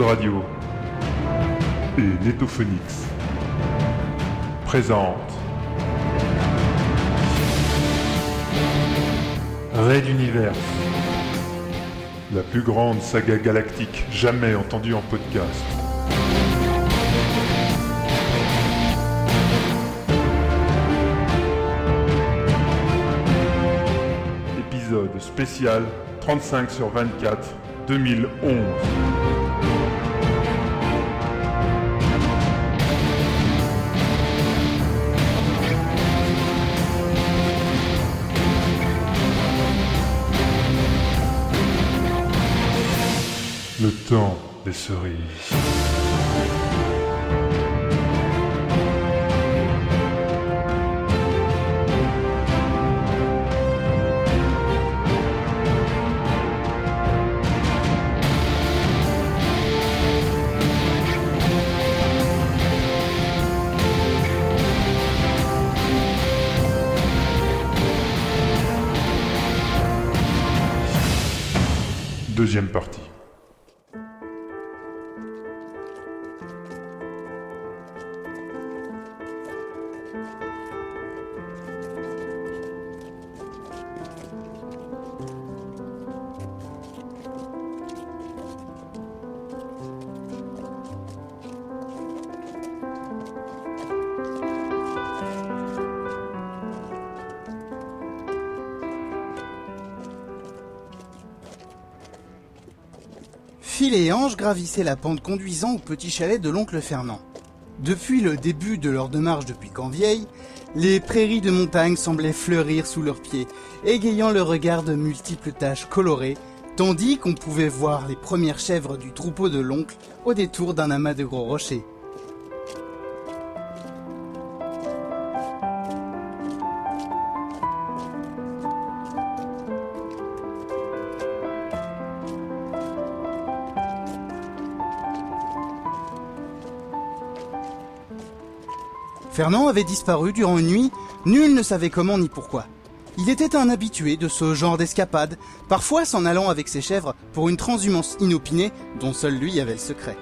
Radio et Netophonix présente Raid Universe, la plus grande saga galactique jamais entendue en podcast. Épisode spécial 35 sur 24 2011. Temps des cerises. Deuxième partie. Phil et Ange gravissaient la pente conduisant au petit chalet de l'oncle Fernand. Depuis le début de leur démarche depuis Canvieille, les prairies de montagne semblaient fleurir sous leurs pieds, égayant le regard de multiples taches colorées, tandis qu'on pouvait voir les premières chèvres du troupeau de l'oncle au détour d'un amas de gros rochers. Fernand avait disparu durant une nuit, nul ne savait comment ni pourquoi. Il était un habitué de ce genre d'escapade, parfois s'en allant avec ses chèvres pour une transhumance inopinée dont seul lui avait le secret.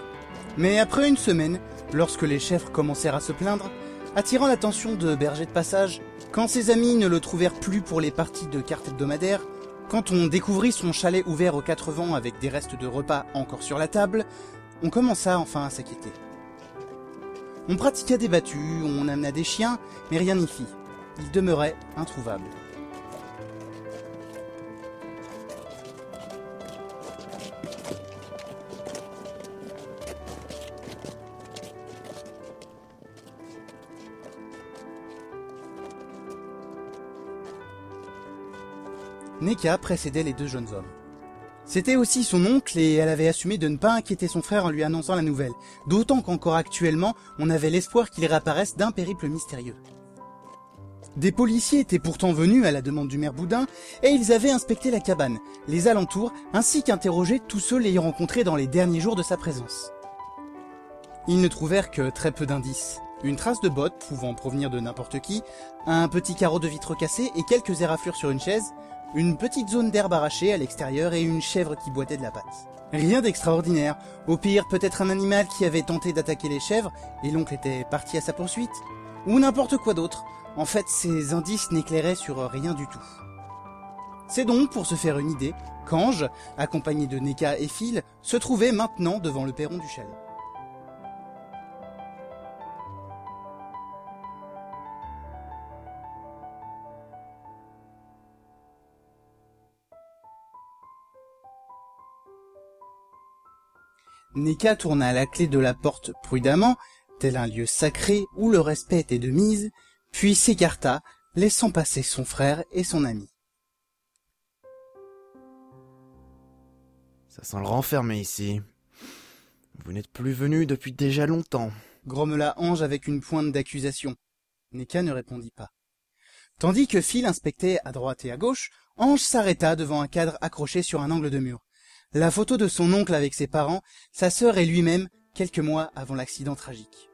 Mais après une semaine, lorsque les chèvres commencèrent à se plaindre, attirant l'attention de berger de passage, quand ses amis ne le trouvèrent plus pour les parties de cartes hebdomadaires, quand on découvrit son chalet ouvert aux quatre vents avec des restes de repas encore sur la table, on commença enfin à s'inquiéter. On pratiqua des battues, on amena des chiens, mais rien n'y fit. Il demeurait introuvable. Neka précédait les deux jeunes hommes. C'était aussi son oncle et elle avait assumé de ne pas inquiéter son frère en lui annonçant la nouvelle, d'autant qu'encore actuellement, on avait l'espoir qu'il réapparaisse d'un périple mystérieux. Des policiers étaient pourtant venus à la demande du maire Boudin et ils avaient inspecté la cabane, les alentours, ainsi qu'interrogé tous ceux l'ayant rencontré dans les derniers jours de sa présence. Ils ne trouvèrent que très peu d'indices. Une trace de botte pouvant provenir de n'importe qui, un petit carreau de vitre cassé et quelques éraflures sur une chaise, une petite zone d'herbe arrachée à l'extérieur et une chèvre qui boitait de la pâte. Rien d'extraordinaire. Au pire, peut-être un animal qui avait tenté d'attaquer les chèvres et l'oncle était parti à sa poursuite. Ou n'importe quoi d'autre. En fait, ces indices n'éclairaient sur rien du tout. C'est donc, pour se faire une idée, qu'Ange, accompagné de Neka et Phil, se trouvait maintenant devant le perron du chalet. Neka tourna la clé de la porte prudemment, tel un lieu sacré où le respect était de mise, puis s'écarta, laissant passer son frère et son ami. Ça sent le renfermé ici. Vous n'êtes plus venu depuis déjà longtemps. Grommela Ange avec une pointe d'accusation. Neka ne répondit pas. Tandis que Phil inspectait à droite et à gauche, Ange s'arrêta devant un cadre accroché sur un angle de mur. La photo de son oncle avec ses parents, sa sœur et lui-même, quelques mois avant l'accident tragique.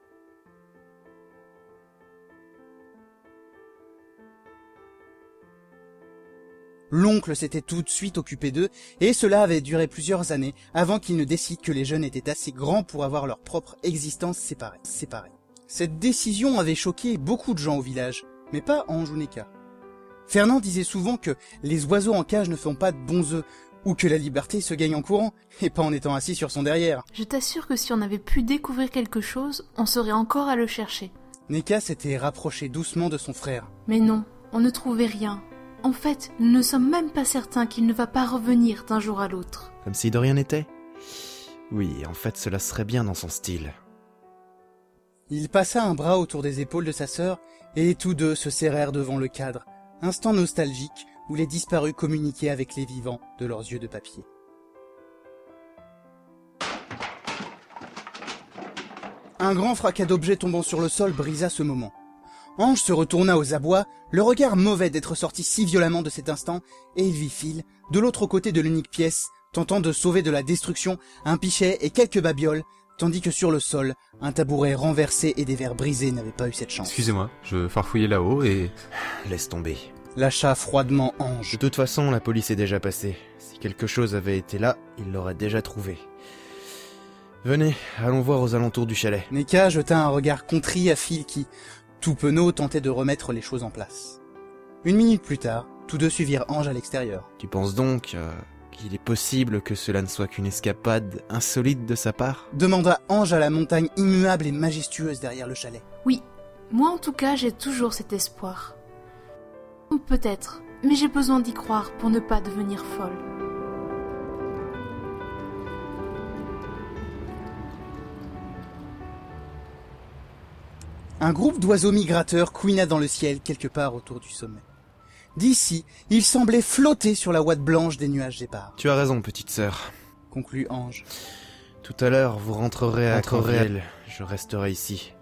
L'oncle s'était tout de suite occupé d'eux, et cela avait duré plusieurs années avant qu'ils ne décident que les jeunes étaient assez grands pour avoir leur propre existence séparée. séparée. Cette décision avait choqué beaucoup de gens au village, mais pas Ange ou Neka. Fernand disait souvent que les oiseaux en cage ne font pas de bons œufs, ou que la liberté se gagne en courant, et pas en étant assis sur son derrière. Je t'assure que si on avait pu découvrir quelque chose, on serait encore à le chercher. Neka s'était rapproché doucement de son frère. Mais non, on ne trouvait rien. En fait, nous ne sommes même pas certains qu'il ne va pas revenir d'un jour à l'autre. Comme si de rien n'était Oui, en fait, cela serait bien dans son style. Il passa un bras autour des épaules de sa sœur, et tous deux se serrèrent devant le cadre, instant nostalgique où les disparus communiquaient avec les vivants de leurs yeux de papier. Un grand fracas d'objets tombant sur le sol brisa ce moment. Ange se retourna aux abois, le regard mauvais d'être sorti si violemment de cet instant, et il vit Phil, de l'autre côté de l'unique pièce, tentant de sauver de la destruction un pichet et quelques babioles, tandis que sur le sol, un tabouret renversé et des verres brisés n'avaient pas eu cette chance. Excusez-moi, je farfouillais là-haut et... Laisse tomber. Lâcha froidement Ange. De toute façon, la police est déjà passée. Si quelque chose avait été là, il l'aurait déjà trouvé. Venez, allons voir aux alentours du chalet. Neka jeta un regard contrit à Phil qui, tout penaud, tentait de remettre les choses en place. Une minute plus tard, tous deux suivirent Ange à l'extérieur. Tu penses donc euh, qu'il est possible que cela ne soit qu'une escapade insolite de sa part? Demanda Ange à la montagne immuable et majestueuse derrière le chalet. Oui, moi en tout cas j'ai toujours cet espoir. Peut-être, mais j'ai besoin d'y croire pour ne pas devenir folle. Un groupe d'oiseaux migrateurs couina dans le ciel quelque part autour du sommet. D'ici, ils semblaient flotter sur la ouate blanche des nuages épars. Tu as raison, petite sœur. Conclut Ange. Tout à l'heure, vous rentrerez à. Corriel. Je resterai ici.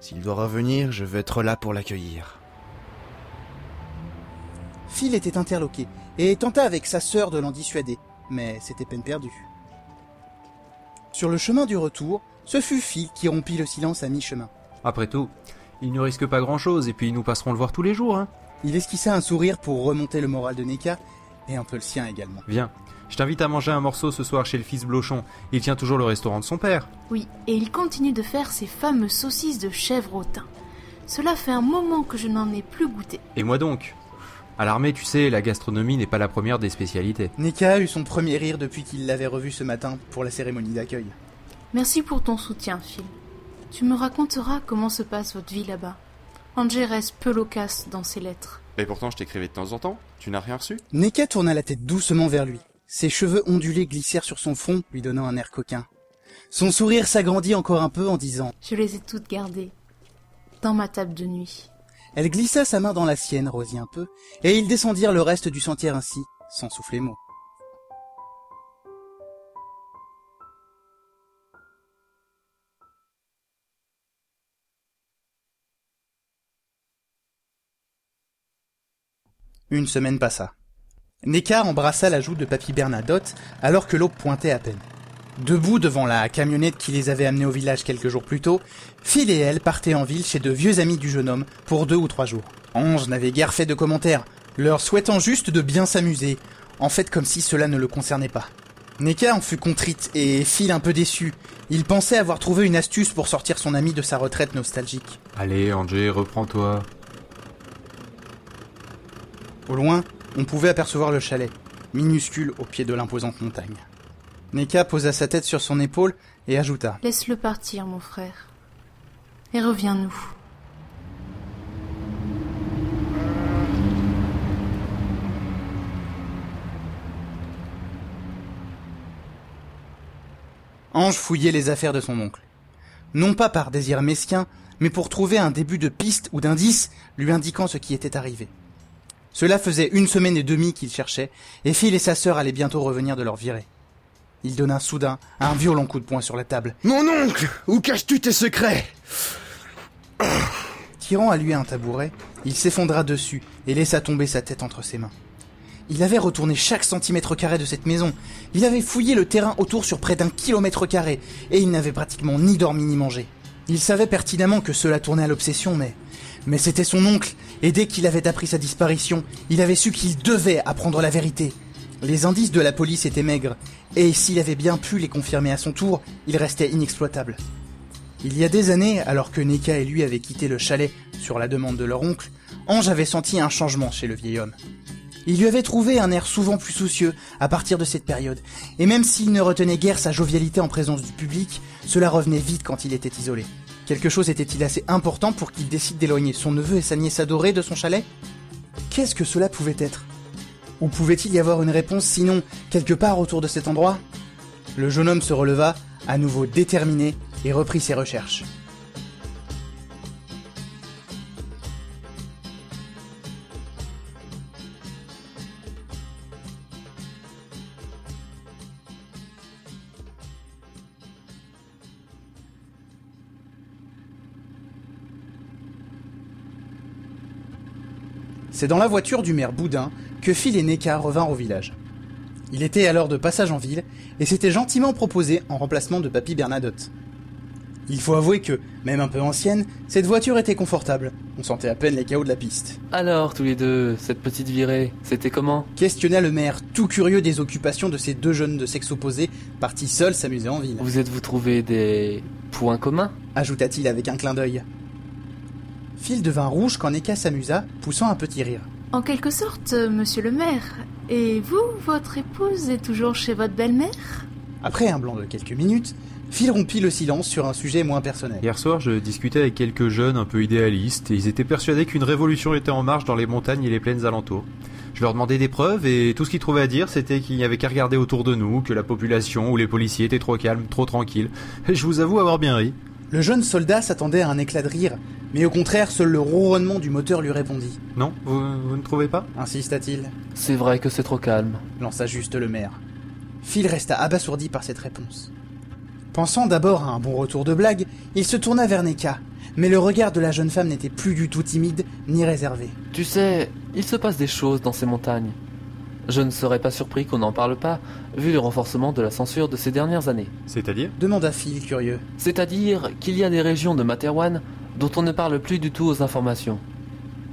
S'il doit revenir, je vais être là pour l'accueillir. Phil était interloqué et tenta avec sa sœur de l'en dissuader, mais c'était peine perdue. Sur le chemin du retour, ce fut Phil qui rompit le silence à mi-chemin. Après tout, il ne risque pas grand-chose et puis nous passerons le voir tous les jours, hein. Il esquissa un sourire pour remonter le moral de Neka, et un peu le sien également. Viens, je t'invite à manger un morceau ce soir chez le fils Blochon. Il tient toujours le restaurant de son père. Oui, et il continue de faire ces fameuses saucisses de chèvre au thym. Cela fait un moment que je n'en ai plus goûté. Et moi donc? À l'armée, tu sais, la gastronomie n'est pas la première des spécialités. Neka eut son premier rire depuis qu'il l'avait revu ce matin pour la cérémonie d'accueil. Merci pour ton soutien, Phil. Tu me raconteras comment se passe votre vie là-bas. Angé reste peu loquace dans ses lettres. Et pourtant, je t'écrivais de temps en temps. Tu n'as rien reçu? Neka tourna la tête doucement vers lui. Ses cheveux ondulés glissèrent sur son front, lui donnant un air coquin. Son sourire s'agrandit encore un peu en disant Je les ai toutes gardées. Dans ma table de nuit. Elle glissa sa main dans la sienne, rosit un peu, et ils descendirent le reste du sentier ainsi, sans souffler mot. Une semaine passa. Neka embrassa la joue de Papy Bernadotte alors que l'aube pointait à peine. Debout devant la camionnette qui les avait amenés au village quelques jours plus tôt, Phil et elle partaient en ville chez de vieux amis du jeune homme pour deux ou trois jours. Ange n'avait guère fait de commentaires, leur souhaitant juste de bien s'amuser, en fait comme si cela ne le concernait pas. Neka en fut contrite et Phil un peu déçu. Il pensait avoir trouvé une astuce pour sortir son ami de sa retraite nostalgique. Allez, Angé, reprends-toi. Au loin, on pouvait apercevoir le chalet, minuscule au pied de l'imposante montagne. Neka posa sa tête sur son épaule et ajouta Laisse-le partir, mon frère. Et reviens-nous. Ange fouillait les affaires de son oncle. Non pas par désir mesquin, mais pour trouver un début de piste ou d'indice lui indiquant ce qui était arrivé. Cela faisait une semaine et demie qu'il cherchait, et Phil et sa sœur allaient bientôt revenir de leur virée. Il donna soudain un violent coup de poing sur la table, Mon oncle Où caches-tu tes secrets? Tirant à lui un tabouret, il s'effondra dessus et laissa tomber sa tête entre ses mains. Il avait retourné chaque centimètre carré de cette maison. Il avait fouillé le terrain autour sur près d'un kilomètre carré, et il n'avait pratiquement ni dormi ni mangé. Il savait pertinemment que cela tournait à l'obsession, mais Mais c'était son oncle, et dès qu'il avait appris sa disparition, il avait su qu'il devait apprendre la vérité. Les indices de la police étaient maigres, et s'il avait bien pu les confirmer à son tour, il restait inexploitable. Il y a des années, alors que Neka et lui avaient quitté le chalet sur la demande de leur oncle, Ange avait senti un changement chez le vieil homme. Il lui avait trouvé un air souvent plus soucieux à partir de cette période, et même s'il ne retenait guère sa jovialité en présence du public, cela revenait vite quand il était isolé. Quelque chose était-il assez important pour qu'il décide d'éloigner son neveu et sa nièce adorée de son chalet? Qu'est-ce que cela pouvait être? Ou pouvait-il y avoir une réponse sinon quelque part autour de cet endroit? Le jeune homme se releva, à nouveau déterminé, et reprit ses recherches. C'est dans la voiture du maire Boudin que Phil et Neka revinrent au village. Il était alors de passage en ville et s'était gentiment proposé en remplacement de Papy Bernadotte. Il faut avouer que, même un peu ancienne, cette voiture était confortable. On sentait à peine les chaos de la piste. Alors, tous les deux, cette petite virée, c'était comment? Questionna le maire, tout curieux des occupations de ces deux jeunes de sexe opposé, partis seuls s'amuser en ville. Vous êtes-vous trouvé des points communs? Ajouta-t-il avec un clin d'œil. Phil devint rouge quand Neka s'amusa, poussant un petit rire. En quelque sorte, euh, monsieur le maire. Et vous, votre épouse est toujours chez votre belle-mère? Après un blanc de quelques minutes, Phil rompit le silence sur un sujet moins personnel. Hier soir, je discutais avec quelques jeunes un peu idéalistes et ils étaient persuadés qu'une révolution était en marche dans les montagnes et les plaines alentours. Je leur demandais des preuves et tout ce qu'ils trouvaient à dire c'était qu'il n'y avait qu'à regarder autour de nous, que la population ou les policiers étaient trop calmes, trop tranquilles. Et je vous avoue avoir bien ri. Le jeune soldat s'attendait à un éclat de rire, mais au contraire, seul le ronronnement du moteur lui répondit. Non vous, vous ne trouvez pas? Insista-t-il C'est vrai que c'est trop calme. lança juste le maire. Phil resta abasourdi par cette réponse. Pensant d'abord à un bon retour de blague, il se tourna vers Neka, mais le regard de la jeune femme n'était plus du tout timide ni réservé. Tu sais, il se passe des choses dans ces montagnes. Je ne serais pas surpris qu'on n'en parle pas, vu le renforcement de la censure de ces dernières années. C'est-à-dire? Demanda Phil, curieux. C'est-à-dire qu'il y a des régions de Materwan dont on ne parle plus du tout aux informations.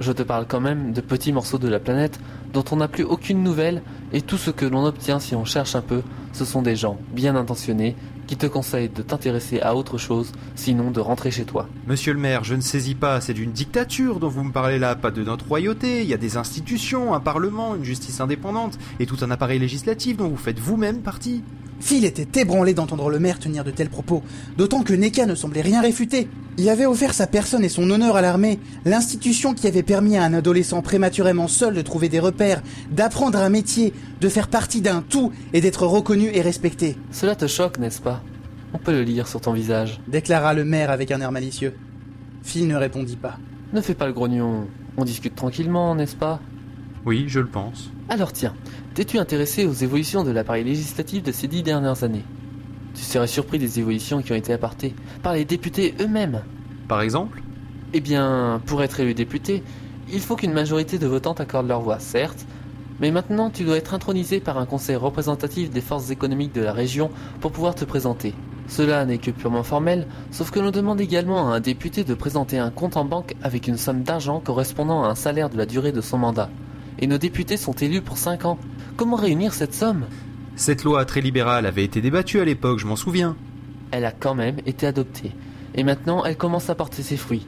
Je te parle quand même de petits morceaux de la planète dont on n'a plus aucune nouvelle et tout ce que l'on obtient si on cherche un peu, ce sont des gens bien intentionnés qui te conseillent de t'intéresser à autre chose, sinon de rentrer chez toi. Monsieur le maire, je ne saisis pas, c'est d'une dictature dont vous me parlez là, pas de notre royauté. Il y a des institutions, un parlement, une justice indépendante et tout un appareil législatif dont vous faites vous-même partie. Phil était ébranlé d'entendre le maire tenir de tels propos, d'autant que Neka ne semblait rien réfuter. Il avait offert sa personne et son honneur à l'armée, l'institution qui avait permis à un adolescent prématurément seul de trouver des repères, d'apprendre un métier, de faire partie d'un tout et d'être reconnu et respecté, Cela te choque, n'est-ce pas? On peut le lire sur ton visage. déclara le maire avec un air malicieux. Phil ne répondit pas. Ne fais pas le grognon. On discute tranquillement, n'est-ce pas? Oui, je le pense. Alors tiens, t'es-tu intéressé aux évolutions de l'appareil législatif de ces dix dernières années? Tu serais surpris des évolutions qui ont été apportées par les députés eux-mêmes. Par exemple? Eh bien, pour être élu député, il faut qu'une majorité de votants t'accorde leur voix, certes, mais maintenant tu dois être intronisé par un conseil représentatif des forces économiques de la région pour pouvoir te présenter. Cela n'est que purement formel, sauf que l'on demande également à un député de présenter un compte en banque avec une somme d'argent correspondant à un salaire de la durée de son mandat. Et nos députés sont élus pour 5 ans. Comment réunir cette somme? Cette loi très libérale avait été débattue à l'époque, je m'en souviens. Elle a quand même été adoptée. Et maintenant, elle commence à porter ses fruits.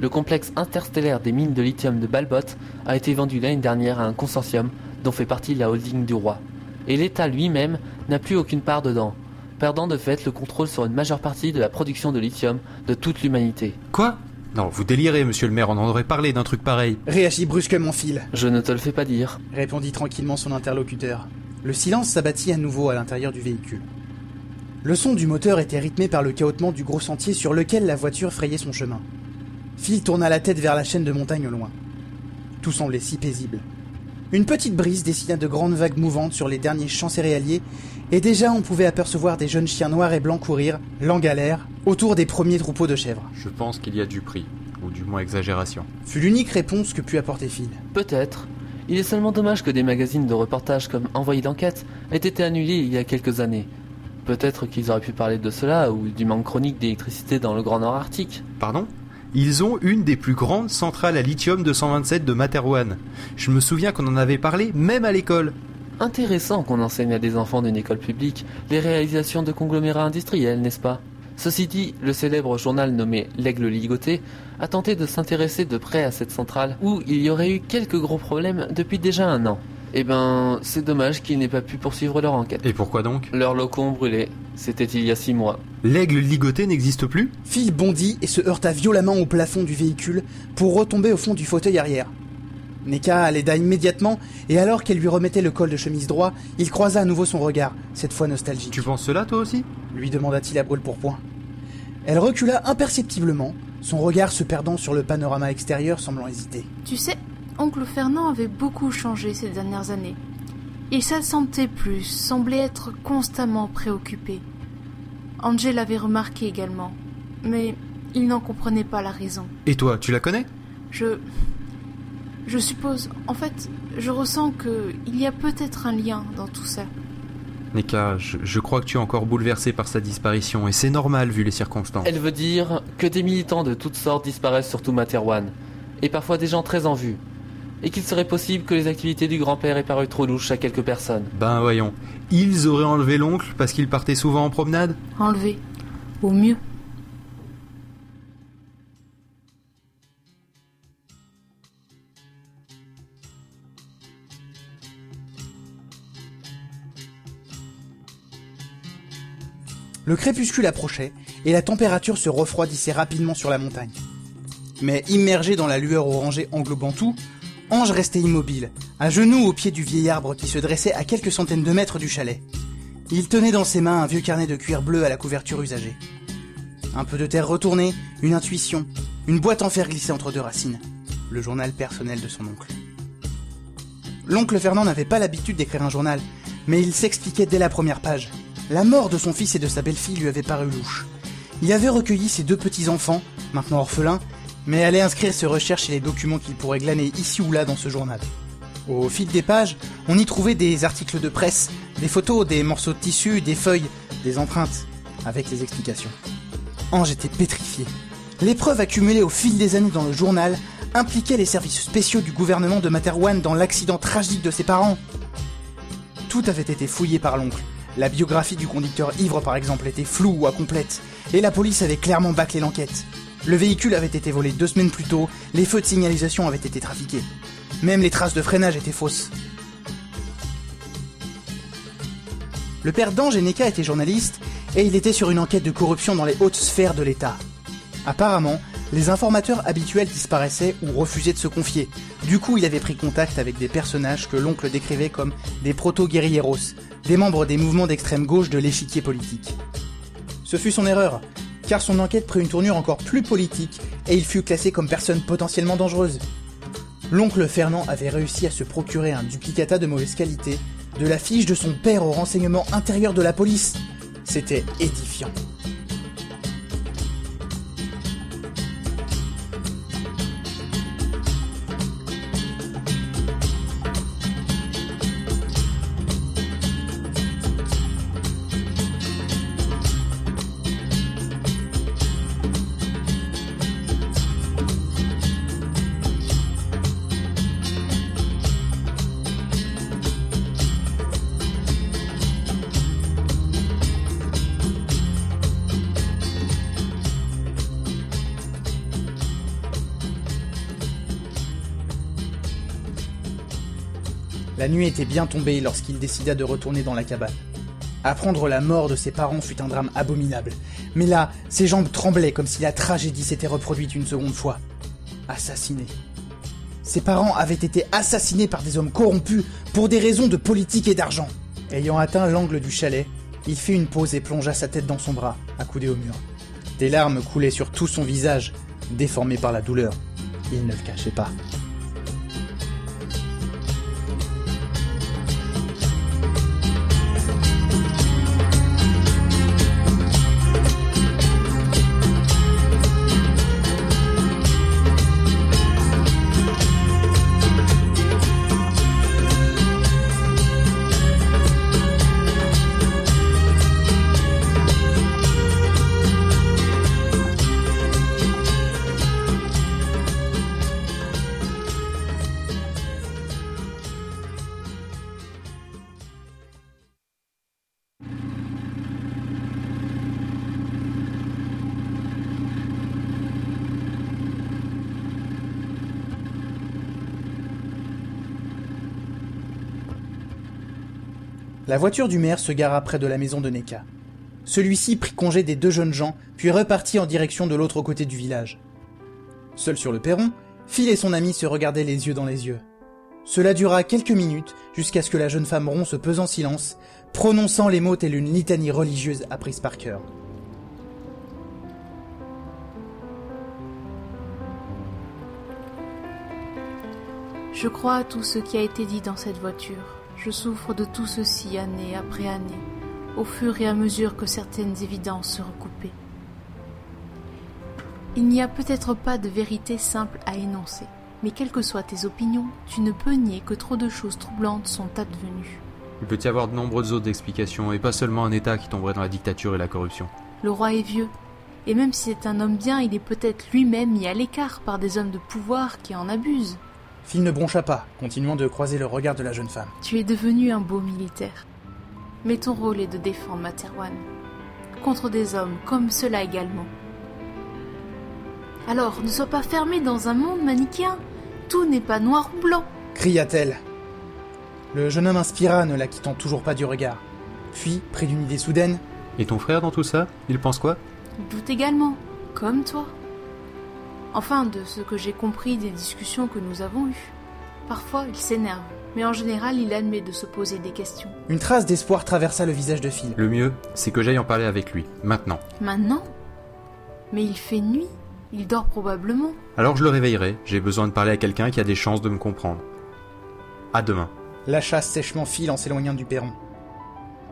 Le complexe interstellaire des mines de lithium de Balbot a été vendu l'année dernière à un consortium dont fait partie la holding du roi. Et l'État lui-même n'a plus aucune part dedans, perdant de fait le contrôle sur une majeure partie de la production de lithium de toute l'humanité. Quoi? Non, vous délirez, monsieur le maire, on en aurait parlé d'un truc pareil. Réagit brusquement Phil, Je ne te le fais pas dire. répondit tranquillement son interlocuteur. Le silence s'abattit à nouveau à l'intérieur du véhicule. Le son du moteur était rythmé par le cahotement du gros sentier sur lequel la voiture frayait son chemin. Phil tourna la tête vers la chaîne de montagnes au loin. Tout semblait si paisible. Une petite brise dessina de grandes vagues mouvantes sur les derniers champs céréaliers, et déjà on pouvait apercevoir des jeunes chiens noirs et blancs courir, langue à l'air, autour des premiers troupeaux de chèvres. Je pense qu'il y a du prix, ou du moins exagération. Fut l'unique réponse que put apporter Phil. Peut-être. Il est seulement dommage que des magazines de reportage comme Envoyé d'enquête aient été annulés il y a quelques années. Peut-être qu'ils auraient pu parler de cela ou du manque chronique d'électricité dans le Grand Nord Arctique. Pardon? Ils ont une des plus grandes centrales à lithium 227 de Materwan. Je me souviens qu'on en avait parlé même à l'école. Intéressant qu'on enseigne à des enfants d'une école publique les réalisations de conglomérats industriels, n'est-ce pas? Ceci dit, le célèbre journal nommé L'Aigle Ligoté a tenté de s'intéresser de près à cette centrale où il y aurait eu quelques gros problèmes depuis déjà un an. Eh ben, c'est dommage qu'ils n'aient pas pu poursuivre leur enquête. Et pourquoi donc? Leurs locaux ont brûlé. C'était il y a six mois. L'aigle ligoté n'existe plus? Phil bondit et se heurta violemment au plafond du véhicule pour retomber au fond du fauteuil arrière. Neka l'aida immédiatement, et alors qu'elle lui remettait le col de chemise droit, il croisa à nouveau son regard, cette fois nostalgique. Tu penses cela toi aussi? Lui demanda-t-il à brûle pourpoint. Elle recula imperceptiblement, son regard se perdant sur le panorama extérieur semblant hésiter. Tu sais, oncle Fernand avait beaucoup changé ces dernières années. Il s'absentait plus, semblait être constamment préoccupé. Angel l'avait remarqué également, mais il n'en comprenait pas la raison. Et toi, tu la connais? Je. Je suppose. En fait, je ressens que il y a peut-être un lien dans tout ça. Neka, je, je crois que tu es encore bouleversé par sa disparition, et c'est normal vu les circonstances. Elle veut dire que des militants de toutes sortes disparaissent sur tout Materwan, et parfois des gens très en vue, et qu'il serait possible que les activités du grand-père aient paru trop louches à quelques personnes. Ben voyons, ils auraient enlevé l'oncle parce qu'il partait souvent en promenade? Enlevé. Au mieux. Le crépuscule approchait, et la température se refroidissait rapidement sur la montagne. Mais immergé dans la lueur orangée englobant tout, Ange restait immobile, à genoux au pied du vieil arbre qui se dressait à quelques centaines de mètres du chalet. Il tenait dans ses mains un vieux carnet de cuir bleu à la couverture usagée. Un peu de terre retournée, une intuition, une boîte en fer glissée entre deux racines. Le journal personnel de son oncle. L'oncle Fernand n'avait pas l'habitude d'écrire un journal, mais il s'expliquait dès la première page. La mort de son fils et de sa belle-fille lui avait paru louche. Il avait recueilli ses deux petits-enfants, maintenant orphelins, mais allait inscrire ses recherches et les documents qu'il pourrait glaner ici ou là dans ce journal. Au fil des pages, on y trouvait des articles de presse, des photos, des morceaux de tissu, des feuilles, des empreintes, avec les explications. Ange était pétrifié. Les preuves accumulées au fil des années dans le journal impliquaient les services spéciaux du gouvernement de Materwan dans l'accident tragique de ses parents. Tout avait été fouillé par l'oncle. La biographie du conducteur ivre par exemple était floue ou incomplète, et la police avait clairement bâclé l'enquête. Le véhicule avait été volé deux semaines plus tôt, les feux de signalisation avaient été trafiqués. Même les traces de freinage étaient fausses. Le père d'Ange était journaliste, et il était sur une enquête de corruption dans les hautes sphères de l'État. Apparemment, les informateurs habituels disparaissaient ou refusaient de se confier. Du coup, il avait pris contact avec des personnages que l'oncle décrivait comme des proto-guerrilleros, des membres des mouvements d'extrême gauche de l'échiquier politique. Ce fut son erreur, car son enquête prit une tournure encore plus politique et il fut classé comme personne potentiellement dangereuse. L'oncle Fernand avait réussi à se procurer un duplicata de mauvaise qualité de la fiche de son père au renseignement intérieur de la police. C'était édifiant. La nuit était bien tombée lorsqu'il décida de retourner dans la cabane. Apprendre la mort de ses parents fut un drame abominable. Mais là, ses jambes tremblaient comme si la tragédie s'était reproduite une seconde fois. Assassiné. Ses parents avaient été assassinés par des hommes corrompus pour des raisons de politique et d'argent. Ayant atteint l'angle du chalet, il fit une pause et plongea sa tête dans son bras, accoudé au mur. Des larmes coulaient sur tout son visage, déformé par la douleur. Il ne le cachait pas. La voiture du maire se gara près de la maison de Neka. Celui-ci prit congé des deux jeunes gens, puis repartit en direction de l'autre côté du village. Seul sur le perron, Phil et son ami se regardaient les yeux dans les yeux. Cela dura quelques minutes jusqu'à ce que la jeune femme rompt ce pesant silence, prononçant les mots tels une litanie religieuse apprise par cœur. Je crois à tout ce qui a été dit dans cette voiture. Je souffre de tout ceci année après année, au fur et à mesure que certaines évidences se recoupaient. Il n'y a peut-être pas de vérité simple à énoncer, mais quelles que soient tes opinions, tu ne peux nier que trop de choses troublantes sont advenues. Il peut y avoir de nombreuses autres explications, et pas seulement un État qui tomberait dans la dictature et la corruption. Le roi est vieux, et même si c'est un homme bien, il est peut-être lui-même mis à l'écart par des hommes de pouvoir qui en abusent. Phil ne broncha pas, continuant de croiser le regard de la jeune femme. Tu es devenu un beau militaire. Mais ton rôle est de défendre Materwan. Contre des hommes comme cela également. Alors, ne sois pas fermé dans un monde manichéen. Tout n'est pas noir ou blanc. cria-t-elle. Le jeune homme inspira, ne la quittant toujours pas du regard. Puis, près d'une idée soudaine, Et ton frère dans tout ça Il pense quoi? Il doute également, comme toi. Enfin, de ce que j'ai compris des discussions que nous avons eues. Parfois, il s'énerve, mais en général, il admet de se poser des questions. une trace d'espoir traversa le visage de Phil. Le mieux, c'est que j'aille en parler avec lui, maintenant. Maintenant? Mais il fait nuit. Il dort probablement. Alors je le réveillerai, j'ai besoin de parler à quelqu'un qui a des chances de me comprendre. À demain. lâcha sèchement Phil en s'éloignant du perron.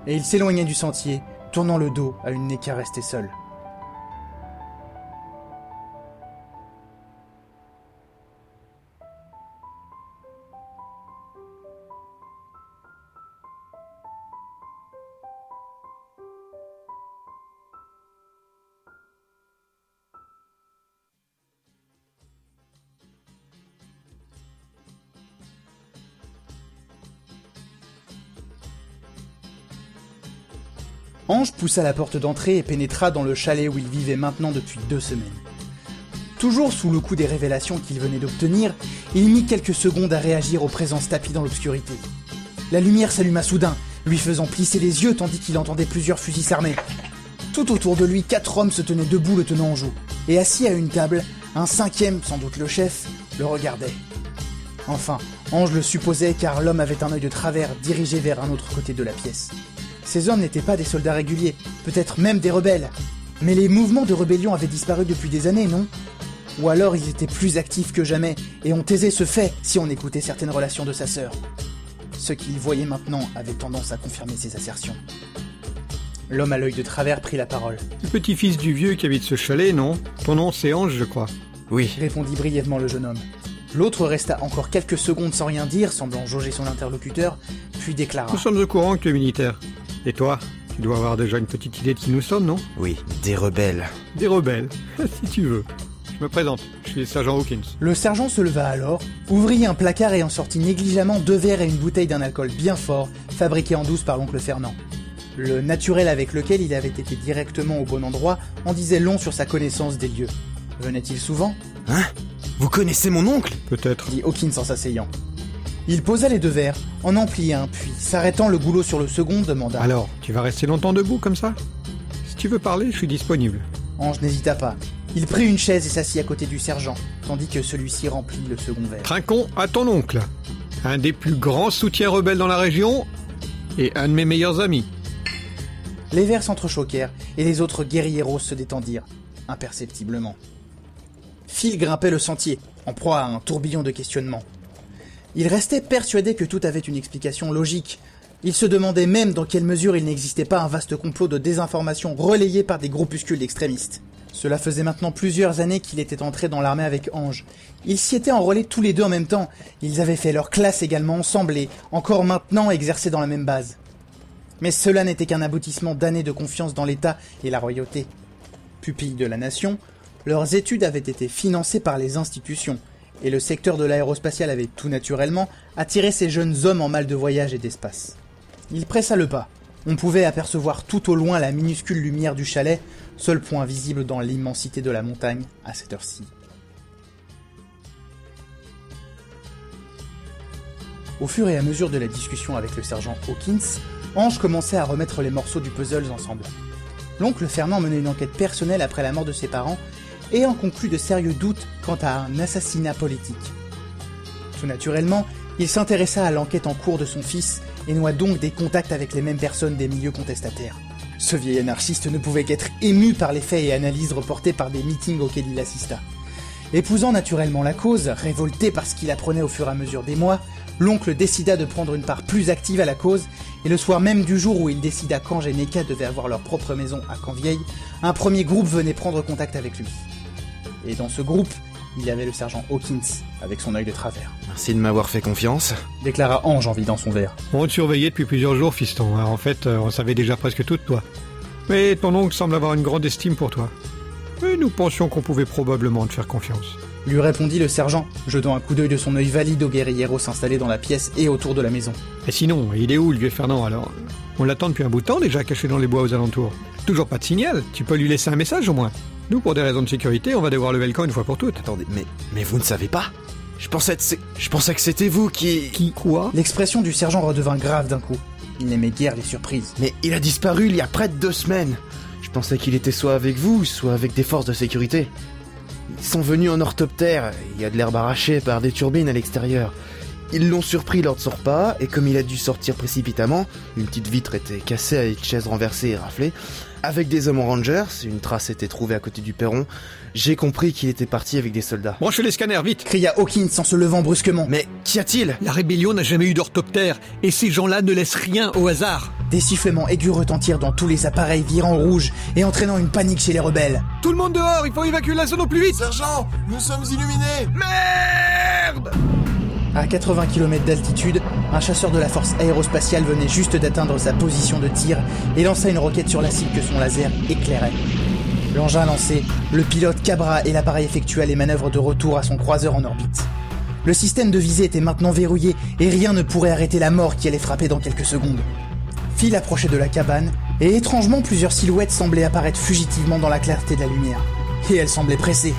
Et il s'éloignait du sentier, tournant le dos à une Neka restée seule. Poussa la porte d'entrée et pénétra dans le chalet où il vivait maintenant depuis deux semaines. Toujours sous le coup des révélations qu'il venait d'obtenir, il mit quelques secondes à réagir aux présences tapies dans l'obscurité. La lumière s'alluma soudain, lui faisant plisser les yeux tandis qu'il entendait plusieurs fusils s'armer. Tout autour de lui, quatre hommes se tenaient debout le tenant en joue, et assis à une table, un cinquième, sans doute le chef, le regardait. Enfin, Ange le supposait car l'homme avait un œil de travers dirigé vers un autre côté de la pièce. Ces hommes n'étaient pas des soldats réguliers, peut-être même des rebelles. Mais les mouvements de rébellion avaient disparu depuis des années, non? Ou alors ils étaient plus actifs que jamais et ont aisé ce fait si on écoutait certaines relations de sa sœur. Ce qu'il voyait maintenant avait tendance à confirmer ses assertions. L'homme à l'œil de travers prit la parole. Le petit-fils du vieux qui habite ce chalet, non? Ton nom c'est Ange, je crois. Oui, répondit brièvement le jeune homme. L'autre resta encore quelques secondes sans rien dire, semblant jauger son interlocuteur, puis déclara. Nous sommes au courant que tu es militaire. Et toi Tu dois avoir déjà une petite idée de qui nous sommes, non? Oui, des rebelles. Des rebelles, si tu veux. Je me présente, je suis le sergent Hawkins. Le sergent se leva alors, ouvrit un placard et en sortit négligemment deux verres et une bouteille d'un alcool bien fort, fabriqué en douce par l'oncle Fernand. Le naturel avec lequel il avait été directement au bon endroit en disait long sur sa connaissance des lieux. Venait-il souvent? Hein? Vous connaissez mon oncle? Peut-être. dit Hawkins en s'asseyant. Il posa les deux verres, en emplit un, puis, s'arrêtant le goulot sur le second, demanda. Alors, tu vas rester longtemps debout comme ça? Si tu veux parler, je suis disponible. Ange n'hésita pas. Il prit une chaise et s'assit à côté du sergent, tandis que celui-ci remplit le second verre. Trinquons à ton oncle. Un des plus grands soutiens rebelles dans la région et un de mes meilleurs amis. Les verres s'entrechoquèrent et les autres guerrieros se détendirent, imperceptiblement. Phil grimpait le sentier, en proie à un tourbillon de questionnements. Il restait persuadé que tout avait une explication logique. Il se demandait même dans quelle mesure il n'existait pas un vaste complot de désinformation relayé par des groupuscules d'extrémistes. Cela faisait maintenant plusieurs années qu'il était entré dans l'armée avec Ange. Ils s'y étaient enrôlés tous les deux en même temps. Ils avaient fait leur classe également ensemble et, encore maintenant, exercé dans la même base. Mais cela n'était qu'un aboutissement d'années de confiance dans l'État et la royauté. Pupilles de la nation, leurs études avaient été financées par les institutions, et le secteur de l'aérospatial avait tout naturellement attiré ces jeunes hommes en mal de voyage et d'espace. Il pressa le pas. On pouvait apercevoir tout au loin la minuscule lumière du chalet, seul point visible dans l'immensité de la montagne à cette heure-ci. Au fur et à mesure de la discussion avec le sergent Hawkins, Ange commençait à remettre les morceaux du puzzle ensemble. L'oncle Fernand menait une enquête personnelle après la mort de ses parents et en conclut de sérieux doutes quant à un assassinat politique. Tout naturellement, il s'intéressa à l'enquête en cours de son fils et noua donc des contacts avec les mêmes personnes des milieux contestataires. Ce vieil anarchiste ne pouvait qu'être ému par les faits et analyses reportés par des meetings auxquels il assista. Épousant naturellement la cause, révolté par ce qu'il apprenait au fur et à mesure des mois, l'oncle décida de prendre une part plus active à la cause, et le soir même du jour où il décida qu'Ange et Neka devaient avoir leur propre maison à Canvieille, un premier groupe venait prendre contact avec lui. Et dans ce groupe, il y avait le sergent Hawkins, avec son œil de travers. Merci de m'avoir fait confiance. Déclara Ange en vidant son verre. On te surveillait depuis plusieurs jours, fiston. Alors, en fait, euh, on savait déjà presque tout de toi. Mais ton oncle semble avoir une grande estime pour toi. Et nous pensions qu'on pouvait probablement te faire confiance. Lui répondit le sergent, jetant un coup d'œil de son œil valide au guerrieros installé dans la pièce et autour de la maison. Et sinon, il est où le vieux Fernand alors? On l'attend depuis un bout de temps déjà caché dans les bois aux alentours. Toujours pas de signal, tu peux lui laisser un message au moins. Nous, pour des raisons de sécurité, on va devoir lever le camp une fois pour toutes. Attendez, mais, mais vous ne savez pas Je pensais que c'est- je pensais que c'était vous qui... Qui quoi L'expression du sergent redevint grave d'un coup. Il n'aimait guère les surprises. Mais il a disparu il y a près de deux semaines. Je pensais qu'il était soit avec vous, soit avec des forces de sécurité. Ils sont venus en orthoptère, il y a de l'herbe arrachée par des turbines à l'extérieur. Ils l'ont surpris lors de son repas, et comme il a dû sortir précipitamment, une petite vitre était cassée avec une chaise renversée et raflée, avec des hommes en rangers, une trace était trouvée à côté du perron, j'ai compris qu'il était parti avec des soldats. Branchez les scanners, vite Cria Hawkins en se levant brusquement. Mais qu'y a-t-il? La rébellion n'a jamais eu d'orthoptère, et ces gens-là ne laissent rien au hasard. Des sifflements aigus retentirent dans tous les appareils virant rouge et entraînant une panique chez les rebelles. Tout le monde dehors, il faut évacuer la zone au plus vite Sergent, nous sommes illuminés Merde À 80 km d'altitude, un chasseur de la force aérospatiale venait juste d'atteindre sa position de tir et lança une roquette sur la cible que son laser éclairait. L'engin lancé, le pilote cabra et l'appareil effectua les manœuvres de retour à son croiseur en orbite. Le système de visée était maintenant verrouillé et rien ne pourrait arrêter la mort qui allait frapper dans quelques secondes. Phil approchait de la cabane et étrangement plusieurs silhouettes semblaient apparaître fugitivement dans la clarté de la lumière. Et elles semblaient pressées.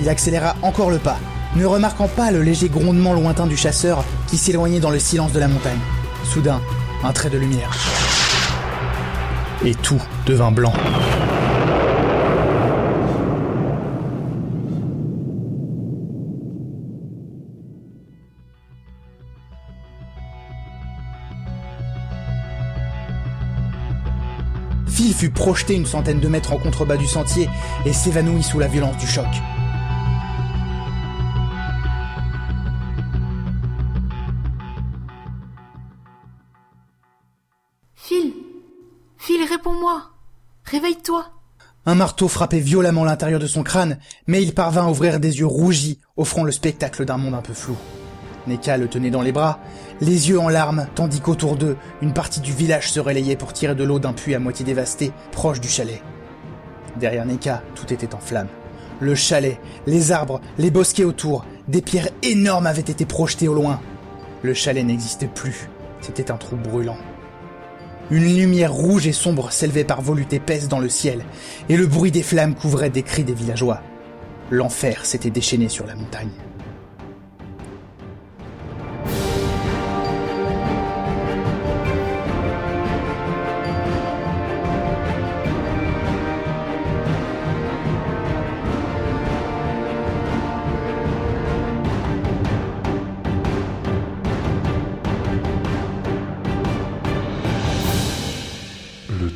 Il accéléra encore le pas, ne remarquant pas le léger grondement lointain du chasseur qui s'éloignait dans le silence de la montagne. Soudain, un trait de lumière. Et tout devint blanc. Phil fut projeté une centaine de mètres en contrebas du sentier et s'évanouit sous la violence du choc. Réponds-moi Réveille-toi Un marteau frappait violemment l'intérieur de son crâne, mais il parvint à ouvrir des yeux rougis, offrant le spectacle d'un monde un peu flou. Neka le tenait dans les bras, les yeux en larmes, tandis qu'autour d'eux, une partie du village se relayait pour tirer de l'eau d'un puits à moitié dévasté, proche du chalet. Derrière Neka, tout était en flammes. Le chalet, les arbres, les bosquets autour, des pierres énormes avaient été projetées au loin. Le chalet n'existait plus, c'était un trou brûlant. Une lumière rouge et sombre s'élevait par volutes épaisses dans le ciel, et le bruit des flammes couvrait des cris des villageois. L'enfer s'était déchaîné sur la montagne.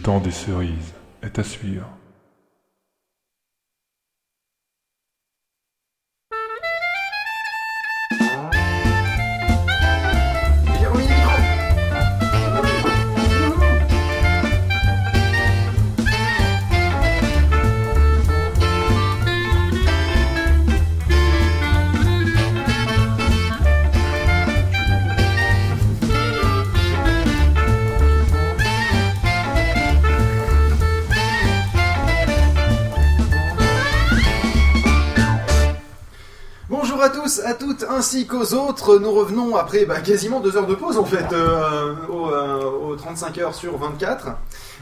Temps des cerises est à suivre. Tous, à toutes ainsi qu'aux autres, nous revenons après bah, quasiment deux heures de pause en fait, au, euh, aux 35 heures sur 24.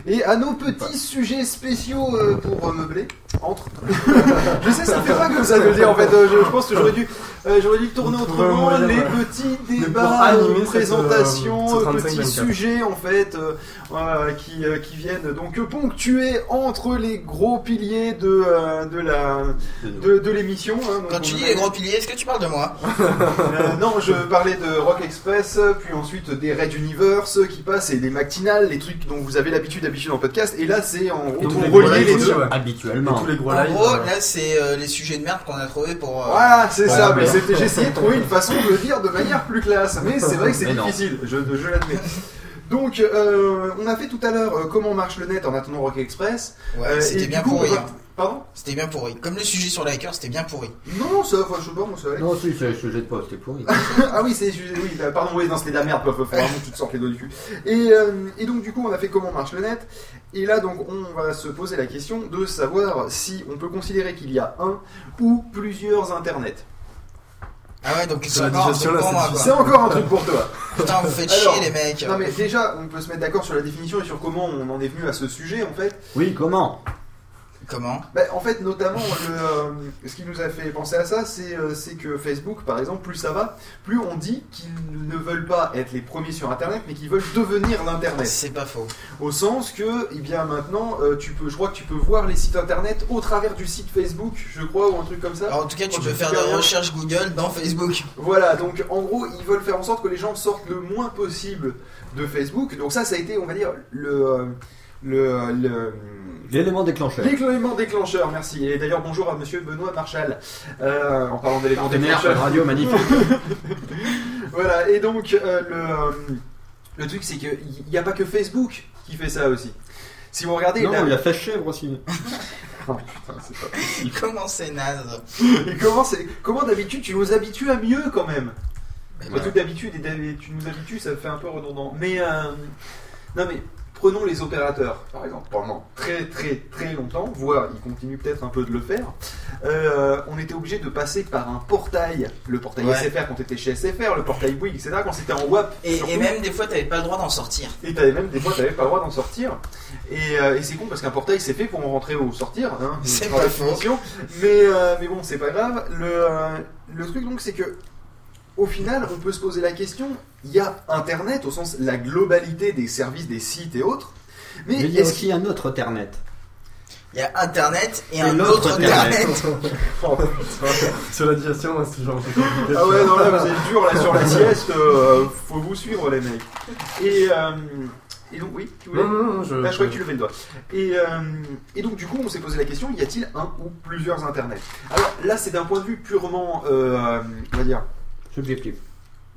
Et à nos petits sujets spéciaux euh, pour euh, meubler, entre. je sais, ça fait pas comme ça de le dire en fait, euh, je, je pense que j'aurais dû, euh, j'aurais dû tourner autrement, les ouais. petits débats, animer cette, présentations, ce 35-24. petits sujets en fait, euh, qui, euh, qui viennent donc ponctuer entre les gros piliers de, euh, de la de, de l'émission. hein. Quand tu dis les gros piliers, est-ce que tu parles de moi? Euh, non, je parlais de Rock Express, puis ensuite des Red Universe qui passent et des matinales, les trucs dont vous avez l'habitude d'habitude en podcast. Et là, c'est en tous on les gros relier les lives deux. Habituellement. Et tous les gros En lives. gros, là, c'est euh, les sujets de merde qu'on a trouvé pour. euh, Voilà, c'est Voilà, ça. Mais c'était- j'ai essayé de trouver une façon de le dire de manière plus classe. Mais c'est vrai que c'est difficile. Je, je l'admets. Donc, euh, on a fait tout à l'heure euh, comment marche le net en attendant Rock Express. Ouais, Euh, c'était bien coup, pourri. hein. Pardon? C'était bien pourri. Comme le sujet sur les hackers, c'était bien pourri. Non, ça, enfin, je sais pas, moi, ça allait. Non, si, c'est le sujet de poste, c'était pourri. ah oui, c'est oui, bah, pardon, oui, non, c'était de la merde, faut vraiment que tu te sortes les doigts du cul. Et, euh, et donc du coup, on a fait comment marche le net? Et là, donc, on va se poser la question de savoir si on peut considérer qu'il y a un ou plusieurs internets. Ah ouais, donc C'est encore un digestion, truc là, pour c'est moi, C'est quoi. encore un truc pour toi. Putain, vous faites Alors, chier, les mecs. Non mais déjà, on peut se mettre d'accord sur la définition et sur comment on en est venu à ce sujet en fait. Oui, comment? Comment Bah, en fait, notamment, le, euh, ce qui nous a fait penser à ça, c'est euh, c'est que Facebook, par exemple, plus ça va, plus on dit qu'ils ne veulent pas être les premiers sur Internet, mais qu'ils veulent devenir l'Internet. C'est pas faux. Au sens que, eh bien maintenant, euh, tu peux, je crois que tu peux voir les sites internet au travers du site Facebook, je crois, ou un truc comme ça. Alors, en tout cas, tu peux faire des recherches Google dans Facebook. Voilà, donc en gros, ils veulent faire en sorte que les gens sortent le moins possible de Facebook. Donc ça, ça a été, on va dire, le... le, le L'élément déclencheur. L'élément déclencheur, merci. Et d'ailleurs, bonjour à monsieur Benoît Marchal, euh, en parlant d'élément déclencheur. radio magnifique. voilà, et donc euh, le, euh, le truc c'est qu'il n'y a pas que Facebook qui fait ça aussi. Si vous regardez Non, la- il y a Fèche Chèvre aussi. Oh, putain, c'est pas possible. Comment c'est naze Et comment, comment d'habitude tu nous habitues à mieux quand même voilà. truc d'habitude et tu nous habitues, ça fait un peu redondant. Mais euh, non mais prenons les opérateurs par exemple. Pendant très très très longtemps, voire ils continuent peut-être un peu de le faire. euh, on était obligé de passer par un portail, le portail Ouais. SFR quand t'étais chez SFR, le portail Bouygues, etc. Quand c'était en WAP. Et, même des fois, t'avais pas le droit d'en sortir. Et t'avais même des fois t'avais pas le droit d'en sortir. Et, euh, et c'est con parce qu'un portail c'est fait pour en rentrer ou sortir. Hein, C'est pas définition. Mais, euh, mais bon, c'est pas grave. Le, le truc donc c'est que au final, on peut se poser la question, il y a Internet au sens la globalité des services, des sites et autres. Mais, Mais il y a aussi un autre Internet. Il y a Internet et, Et un autre Internet. Internet. Oh. Sur la digestion, hein, c'est toujours un peu compliqué. Ah ouais, non, là, vous êtes dur, là, sur la sieste, euh, faut vous suivre, les mecs. Et, euh, et donc, oui, tu voulais Non, non, non, je. Là, je crois que tu levais le doigt. Et, euh, et donc, du coup, on s'est posé la question y a-t-il un ou plusieurs internets? Alors là, c'est d'un point de vue purement, euh, on va dire. Subjectif.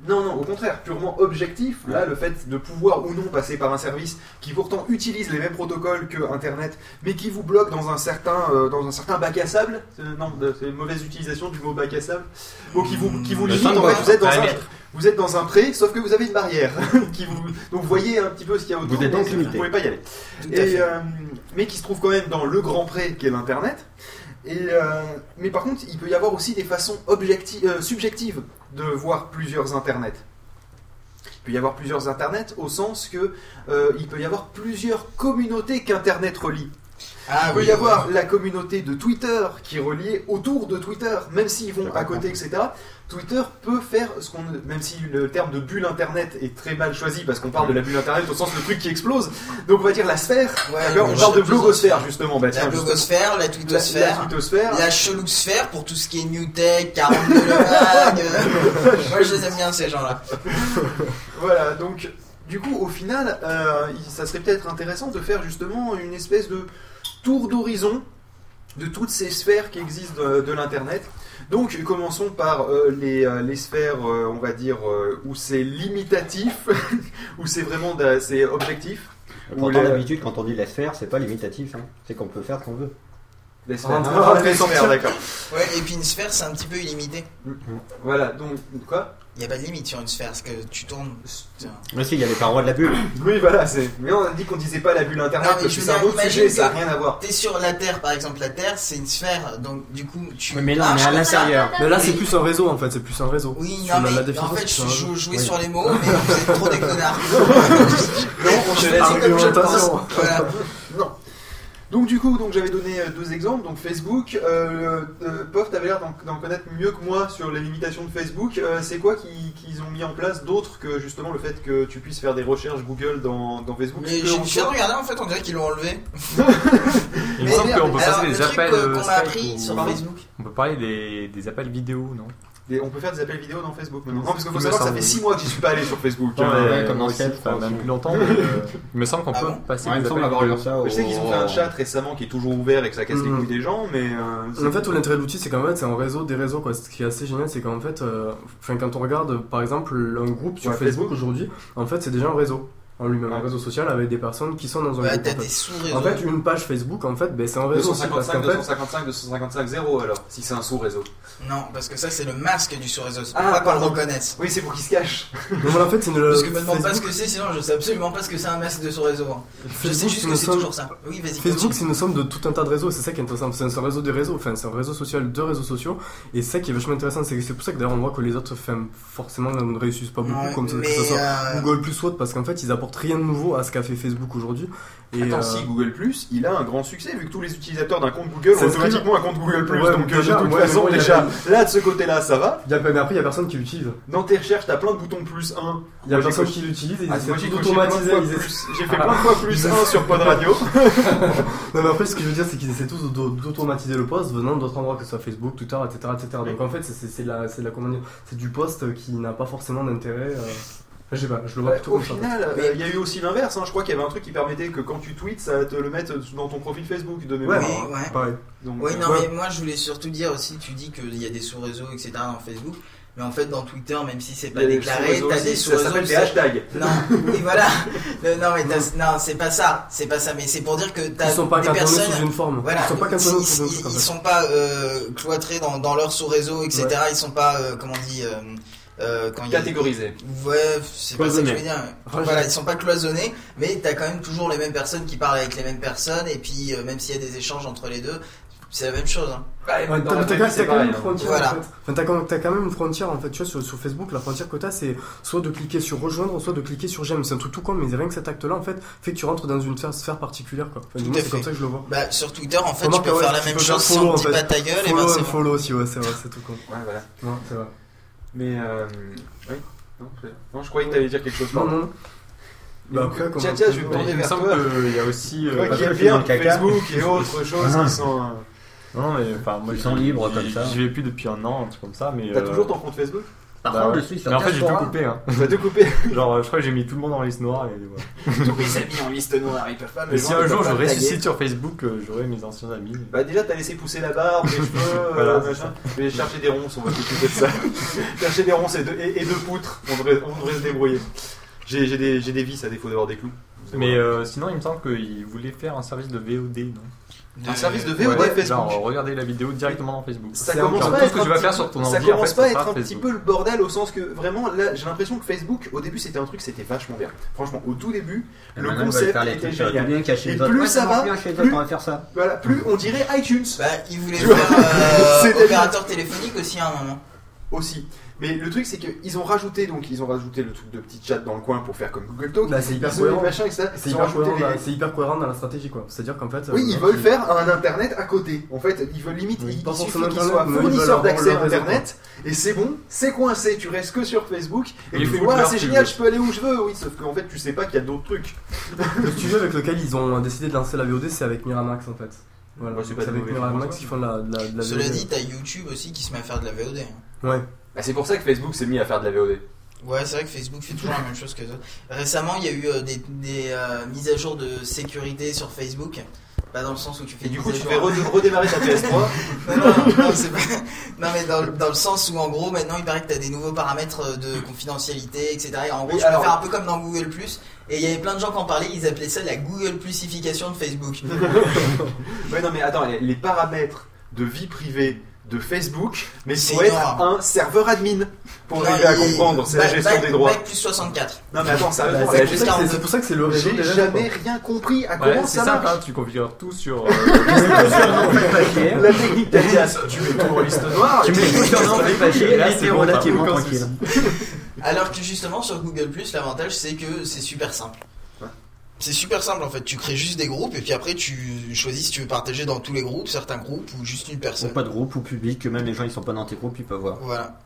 Non, non, au contraire, purement objectif. Là, le fait de pouvoir ou non passer par un service qui pourtant utilise les mêmes protocoles que Internet, mais qui vous bloque dans un certain, euh, dans un certain bac à sable. Non, c'est une mauvaise utilisation du mot bac à sable. Bon, qui vous, qui vous limite. En sandbox, fait, vous êtes dans un, vous êtes dans un pré, sauf que vous avez une barrière qui vous, donc vous voyez un petit peu ce qu'il y a autour. Vous êtes mais donc vous limité. pouvez pas y aller. Et, euh, mais qui se trouve quand même dans le grand pré qui est l'internet. Et euh, mais par contre, il peut y avoir aussi des façons objecti- euh, subjectives de voir plusieurs internets. Il peut y avoir plusieurs internets au sens que euh, il peut y avoir plusieurs communautés qu'internet relie. Ah il peut oui, y avoir ouais. la communauté de Twitter qui est reliée autour de Twitter, même s'ils vont à côté, etc. Twitter peut faire ce qu'on, même si le terme de bulle internet est très mal choisi parce qu'on parle de la bulle internet au sens le truc qui explose. Donc on va dire la sphère. Ouais, d'accord on parle de blogosphère justement. Bah, La blogosphère, la la, la twittosphère, twittosphère. la chelousphère pour tout ce qui est New Tech, 42 le mag. euh, Moi, je les aime bien, ces gens-là. Voilà, donc du coup, au final, euh, ça serait peut-être intéressant de faire justement une espèce de tour d'horizon de toutes ces sphères qui existent de, de l'Internet. Donc, commençons par euh, les, euh, les sphères, euh, on va dire, euh, où c'est limitatif, où c'est vraiment c'est objectif. Ou Pourtant, les- d'habitude, quand on dit la sphère, c'est pas limitatif. hein. C'est qu'on peut faire ce qu'on veut. Les sphères. Ah, les sphères, d'accord. Ouais, et puis une sphère, c'est un petit peu illimité. Voilà, donc quoi? Il n'y a pas de limite sur une sphère, parce que tu tournes. Tiens. Mais si, il y a les parois de la bulle. Oui, voilà, c'est. Mais on a dit qu'on disait pas la bulle internet Non, mais parce je que c'est un autre sujet, ça a que rien à voir. T'es sur la Terre, par exemple. La Terre, c'est une sphère, donc du coup, tu. Oui, mais là, on est à l'intérieur. Mais là, c'est plus un réseau en fait, c'est plus un réseau. Oui, non, la- mais la en fait, je jouais Oui. sur les mots, mais vous êtes trop des connards. Non, on te laisse comme je pense. Voilà. Donc du coup, donc j'avais donné euh, deux exemples. Donc Facebook, euh, euh, Pof, t'avais l'air d'en connaître mieux que moi sur les limitations de Facebook. Euh, c'est quoi qui- qu'ils ont mis en place d'autre que justement le fait que tu puisses faire des recherches Google dans, dans Facebook? Mais j'ai soi- regarder, en fait, on dirait qu'ils l'ont enlevé. Il me semble qu'on peut passer des appels que- qu'on m'a Skype appris ou- sur Pardon Facebook. On peut parler des, des appels vidéo, non? Des- on peut faire des appels vidéo dans Facebook maintenant. Non, parce qu'il faut savoir que ça fait 6 mois que j'y suis pas allé sur Facebook. Hein. ouais, comme dans Skype, enfin, je même plus longtemps. mais, euh, il me semble qu'on Ah peut bon passer Ouais, il des me semble appels vidéo. ça. au- Je sais qu'ils ont fait un chat récemment qui est toujours ouvert et que ça casse les Mhm. couilles des gens, mais. euh, En fait, tout l'intérêt de l'outil, c'est qu'en fait, c'est un réseau des réseaux. Quoi. Ce qui est assez génial, c'est qu'en fait, euh, quand on regarde, par exemple, un groupe sur Ouais, Facebook Facebook. aujourd'hui, en fait, c'est déjà un réseau en lui-même, un réseau social avec des personnes qui sont dans un Ouais, groupe. en fait. des sous-réseaux. En fait, une page Facebook, en fait, ben, c'est un réseau. aussi, parce 255, qu'en fait, 255, 255, 0 alors, si c'est un sous-réseau. Non, parce que ça, c'est le masque du sous-réseau. C'est Ah, qu'on le reconnaisse. Oui, c'est pour qu'ils se cachent. non, mais en fait, c'est une. Parce que me demande pas ce Facebook- que c'est, sinon je sais absolument pas ce que c'est un masque de sous-réseau. hein. Je sais juste que c'est somme- toujours ça. Oui, vas-y. Facebook, c'est une somme de tout un tas de réseaux, c'est ça qui est intéressant. C'est un réseau des réseaux, enfin, c'est un réseau social de réseaux sociaux. Et c'est ça qui est vachement intéressant, c'est que c'est pour ça que d'ailleurs on voit que les autres, forcément, ne réussissent pas beaucoup, Ouais, comme ça, que mais, ce soit euh, Google plus ou autre, parce qu'en fait, ils apportent rien de nouveau à ce qu'a fait Facebook aujourd'hui. Et, Attends, euh, si Google Plus, il a un grand succès vu que tous les utilisateurs d'un compte Google ont automatiquement un compte Google Plus. Ouais, donc euh, déjà, de toute ouais, façon, bon, a déjà, là de ce côté-là, ça va. il y a- mais après, il y a personne qui l'utilise. Dans tes recherches, t'as plein de boutons plus 1. Il y a Moi, personne qui l'utilise Ah, moi, j'ai plus- J'ai fait plein de fois plus 1 sur Pod Radio. Non, mais après, ce que je veux dire, c'est qu'ils essaient tous d'au- d'automatiser le post venant d'autres endroits, que ce soit Facebook, Twitter, etc. etc. Donc en fait, c'est- c'est la, du post qui n'a pas forcément d'intérêt. Euh, Je sais pas, je le vois Ouais, plutôt au comme ça. final, euh, il y a eu aussi l'inverse. hein. Je crois qu'il y avait un truc qui permettait que quand tu tweets, ça te le mette dans ton profil Facebook de mémoire. Oui, ouais. Pareil. Donc, Oui, euh, non, ouais. mais moi je voulais surtout dire aussi, tu dis qu'il y a des sous-réseaux, etc. dans Facebook. Mais en fait, dans Twitter, même si c'est il y pas a des déclaré, sous-réseaux t'as aussi, des Ça sous-réseaux. s'appelle des c'est- hashtags. Non, oui, voilà. Le- non, mais t'as- non, c'est pas ça. C'est pas ça. Mais c'est pour dire que t'as Ils sont pas des cantonnés personnes. sous une forme. Voilà, Ils sont pas cantonnés ils- sous un ils- truc en ils sont pas euh, cloîtrés dans, dans leur sous-réseau, etc. Ils sont pas, euh, comment on dit, euh, euh, quand il y a- Catégorisés. Ouais, c'est pas ça que je veux dire. Voilà, ils sont pas cloisonnés, mais t'as quand même toujours les mêmes personnes qui parlent avec les mêmes personnes, et puis euh, même s'il y a des échanges entre les deux, c'est la même chose. hein. Ouais, t'as quand même une frontière Voilà. en fait. Enfin, t'as quand, même une frontière en fait, tu vois, sur, sur Facebook, la frontière que t'as c'est soit de cliquer sur rejoindre, soit de cliquer sur j'aime. C'est un truc tout con, mais rien que cet acte-là en fait fait que tu rentres dans une sphère, particulière quoi. Enfin, c'est comme ça que je le vois. Bah, sur Twitter, en fait, Remarque, tu peux ouais, faire la même chose follow, sans en fait. pas ta gueule, et ben bon. follow aussi, ouais, c'est vrai, c'est tout con. Ouais, voilà. Ouais, c'est vrai. Mais euh, oui. Non, non, je croyais que t'allais dire quelque chose. Non, non. Bah après. Tiens, tiens, je vais me tourner Il vers toi. qu'il y a aussi. euh, qui bien. Facebook et autres choses qui sont. euh, Non, mais enfin, moi, Ils sont libres comme ça. J'y vais plus depuis un an, un truc comme ça, mais. T'as euh, toujours ton compte Facebook? Par bah contre, ouais. je suis sur Mais en fait, j'ai tout Diaspora. coupé, hein. Couper Genre, euh, je crois que j'ai mis tout le monde en liste noire et voilà. tous mes amis en liste noire, ils peuvent pas me Mais si joindre, un ils jour peuvent je pas me taguer. ressuscite sur Facebook, euh, j'aurai mes anciens amis. Bah déjà t'as laissé pousser la barbe, les cheveux, euh, Voilà, c'est machin. Je vais chercher des ronces, on va s'occuper de ça. chercher des ronces et, de, et, et de poutres, on devrait, on devrait se débrouiller. J'ai j'ai des, j'ai des vis à défaut d'avoir des clous. Mais euh, sinon, il me semble qu'il voulait faire un service de VOD, non? Un service de VOD Ouais, Facebook. Genre, regarder la vidéo directement dans Facebook. Ça commence pas à être un petit peu- le bordel au sens que vraiment là j'ai l'impression que Facebook au début c'était un truc c'était vachement bien. Franchement au tout début Et le concept était euh, génial. bien Et plus Ouais, ça va, plus- on va faire ça. Voilà plus on dirait iTunes Bah, ils voulaient faire euh, opérateur téléphonique aussi à un moment. aussi. Mais le truc c'est qu'ils ont rajouté donc ils ont rajouté le truc de petit chat dans le coin pour faire comme Google Talk. Bah, c'est hyper cohérent. machin, etc. C'est Ils ont hyper, rajouté cohérent, les- dans- c'est hyper cohérent dans la stratégie quoi. C'est-à-dire qu'en fait. Oui, euh, ils veulent c'est- faire un internet à côté. En fait, ils veulent limite, Oui, il, suffit qu'ils soient mais ils veulent fournisseurs d'accès internet et c'est bon, c'est coincé. Tu restes que sur Facebook et, Et tu fais voilà, c'est génial, je peux aller où je veux. Oui, sauf qu'en fait, tu sais pas qu'il y a d'autres trucs. Le studio avec lequel ils ont décidé de lancer la VOD, c'est avec Miramax en fait. Voilà, Ouais, c'est avec Miramax qui font de la, de la, de la Cela VOD. dit, t'as YouTube aussi qui se met à faire de la VOD. hein. Ouais. Bah, c'est pour ça que Facebook s'est mis à faire de la VOD. Ouais, c'est vrai que Facebook fait toujours la même chose que les autres. Récemment, il y a eu euh, des, des, euh, mises à jour de sécurité sur Facebook. Pas dans le sens où tu fais Et du coup, tu fais redémarrer ta PS3. non, non, non, c'est pas- non, mais dans, dans le sens où en gros maintenant il paraît que tu as des nouveaux paramètres de confidentialité, etc. Et en gros, Oui, tu alors- peux faire un peu comme dans Google Et il y avait plein de gens qui en parlaient, ils appelaient ça la Google Plusification de Facebook. ouais, non, mais attends, les, les paramètres de vie privée de Facebook, mais C'est faut être énorme. un serveur admin pour Non, arriver à il- comprendre. C'est la gestion des droits. plus 64. Non, mais attends, c'est gestion- pour ça que c'est- c'est pour ça que c'est le réseau J'ai déjà, jamais quoi. rien compris à comment ça marche. hein, tu configures tout sur. euh, La technique tu mets tout en liste noire. Tu et mets tout sur un papier, Et là, c'est relativement tranquille. Alors que justement sur Google l'avantage c'est que c'est super simple. C'est super simple en fait, tu crées juste des groupes et puis après tu choisis si tu veux partager dans tous les groupes, certains groupes ou juste une Ou personne. pas de groupe ou public, que même les gens ils sont pas dans tes groupes, ils peuvent voir. Voilà.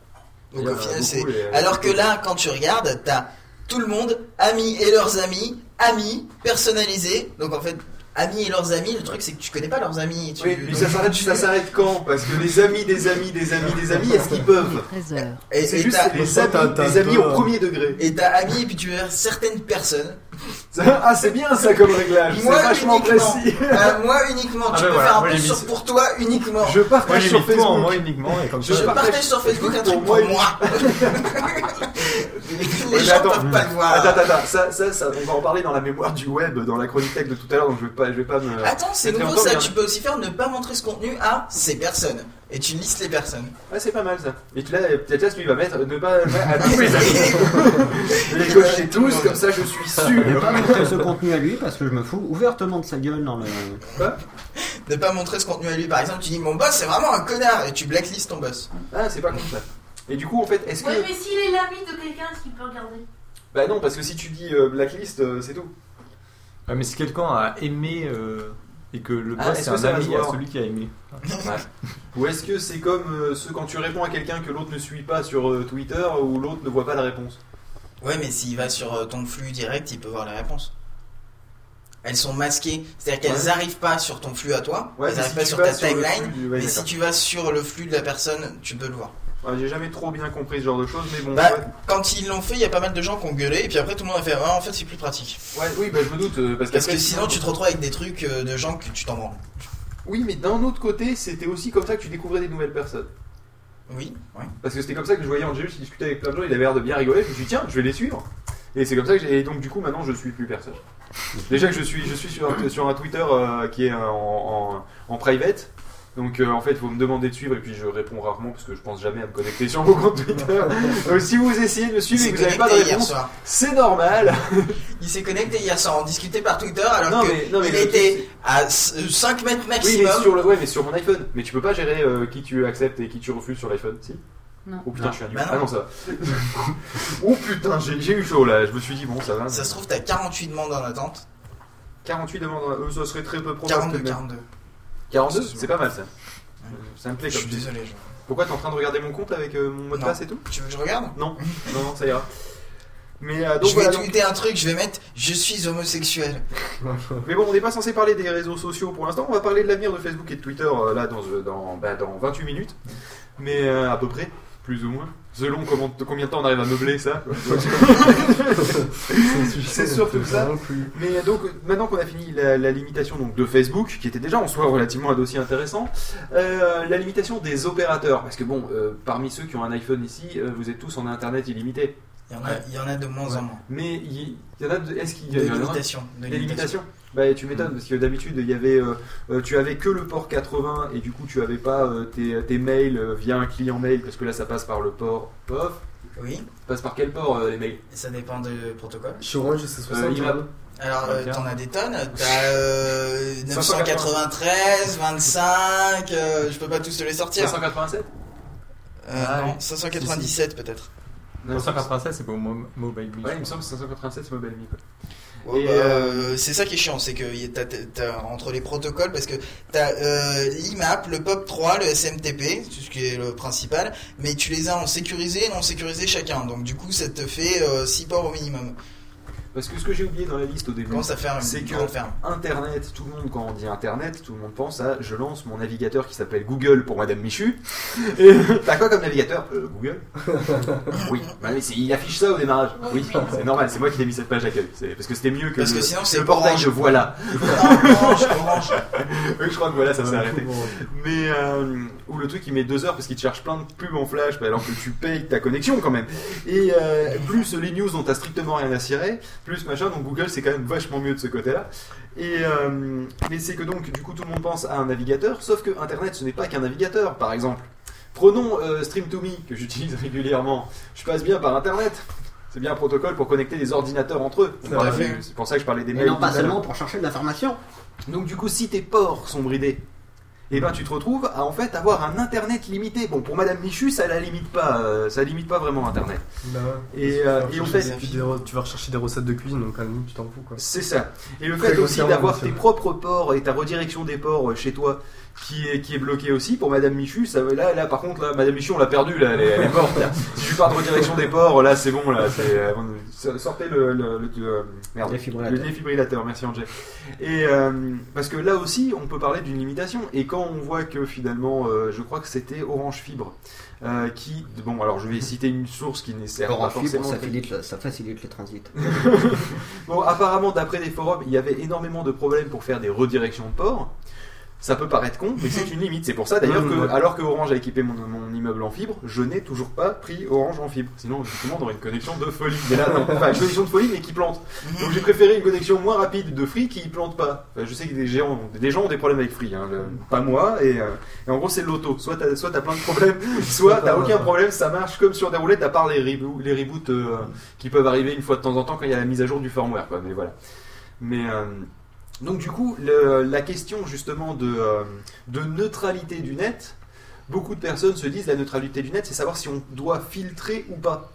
Donc Il y en au a final beaucoup, c'est. les- Alors que là, quand tu regardes, t'as tout le monde, amis et leurs amis, amis, personnalisés. Donc en fait, amis et leurs amis, le truc c'est que tu connais pas leurs amis. Tu... Oui, mais ça s'arrête, ça s'arrête quand? Parce que les amis des amis des amis des amis, est-ce qu'ils peuvent? Et- C'est et juste t'as- les amis, des amis au premier degré. Et t'as amis et puis tu verras certaines personnes. Ah, c'est bien ça comme réglage, c'est Moi vachement uniquement. précis. Euh, moi uniquement. Ah tu ben peux voilà, faire un post sur pour toi uniquement. Je partage Moi, sur en Facebook. moi uniquement et comme Je ça. partage sur Facebook un truc pour moi Les gens attends, peuvent pas le voir. Attends, attends, attends, ça, ça, ça, on va en parler dans la mémoire du web, dans la chronique tech de tout à l'heure, donc je vais pas, je vais pas me. Attends, c'est nouveau ça. mais- Tu peux aussi faire ne pas montrer ce contenu à ces personnes. Et tu listes les personnes. Ouais, c'est pas mal ça. Et là, peut-être lui va mettre ne pas. ouais, à tous mes amis. les cocher tous, comme ça je suis sûr. Ne pas montrer ce contenu à lui parce que je me fous ouvertement de sa gueule dans le. Ne pas montrer ce contenu à lui. Par exemple, tu dis mon boss c'est vraiment un connard et tu blacklistes ton boss. Ah, c'est pas con ça. Et du coup, en fait, est-ce que. Ouais, mais s'il est l'ami de quelqu'un, est-ce qu'il peut regarder? Bah non, parce que si tu dis euh, blacklist, euh, c'est tout. Ouais, mais si quelqu'un a aimé euh, et que le Ah, boss est-ce c'est un ça ami à voir celui qui a aimé. Ou est-ce que c'est comme euh, ce quand tu réponds à quelqu'un que l'autre ne suit pas sur euh, Twitter ou l'autre ne voit pas la réponse? Ouais, mais s'il va sur euh, ton flux direct, il peut voir les réponses. Elles sont masquées, c'est-à-dire qu'elles Ouais. n'arrivent pas sur ton flux à toi, Ouais, elles mais n'arrivent si pas sur ta timeline, flux du- ouais, mais si tu vas sur le flux de la personne, tu peux le voir. Ouais, J'ai jamais trop bien compris ce genre de choses, mais bon. Bah, ouais. quand ils l'ont fait, il y a pas mal de gens qui ont gueulé, et puis après tout le monde a fait Ah, en fait c'est plus pratique. Ouais, oui, bah je me doute. euh, parce Parce qu'après, que sinon tu te retrouves avec des trucs euh, de gens que tu t'en branles. Oui, mais d'un autre côté, c'était aussi comme ça que tu découvrais des nouvelles personnes. Oui. Parce que c'était comme ça que je voyais Angelus, il discutait avec plein de gens, il avait l'air de bien rigoler, je me suis dit tiens, je vais les suivre. Et c'est comme ça que j'ai. Et donc du coup maintenant je suis plus personne. Déjà que je suis, je suis sur, un, sur un Twitter euh, qui est en, en, en private. Donc euh, en fait il faut me demander de suivre et puis je réponds rarement parce que je pense jamais à me connecter sur mon compte Twitter. Donc si vous essayez de me suivre et Il que s'est vous n'avez pas de réponse, c'est normal. Il s'est connecté hier soir, on discutait par Twitter alors Non, que mais- non, mais il était à 5 mètres Oui maximum. mais sur le ouais mais sur mon iPhone. Mais tu peux pas gérer euh, qui tu acceptes et qui tu refuses sur l'iPhone, si? Non. Oh putain, Non. je suis un. Bah non. Ah non, ça va. oh putain, j'ai eu chaud là. Je me suis dit, bon, ça va. Ça se trouve, t'as 48 demandes en attente. 48 demandes, euh, ça serait très peu probable. 42, tout de même. 42. 42 C'est pas mal ça. Ça me plaît Je suis désolé. je- Pourquoi t'es en train de regarder mon compte avec euh, mon mot de passe et tout? Tu veux que je regarde? Non, non, non, ça ira. Mais euh, donc Je vais voilà. donc- tweeter un truc, je vais mettre Je suis homosexuel. Mais bon, on n'est pas censé parler des réseaux sociaux pour l'instant. On va parler de l'avenir de Facebook et de Twitter euh, là dans, euh, dans, bah, dans 28 minutes. Mais euh, à peu près, plus ou moins. Selon comment, combien de temps on arrive à meubler ça. C'est surtout ça. Mais donc maintenant qu'on a fini la, la limitation donc, de Facebook, qui était déjà en soi relativement un dossier intéressant, euh, la limitation des opérateurs. Parce que bon, euh, parmi ceux qui ont un iPhone ici, euh, vous êtes tous en Internet illimité. Il y en a, il y en a de moins en moins. Mais il y, en a. de- Est-ce qu'il y De a limitation. de Des limitation. limitations Bah tu m'étonnes parce que d'habitude il y avait, euh, euh, tu avais que le port 80 et du coup tu avais pas euh, tes, tes mails euh, via un client mail parce que là ça passe par le port POF. Oui, Passe par quel port euh, les mails? Ça dépend du protocole. Sur Orange, c'est 60. Euh, IMAP. Alors, euh, t'en as des tonnes. T'as euh, 593, 993, 25, euh, je peux pas tous te les sortir. 587 Euh, Ah, non, oui. 597 peut-être. Non, 187 c'est pas au mo- mobile. Ouais, il me semble que c'est 587 c'est Mobile Me quoi. Ouais, bah, euh, euh, c'est ça qui est chiant, c'est que t'as- t'as- entre les protocoles, parce que t'as euh, l'IMAP, le POP3, le SMTP, c'est ce qui est le principal, mais tu les as en sécurisé et non sécurisé chacun. Donc du coup, ça te fait 6 ports au minimum. Parce que ce que j'ai oublié dans la liste au début, c'est que. Internet, tout le monde, quand on dit Internet, tout le monde pense à je lance mon navigateur qui s'appelle Google pour Madame Michu. Et T'as quoi comme navigateur Euh, Google? Oui, Bah il affiche ça au démarrage. Oui, c'est normal, c'est moi qui l'ai mis cette page d'accueil. Parce que c'était mieux que, Parce que le, sinon, que c'est le portail Orange. de voilà. Orange, Orange. Oui, je crois que voilà, ça s'est arrêté. Mais euh, ou le truc il met deux heures parce qu'il te cherche plein de pubs en flash bah, alors que tu payes ta connexion quand même. Et euh, plus les news dont t'as strictement rien à cirer, plus machin. Donc Google c'est quand même vachement mieux de ce côté-là. Et euh, mais c'est que donc du coup tout le monde pense à un navigateur, sauf que Internet ce n'est pas qu'un navigateur. Par exemple, prenons euh, Stream2Me que j'utilise régulièrement. Je passe bien par Internet. C'est bien un protocole pour connecter les ordinateurs entre eux. C'est pour ça que je parlais des Et mails. non pas seulement pour chercher de l'information. Donc du coup, si tes ports sont bridés, et ben tu te retrouves à en fait avoir un internet limité. Bon, pour Madame Michu, ça la limite pas, euh, ça limite pas vraiment internet. Bah ouais. Et, euh, et en fait- des- tu vas rechercher des recettes de cuisine, donc à la limite, tu t'en fous quoi. C'est ça. Et le fait aussi d'avoir tes propres ports et ta redirection des ports euh, chez toi qui est, qui est bloquée aussi pour Madame Michu, ça là, là par contre là, Madame Michu on l'a perdu là, elle est, elle est morte. là. Si je pars de redirection des ports, là c'est bon là, c'est, euh, sortez le, le, le- le- merde, Défibrillateur. le défibrillateur, merci Angel. Et euh, parce que là aussi on peut parler d'une limitation et quand on voit que finalement, euh, je crois que c'était Orange Fibre. euh, qui bon alors je vais citer une source qui n'est pas Orange Fibre, forcément ça facilite, le, ça facilite le transit. Bon, apparemment, d'après des forums, il y avait énormément de problèmes pour faire des redirections de port. Ça peut paraître con, mais c'est une limite. C'est pour ça d'ailleurs Mmh, que, alors que Orange a équipé mon, mon immeuble en fibre, je n'ai toujours pas pris Orange en fibre. Sinon, justement, on aurait une connexion de folie. Mais là, non. Enfin, une connexion de folie, mais qui plante. Donc, j'ai préféré une connexion moins rapide de Free qui plante pas. Enfin, je sais que des gens, des gens ont des problèmes avec Free, hein, le- pas moi. Et, euh, et en gros, c'est l'auto. Soit t'as, soit t'as plein de problèmes, soit t'as aucun problème. Ça marche comme sur des roulettes, à part les, reboo- les reboots euh, qui peuvent arriver une fois de temps en temps quand il y a la mise à jour du firmware. Quoi. Mais voilà. Mais euh, donc du coup, le- la question justement de, euh, de neutralité du net, beaucoup de personnes se disent la neutralité du net, c'est savoir si on doit filtrer ou pas.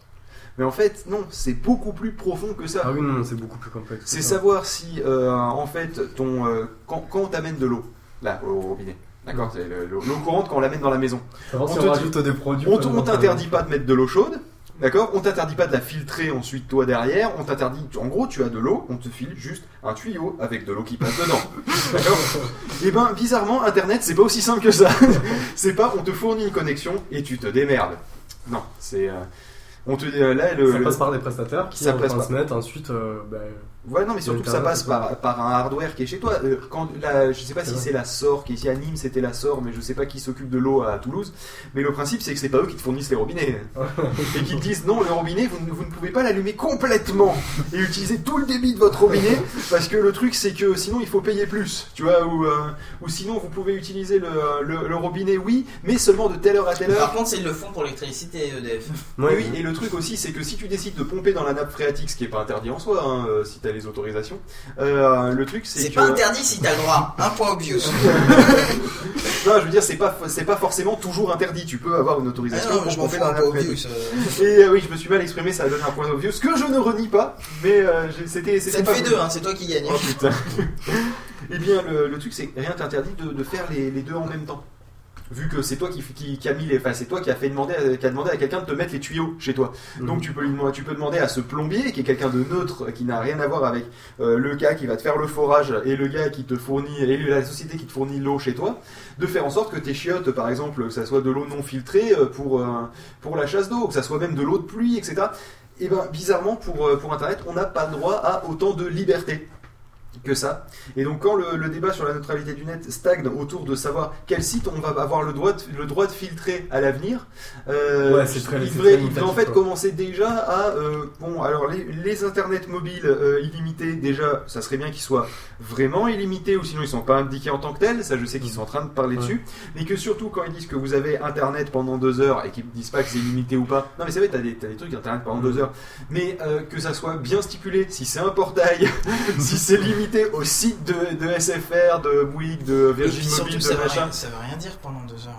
Mais en fait, non, c'est beaucoup plus profond que ça. Ah oui, non, c'est beaucoup plus complexe. C'est savoir si, euh, en fait, ton, euh, quand, quand on t'amène de l'eau, là, au robinet, d'accord, c'est l'eau courante quand on l'amène dans la maison. Savoir si On on des produits. On on t'interdit pas de mettre de l'eau chaude, d'accord? On t'interdit pas de la filtrer ensuite toi derrière. On t'interdit, en gros, tu as de l'eau, on te file juste un tuyau avec de l'eau qui passe dedans, d'accord? Et ben, bizarrement, Internet, c'est pas aussi simple que ça. c'est pas, on te fournit une connexion et tu te démerdes. Non, c'est, euh, on te, euh, là, le, Ça le- passe par des prestataires qui Ça en passe par- transmettent ensuite. euh, bah, Ouais, non, mais surtout que ça passe par, par un hardware qui est chez toi. Euh, quand la, je sais pas si c'est la SOR qui est ici à Nîmes, c'était la SOR, mais je sais pas qui s'occupe de l'eau à Toulouse. Mais le principe, c'est que c'est pas eux qui te fournissent les robinets. et qui te disent non, le robinet, vous, ne- vous ne pouvez pas l'allumer complètement et utiliser tout le débit de votre robinet parce que le truc, c'est que sinon il faut payer plus. Tu vois, ou, euh, ou sinon vous pouvez utiliser le, le, le robinet, oui, mais seulement de telle heure à telle heure. Par contre, c'est ils le font pour l'électricité EDF. Oui, oui, et le truc aussi, c'est que si tu décides de pomper dans la nappe phréatique, ce qui est pas interdit en soi, hein, euh, si tu as les autorisations, euh, le truc c'est C'est que. pas interdit si t'as le droit. Un point obvious. non, je veux dire, c'est pas, c'est pas forcément toujours interdit. Tu peux avoir une autorisation Ah non, je m'en dans un point obvious. Et euh, oui, je me suis mal exprimé, ça a donné un point obvious, que je ne renie pas, mais euh, c'était. Ça te pas fait deux, hein, c'est toi qui gagne. Oh putain. Eh bien, le, le truc, c'est rien t'interdit de, de faire les, les deux en même temps. Vu que c'est toi qui, qui, qui a mis les, enfin, c'est toi qui a fait demander, à- qui a demandé à quelqu'un de te mettre les tuyaux chez toi. Mhm. Donc tu peux lui demander- tu peux demander à ce plombier qui est quelqu'un de neutre, qui n'a rien à voir avec euh, le gars qui va te faire le forage et le gars qui te fournit et la société qui te fournit l'eau chez toi, de faire en sorte que tes chiottes, par exemple, que ça soit de l'eau non filtrée euh, pour euh, pour la chasse d'eau, que ça soit même de l'eau de pluie, etc. Et ben bizarrement pour pour Internet, on n'a pas droit à autant de liberté que ça. Et donc quand le, le débat sur la neutralité du net stagne autour de savoir quel site on va avoir le droit de, le droit de filtrer à l'avenir, euh, Ouais, très- il devrait, très il devrait en fait quoi. commencer déjà à euh, bon alors les, les internets mobiles euh, illimités déjà ça serait bien qu'ils soient vraiment illimités ou sinon ils sont pas indiqués en tant que tels ça je sais qu'ils sont en train de parler Ouais. dessus mais que surtout quand ils disent que vous avez internet pendant deux heures et qu'ils disent pas que c'est illimité ou pas non mais c'est vrai t'as des, t'as des trucs internet pendant deux heures mais euh, que ça soit bien stipulé si c'est un portail si c'est limité au site de, de SFR de Bouygues de Virgin surtout, Mobile ça veut, machin rien, ça veut rien dire pendant deux heures.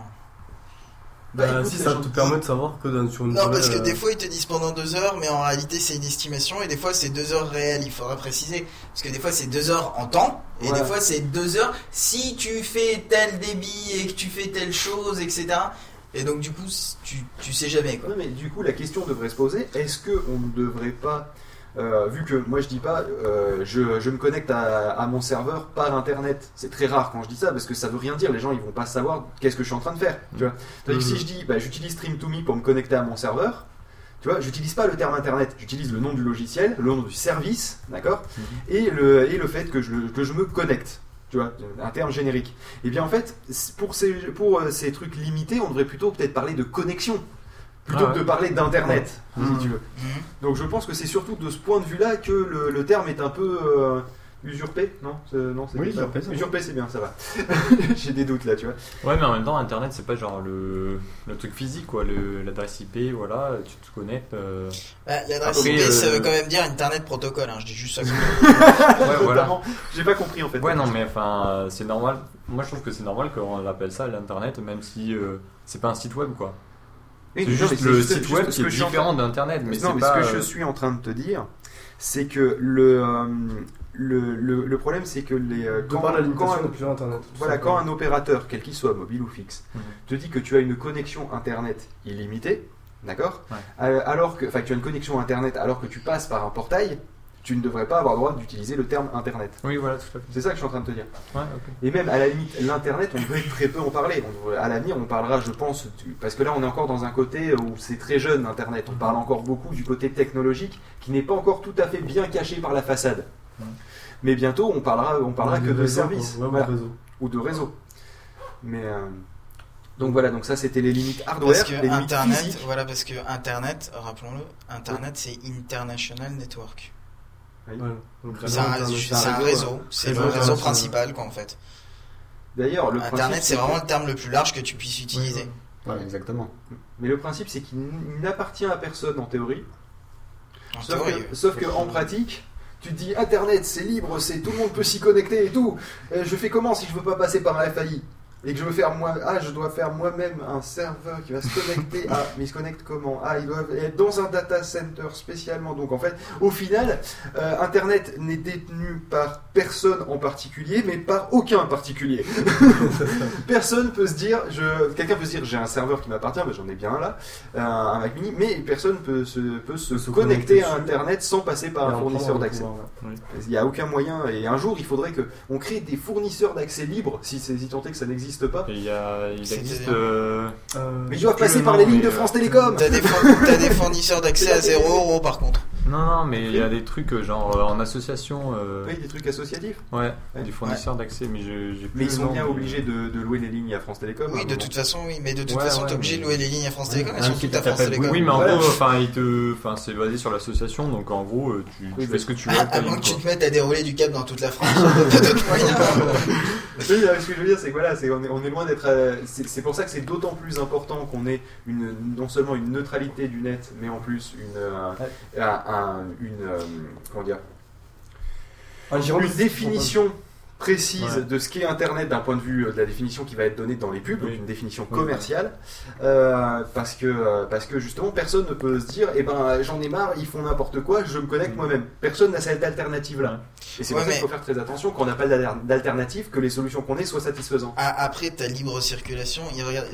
Bah, Bah, écoute, si ça gens- te permet de savoir que dans, sur une Non, durée, parce que euh, des fois ils te disent pendant deux heures, mais en réalité c'est une estimation, et des fois c'est deux heures réelles, il faudra préciser. Parce que des fois c'est deux heures en temps, et Ouais. des fois c'est deux heures si tu fais tel débit et que tu fais telle chose, etc. Et donc du coup, tu, tu sais jamais quoi. Non, mais du coup, la question devrait se poser est-ce que on ne devrait pas euh, vu que moi je dis pas, euh, je, je me connecte à, à mon serveur par internet. C'est très rare quand je dis ça parce que ça veut rien dire. Les gens ils vont pas savoir qu'est-ce que je suis en train de faire. Tu vois. Tandis que si Mhm. je dis, bah, j'utilise Stream2Me pour me connecter à mon serveur, tu vois, j'utilise pas le terme internet, j'utilise le nom du logiciel, le nom du service, d'accord, et le et le fait que je que je me connecte. Tu vois, un terme générique. Et bien en fait, pour ces pour euh, ces trucs limités, on devrait plutôt peut-être parler de connexion plutôt Ah que de parler d'internet, si tu veux. Donc je pense que c'est surtout de ce point de vue-là que le, le terme est un peu euh, usurpé, non? Non, c'est Oui, usurpé, c'est. Usurpé, c'est bien, ça va. J'ai des doutes là, tu vois. Ouais, mais en même temps, Internet, c'est pas genre le, le truc physique, quoi. le- L'adresse IP, voilà, tu te connectes. euh, Bah, L'adresse IP, ça euh, veut quand même dire Internet Protocol, hein, je dis juste ça. Ouais, voilà. J'ai pas compris en fait. Ouais, non, mais enfin, euh, c'est normal. Moi, je trouve que c'est normal qu'on appelle ça l'Internet, même si euh, c'est pas un site web, quoi. Oui, c'est juste le juste- site web qui est en différent d'Internet, mais non, c'est mais pas. ce que je euh, suis en train de te dire, c'est que le, euh, le, le, le problème, c'est que les, euh, De quand, la quand un- internet. voilà, quand un opérateur, quel qu'il soit, mobile ou fixe, Mhm. te dit que tu as une connexion internet illimitée, d'accord Ouais. Euh, Alors que, enfin, que tu as une connexion internet alors que tu passes par un portail, tu ne devrais pas avoir le droit d'utiliser le terme internet. Oui, voilà, tout à fait. C'est ça que je suis en train de te dire. Ouais. Et même à la limite, l'internet, on peut très peu en parler. On- à l'avenir, on parlera, je pense, du- parce que là, on est encore dans un côté où c'est très jeune l'internet. On parle encore beaucoup du côté technologique qui n'est pas encore tout à fait bien caché par la façade. Mais bientôt, on parlera, on parlera Ouais, que de services, Voilà. ou de réseau. Mais euh, donc voilà, donc ça c'était les limites hardware, Parce que les limites Internet, physiques. voilà, parce que Internet, rappelons-le, Internet c'est International Network. Oui. C'est un, Internet, c'est un réseau, c'est le réseau principal quoi en fait. D'ailleurs, le Internet c'est vraiment le terme le plus large que tu puisses utiliser. Ouais, exactement. Mais le principe, c'est qu'il n'appartient à personne en théorie. En Sauf, théorie, que, sauf que en pratique, tu te dis Internet, c'est libre, c'est tout le monde peut s'y connecter et tout. Euh, je fais comment si je veux pas passer par un FAI et que je veux faire moi, ah, je dois faire moi-même un serveur qui va se connecter. Ah, mais il se connecte comment? Ah, il doit être dans un data center spécialement. Donc en fait, au final, euh, Internet n'est détenu par personne en particulier, mais par aucun particulier. personne peut se dire, je, quelqu'un peut se dire, j'ai un serveur qui m'appartient, ben, j'en ai bien un là, un, un Mac Mini, mais personne peut se, peut se, se connecter connecter à. Internet sans passer par un fournisseur d'accès. Il n'y a aucun moyen, et un jour il faudrait que on crée des fournisseurs d'accès libres, si c'est si tant est que ça n'existe pas. Et il, y a, il existe. euh, Euh, Mais ils doivent passer par les lignes de euh, France Télécom T'as des, fourn- t'as des fournisseurs d'accès à 0 euros par contre. Non, non, mais il y a des trucs euh, genre euh, en association. euh, Oui, des trucs associatifs. Ouais, Ouais. des fournisseurs d'accès, mais je- j'ai plus Mais ils sont bien obligés de, de louer les lignes à France Télécom. Oui, un de toute façon, oui, mais de toute Ouais, façon, ouais, t'es obligé mais- de louer les lignes à France Télécom, elles Un sont qui toutes à France Télécom. Oui, mais en Voilà. gros, enfin, il te, enfin, c'est basé sur l'association, donc en gros, euh, tu, fais ce que tu veux. Ah, ta à moins que tu te mettes à dérouler du câble dans toute la France, t'as d'autres moyens. Oui, ce que je veux dire, c'est que voilà, c'est, on, est, on est loin d'être. euh, c'est, pour ça que c'est d'autant plus important qu'on ait une, non seulement une neutralité du net, mais en plus une, euh, un- un- une, euh, comment dire, une définition précise Ouais. de ce qu'est Internet d'un point de vue euh, de la définition qui va être donnée dans les pubs, donc Oui. une définition Oui. commerciale, euh, parce que euh, parce que justement personne ne peut se dire, eh ben j'en ai marre, ils font n'importe quoi, je me connecte Mm. moi-même. Personne n'a cette alternative là. Et c'est Ouais, pour ça qu'il faut faire très attention quand on n'a pas d'al- d'alternative, que les solutions qu'on ait soient satisfaisantes. Après, ta libre circulation, regarde,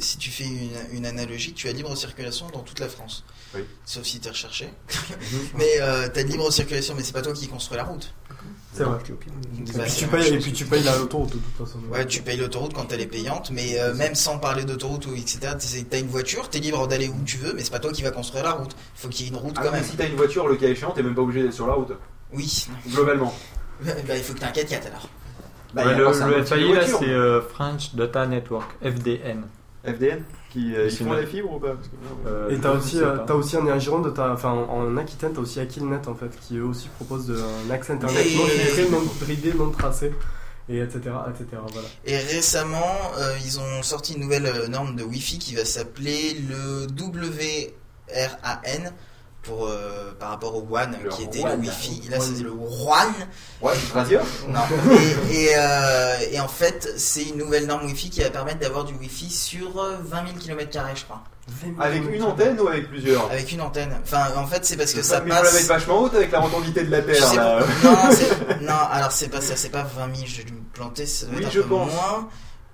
si tu fais une, une analogie, tu as libre circulation dans toute la France. Oui. Sauf si t'es recherché. mais euh, t'as libre circulation, mais c'est pas toi qui construis la route. C'est vrai. Et puis, tu payes, et puis tu payes la l'autoroute de toute façon. Ouais, tu payes l'autoroute quand elle est payante, mais euh, même sans parler d'autoroute ou etc. T'as une voiture, t'es libre d'aller où tu veux, mais c'est pas toi qui va construire la route. Faut qu'il y ait une route Ah, quand mais même. si t'as une voiture, le cas échéant, t'es même pas obligé d'être sur la route, Oui. globalement. bah, il faut que t'aies un 4x4 alors. Bah, Ouais, y a le le FAI là, c'est euh, French Data Network, FDN. FDN qui euh, ils font les fibres ou pas Parce que, Euh, Et t'as aussi, euh, t'as aussi en, Gironde, t'as- enfin en, en Aquitaine, t'as aussi Aquilnet en fait, qui eux aussi propose de- un accès internet Et- non filtré, non bridé, non tracé, et etc. etc. Voilà. Et récemment, euh, ils ont sorti une nouvelle euh, norme de Wi-Fi qui va s'appeler le WRAN pour, euh, par rapport au WAN Le qui était le Wi-Fi. Là, c'est le WAN. Ouais, radio Non. et, et, euh, et en fait, c'est une nouvelle norme Wi-Fi qui va permettre d'avoir du Wi-Fi sur euh, 20 000 km, je crois. Avec une antenne ou avec plusieurs? Avec une antenne. Enfin, en fait, c'est parce que Mais ça passe. vachement haute avec la rotondité de la Terre. là. pas. Non, c'est- non, alors c'est pas ça, c'est pas 20 000, je vais me planter, ça doit Oui, être un je peu pense. moins.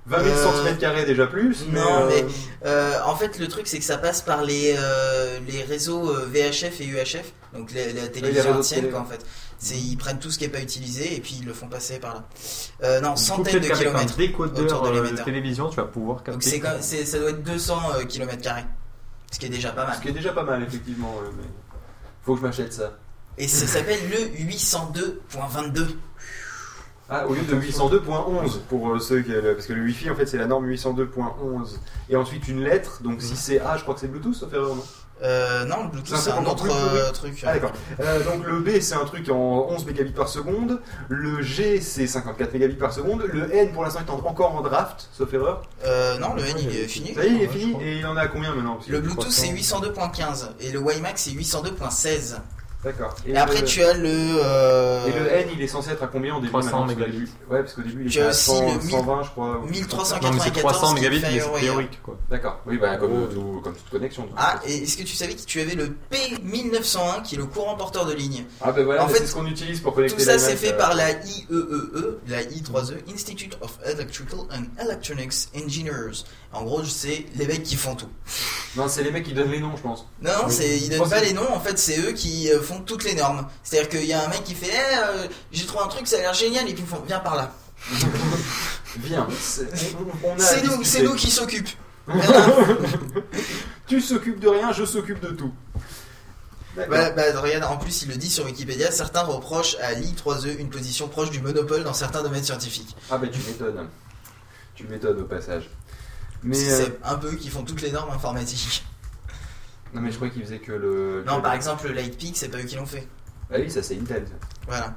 20 000 Euh, cm déjà plus. Non, euh, mais euh, en fait, le truc, c'est que ça passe par les, euh, les réseaux VHF et UHF, donc les- la télévision ancienne, télé. quoi, en fait. C'est, ils prennent tout ce qui est pas utilisé et puis ils le font passer par là. Non, centaines de kilomètres un décodeur autour de de télévision, tu vas pouvoir Donc capter. c'est, quand- c'est- ça doit être 200 euh, km ce qui est déjà pas mal. Ce qui est déjà pas mal, effectivement. mais Faut que je m'achète ça. Et ça s'appelle le 802.22. Ah, au lieu de 802.11 pour euh, ceux qui. Parce que le Wi-Fi, en fait, c'est la norme 802.11. Et ensuite une lettre, donc si c'est A, je crois que c'est Bluetooth, sauf erreur, non? Euh, non, le Bluetooth, c'est un autre euh, truc. Ah, d'accord. Euh, donc le B, c'est un truc en 11 mégabits par seconde. Le G, c'est 54 mégabits par seconde. Le N, pour l'instant, est en- encore en draft, sauf erreur. Euh, non, le N, il est fini. Ça y est, il est fini. Et il en a combien maintenant? Le Bluetooth, c'est que- 802.15 et le WiMAX, c'est 802.16. D'accord. Et, après, le- tu as le. euh, Et le N, il est censé être à combien au début 300 maintenant, parce qu'au mégabits. début- Ouais, parce qu'au début, il Tu était as à aussi 100, le 120, je crois. ou- 1394 Non, mais c'est 300 mégabits, mais c'est théorique, quoi. D'accord. Oui, bah, comme, Oh. tout- comme toute connexion. Ah, et est-ce que tu savais que tu avais le P1901 qui est le courant porteur de ligne? Ah, ben voilà, En fait, c'est ce qu'on utilise pour connecter Tout ça, les c'est fait euh. par la IEEE, la I3E, Institute of Electrical and Electronics Engineers. En gros, c'est les mecs qui font tout. Non, c'est les mecs qui donnent les noms, je pense. Non, non, Oui. c'est, ils donnent pas les noms, en fait, c'est eux qui euh, font toutes les normes. C'est-à-dire qu'il y a un mec qui fait Eh, euh, J'ai trouvé un truc, ça a l'air génial, et puis ils font Viens par là. Viens. C'est nous, c'est nous qui s'occupent. tu s'occupes de rien, je s'occupe de tout. Bah, bah, regarde, en plus, il le dit sur Wikipédia certains reprochent à l'I3E une position proche du monopole dans certains domaines scientifiques. Ah, bah tu m'étonnes. Tu m'étonnes au passage. Mais. C'est- euh, C'est un peu eux qui font toutes les normes informatiques. Non, mais je crois qu'il faisait que le. Non, que par le- exemple, le Lightpeak, c'est pas eux qui l'ont fait. Ah oui, ça c'est Intel. ça. Voilà.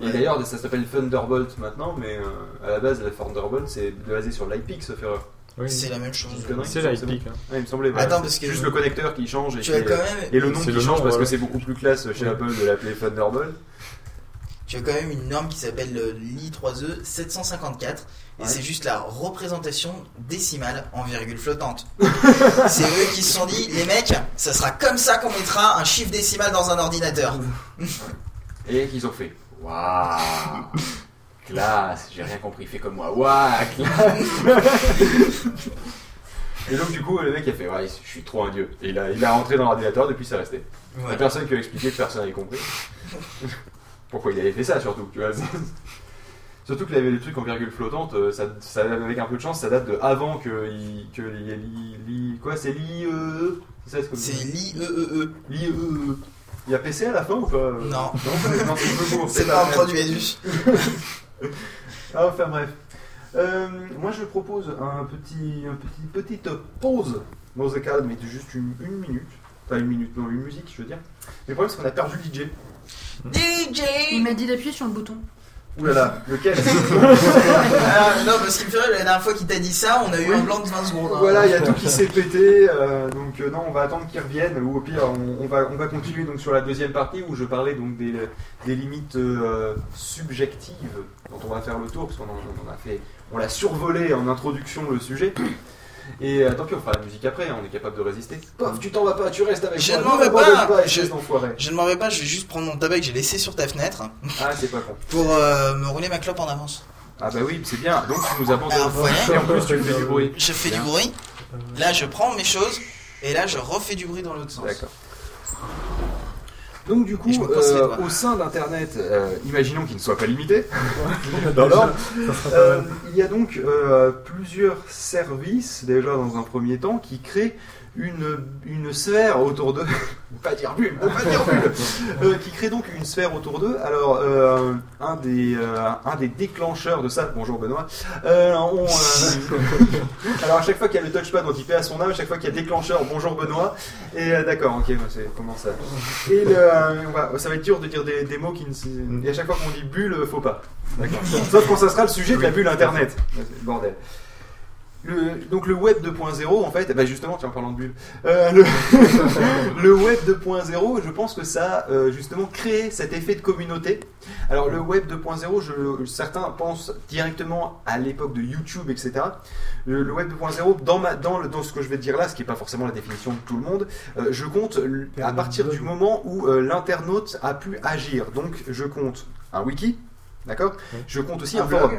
Et Ouais. d'ailleurs, ça s'appelle Thunderbolt maintenant, mais euh, à la base, la Thunderbolt c'est basé sur l'IPIC, sauf erreur. Oui. C'est la même chose. C'est. Epic, hein. Ouais, il me semblait. Attends, parce que- Juste le connecteur qui change et, Tu qui as est- quand même- et le nom qui le change nom, parce que c'est beaucoup plus classe chez Ouais. Apple de l'appeler Thunderbolt. Tu as quand même une norme qui s'appelle le l'I3E 754 et Ouais. c'est juste la représentation décimale en virgule flottante. c'est eux qui se sont dit, les mecs, ça sera comme ça qu'on mettra un chiffre décimal dans un ordinateur. Et qu'ils ont fait. Waouh Classe, j'ai rien compris, fais comme moi. Waouh, classe Et donc, du coup, le mec a fait Ouais, je suis trop un dieu. Et il a, il a rentré dans l'ordinateur, depuis c'est resté. Il y a Ouais. personne qui a expliqué, personne n'avait compris. Pourquoi il avait fait ça, surtout, tu vois. Surtout qu'il avait des trucs en virgule flottante, euh, ça, ça- avec un peu de chance, ça date de avant que, il, que l'I- l'I- l'I- quoi, c'est l'IEE C'est ça, comme C'est l'IEEE. L'IEE. Il y a PC à la fin ou pas euh? Non. c'est pas un produit Edus. Ah, enfin bref. Euh, moi je propose un petit, un petit, petite pause musicale, mais de juste une, une minute. Pas une minute, non, une musique, je veux dire. Mais le problème, c'est qu'on a perdu le DJ. DJ Il m'a dit d'appuyer sur le bouton. Ouh là là, lequel Ah, Non, parce qu'il me ferait, la dernière fois qu'il t'a dit ça, on a eu un blanc de 20 secondes. hein. Voilà, il y a tout qui s'est pété, euh, donc euh, non, on va attendre qu'ils reviennent, ou au pire, on, on va, on va continuer donc sur la deuxième partie où je parlais donc des, des limites euh, subjectives dont on va faire le tour, parce qu'on en, on en a fait, on l'a survolé en introduction le sujet. Et euh, tant pis, on fera la musique après, on est capable de résister. Pof, tu t'en vas pas, tu restes avec Je moi. ne m'en vais pas. pas, Je- ne m'en vais pas, je vais juste prendre mon tabac que j'ai laissé sur ta fenêtre Ah, c'est pas con. pour euh, me rouler ma clope en avance. Ah bah oui, c'est bien, donc tu nous abandonnes. Alors, voilà. Et en plus, tu fais du bruit. Je fais Bien. du bruit. Là, je prends mes choses et là, je refais du bruit dans l'autre sens. D'accord. Donc du coup, euh, au sein d'Internet, euh, imaginons qu'il ne soit pas limité, Dans l'ordre, euh, il y a donc euh, plusieurs services, déjà dans un premier temps, qui créent une, une sphère autour d'eux, pas dire bulle, pas dire bulle, Euh, qui créent donc une sphère autour d'eux. Alors, euh, un, des, euh, un des déclencheurs de ça, bonjour Benoît, on, alors à chaque fois qu'il y a le touchpad dont il paie à son âme, à chaque fois qu'il y a déclencheur, bonjour Benoît, et d'accord, ok, c'est comment ça? Et le, ça va être dur de dire des, des mots qui ne. Et à chaque fois qu'on dit bulle, faut pas. D'accord. Sauf quand ça sera le sujet de la bulle internet. Bordel. Le- donc le web 2.0 en fait, eh ben justement tiens en parlant de bulle, euh, le, le web 2.0 je pense que ça a euh, justement créé cet effet de communauté. Alors le web 2.0, je, certains pensent directement à l'époque de YouTube etc. Le, le web 2.0 dans, ma, dans, le- dans ce que je vais dire là, ce qui n'est pas forcément la définition de tout le monde, euh, je compte à partir du moment où l'internaute a pu agir. Donc je compte un wiki, d'accord? Je compte aussi un, Un blog. forum.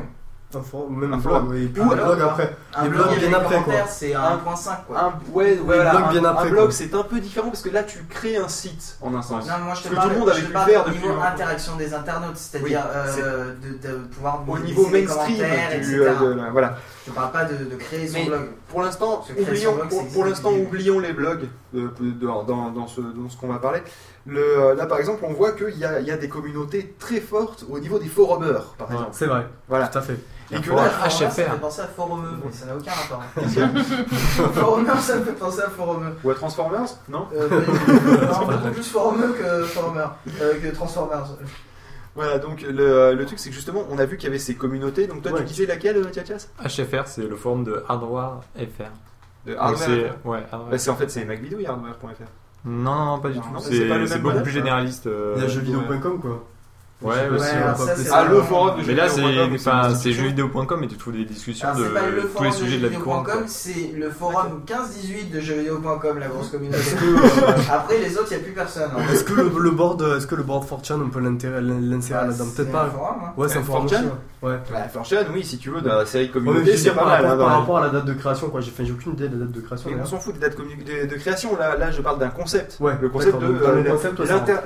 Un forum, même Un un blog, oui, et puis Ou des alors, blogs après. Un blog bien après, quoi. c'est un point 5 quoi. Un, ouais, voilà, blog un, bien après, un blog quoi. c'est un peu différent parce que là tu crées un site en un sens. Non, moi je Ce te que parle, tout le monde avait pu faire au depuis niveau longtemps. interaction des internautes, c'est-à-dire Oui, euh, de, de pouvoir Au niveau mainstream, commentaires, du, etc. euh, voilà. Je parle pas de, de créer son Mais blog. pour l'instant, oublions, blog, pour, l'instant, oublions les blogs euh, ce, dans ce qu'on va parler. Le, euh, là, par exemple, on voit qu'il y y a des communautés très fortes au niveau des forumers, par exemple. C'est vrai, Voilà. tout à fait. Et que Là, Forumers, ça me fait HFR. penser à Forumeux, mais ça n'a aucun rapport. Forumers, ça me fait penser à Forumeux. ou à Transformers, non Euh, non, beaucoup plus Forumeux que Forumer, euh, que Transformers. Voilà, donc le, le truc, c'est que justement, on a vu qu'il y avait ces communautés. Donc toi, Ouais. tu disais laquelle, euh, Tchatchas HFR, c'est le forum de Hardware FR. De Hardware. c'est ouais, Hardware. Bah, c'est en fait c'est MacBidouille, hardware.fr. Non, non, non, pas du Non, tout. C'est c'est pas le c'est même beaucoup modèle, plus généraliste. euh, Il y a jeuxvideo.com quoi. Ouais, aussi, si ouais. on va ça, pas c'est Ah, ça. le forum de Mais là, c'est jeuxvideo.com et tu trouves des discussions Alors, de c'est pas le tous les de sujets de la jeuxvideo.com, c'est le forum 15-18 de jeuxvideo.com, la grosse communauté. Que, euh, Après, les autres, il n'y a plus personne. hein. est-ce que le, le board, est-ce que le board 4chan, on peut l'insérer Bah, là-dedans? Peut-être pas. forum, hein. Ouais, c'est un Euh, forum 4chan aussi, ouais. Bah, Fortune, oui, si tu veux, dans la série communauté, c'est pas par, mal. rapport, hein, par rapport à la date de création, quoi. J'ai aucune idée de la date de création. Mais on s'en fout de date commu- de, de création, là, là je parle d'un concept. Ouais, le concept de euh,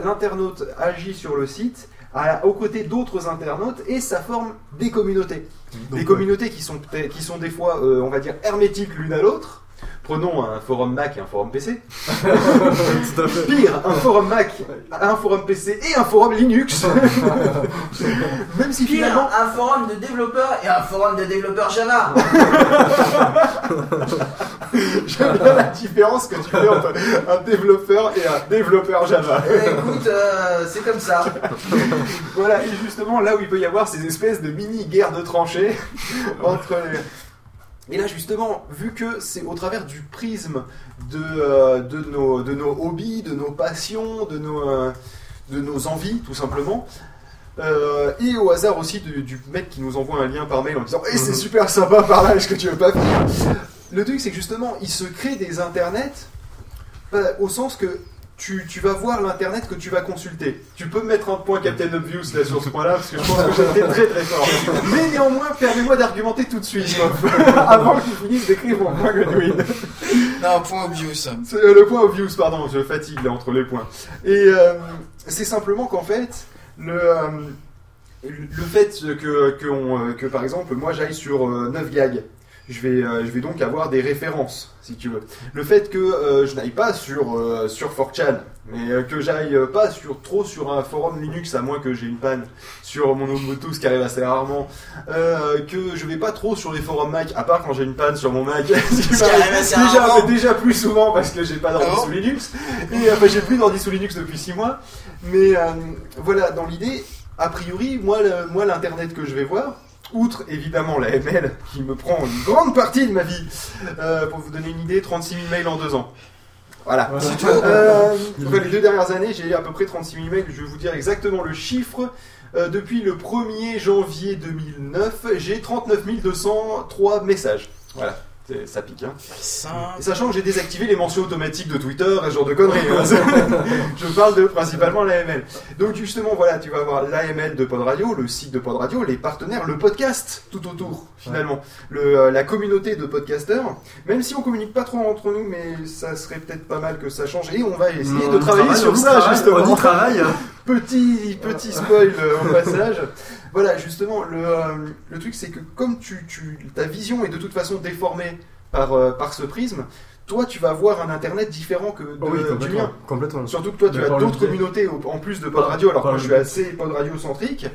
l'internaute agit sur le site à, aux côtés d'autres internautes et ça forme des communautés. Donc, des communautés qui sont, qui sont des fois, euh, on va dire, hermétiques l'une à l'autre. Prenons un forum Mac et un forum PC. Tout à fait. Pire, un forum Mac, un forum PC et un forum Linux. Même si Pire, finalement, un forum de développeurs et un forum de développeurs Java. j'aime bien la différence que tu fais entre un développeur et un développeur Java. Eh, écoute, euh, c'est comme ça. Voilà, et justement, là où il peut y avoir ces espèces de mini-guerres de tranchées entre les... Et là, justement, vu que c'est au travers du prisme de, euh, de, nos, de nos hobbies, de nos passions, de nos, euh, de nos envies, tout simplement, euh, et au hasard aussi du, du mec qui nous envoie un lien par mail en disant Eh, c'est super sympa par là, est-ce que tu veux pas venir? Le truc, c'est que justement, il se crée des internets pas- au sens que tu, tu vas voir l'internet que tu vas consulter. Tu peux mettre un point Captain Obvious là sur ce point-là, parce que je pense que j'étais très très fort. Mais néanmoins, permets-moi d'argumenter tout de suite, avant que tu finisses d'écrire mon point Godwin. Non, point obvious. Euh, le point obvious, pardon, je fatigue là entre les points. Et euh, c'est simplement qu'en fait, le, euh, le fait que, que, on, que par exemple, moi j'aille sur euh, 9 gags, je vais, euh, je vais donc avoir des références, si tu veux. Le fait que euh, je n'aille pas sur, euh, sur 4chan, mais euh, que j'aille euh, pas sur, trop sur un forum Linux, à moins que j'ai une panne sur mon Ubuntu, ce qui arrive assez rarement, euh, que je vais pas trop sur les forums Mac, à part quand j'ai une panne sur mon Mac, ce qui arrive assez déjà, rarement. déjà plus souvent parce que j'ai pas d'ordi Ah bon sous Linux, et enfin j'ai plus d'ordi sous Linux depuis 6 mois, mais euh, voilà, dans l'idée, a priori, moi, le- moi l'internet que je vais voir, outre évidemment la ML qui me prend une grande partie de ma vie, euh, pour vous donner une idée, 36 000 mails en deux ans. Voilà. Euh, enfin, les deux dernières années, j'ai à peu près 36 000 mails. Je vais vous dire exactement le chiffre. Euh, depuis le 1er janvier 2009, j'ai 39 203 messages. Voilà. Ça pique, hein. Ça, Et sachant que j'ai désactivé les mentions automatiques de Twitter et ce genre de conneries. hein. je parle de principalement l'AML. Donc justement, voilà, tu vas avoir l'AML de Pod Radio, le site de Pod Radio, les partenaires, le podcast tout autour, finalement. Le, euh, la communauté de podcasteurs. Même si on communique pas trop entre nous, mais ça serait peut-être pas mal que ça change. Et on va essayer de travailler travaille, sur ça, travaille, justement. On y travaille. Petit, petit spoil euh, au passage. Voilà, justement, le, euh, le truc c'est que comme tu, tu, ta vision est de toute façon déformée par, euh, par ce prisme, toi tu vas avoir un internet différent que de- Oh oui, du complètement. mien. complètement. Surtout que toi tu Mais as d'autres communautés au- en plus de Pod Radio, alors que moi je suis assez Pod Radio centrique.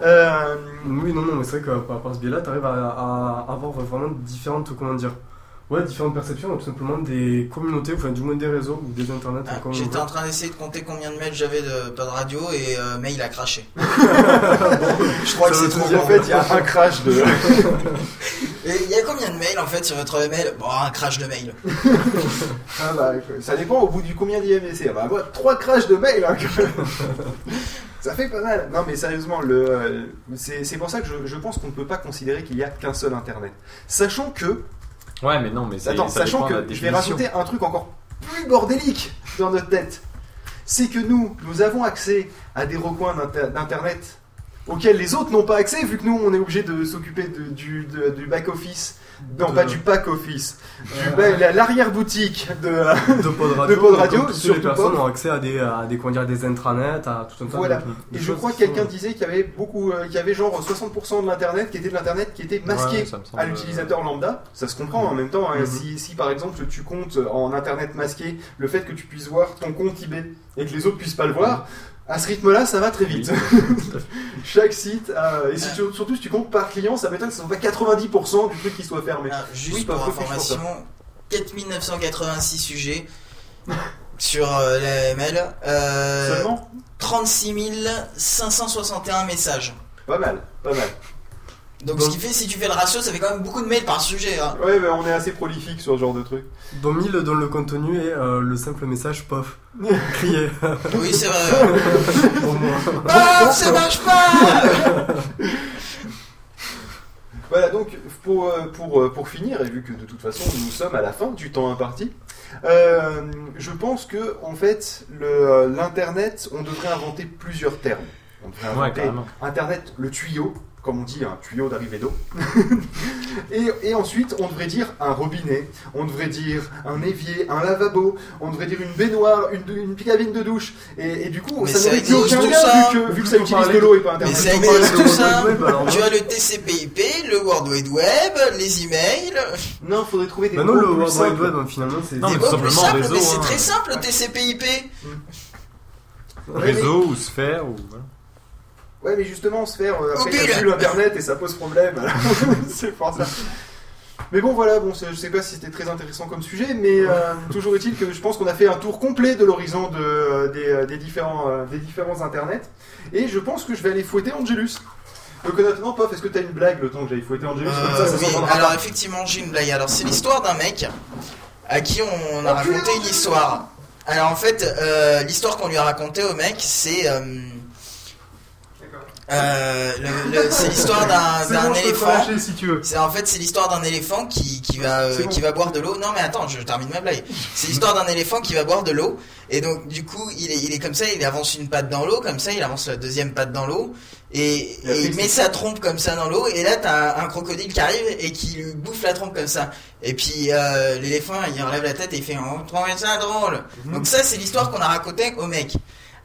Euh, Oui, non, non, mais c'est vrai que par, par ce biais-là, tu arrives à, à avoir vraiment différentes, comment dire, ouais, différentes perceptions, tout simplement des communautés, enfin du moins des réseaux ou des internets. Ah, J'étais en train d'essayer de compter combien de mails j'avais de pas de radio et euh, mail a craché. je crois que c'est trop en fait il y a un crash de. Il y a combien de mails en fait sur votre mail? Bon, un crash de mail. Ah bah, ça dépend au bout du combien d'IMDC. Ah bah, moi, trois crashs de mail, hein. Ça fait pas mal. Non, mais sérieusement, le, euh, c'est c'est pour ça que je, je pense qu'on ne peut pas considérer qu'il y a qu'un seul Internet. Sachant que, Ouais, mais non, mais c'est. attends, ça sachant que je vais rajouter un truc encore plus bordélique dans notre tête. C'est que nous, nous avons accès à des recoins d'inter- d'Internet auxquels les autres n'ont pas accès, vu que nous on est obligé de s'occuper du back-office. Non, De- pas du pack-office. Du Euh, ba- la- L'arrière-boutique de, de pod radio, de Pod les personnes Pod. ont accès à des, à des, comment dire, des intranets, à tout un tas Voilà. de, de Et je crois que sont- quelqu'un disait qu'il y avait beaucoup, euh, qu'il y avait genre 60% de l'internet qui était de l'internet qui était masqué Ouais, semble, à l'utilisateur lambda. Ça se comprend en même temps. hein. si, si par exemple tu comptes en internet masqué le fait que tu puisses voir ton compte eBay et que les autres puissent pas le voir. À ce rythme-là, ça va très vite. Chaque site, et si tu- surtout si tu comptes par client, ça m'étonne que ce soit pas 90% du truc qui soit fermé. Ah, Juste Oui, pour ça. information, 4986 sujets sur euh, la ML. Euh, Seulement? 36 561 messages. Pas mal, pas mal. Donc, ce qui fait, si tu fais le ratio, ça fait quand même beaucoup de mails par sujet. Hein. Ouais, mais on est assez prolifique sur ce genre de truc. Dont 1000 dont le contenu est euh, le simple message pof. Crier. Oui, c'est vrai. Ah, ça marche pas Voilà, donc pour, euh, pour, euh, pour finir, et vu que de toute façon nous sommes à la fin du temps imparti, euh, je pense que en fait le, l'internet, on devrait inventer plusieurs termes. On devrait inventer internet, le tuyau, comme on dit, un tuyau d'arrivée d'eau. et, et ensuite, on devrait dire un robinet, on devrait dire un évier, un lavabo, on devrait dire une baignoire, une, une cabine de douche. Et, et du coup, Mais ça ça n'aurait plus aucun tout lien ça. vu que, vu que ça utilise de l'eau et pas Mais internet. ça On parle existe tout ça. Web, alors, Tu as le TCP/IP, le World Wide Web, les emails. Non, faudrait trouver des Bah non, mots le World Wide. Web, hein, finalement, c'est. Non, mais Des plus simplement simples, réseau, mais c'est hein. très simple le TCP/IP. Réseau ou sphère ou. voilà. Ouais, mais justement, se faire euh, après t'as plus l'internet et ça pose problème. c'est pour ça. Mais bon, voilà, bon, je sais pas si c'était très intéressant comme sujet, mais euh, toujours est-il que je pense qu'on a fait un tour complet de l'horizon de, euh, des, euh, des différents, des différents internets. Et je pense que je vais aller fouetter Angelus. Donc honnêtement, Pof, est-ce que t'as une blague le temps que j'aille fouetter Angelus? Comme ça, ça oui, alors effectivement, j'ai une blague. Alors, c'est l'histoire d'un mec à qui on a raconté une histoire. Alors, en fait, l'histoire qu'on lui a racontée au mec, c'est. Euh, le- le- c'est l'histoire d'un bon, éléphant. si tu veux. C'est en fait c'est l'histoire d'un éléphant qui, qui va euh, bon. qui va boire de l'eau. Non mais attends, je termine ma blague. C'est l'histoire d'un éléphant qui va boire de l'eau et donc du coup il est il est comme ça, il avance une patte dans l'eau comme ça, il avance la deuxième patte dans l'eau et, Et il met sa trompe comme ça dans l'eau et là t'as un, un crocodile qui arrive et qui lui bouffe la trompe comme ça. Et puis euh, l'éléphant il relève la tête et il fait on trouvait ça drôle. Donc ça c'est l'histoire qu'on a racontée au mec.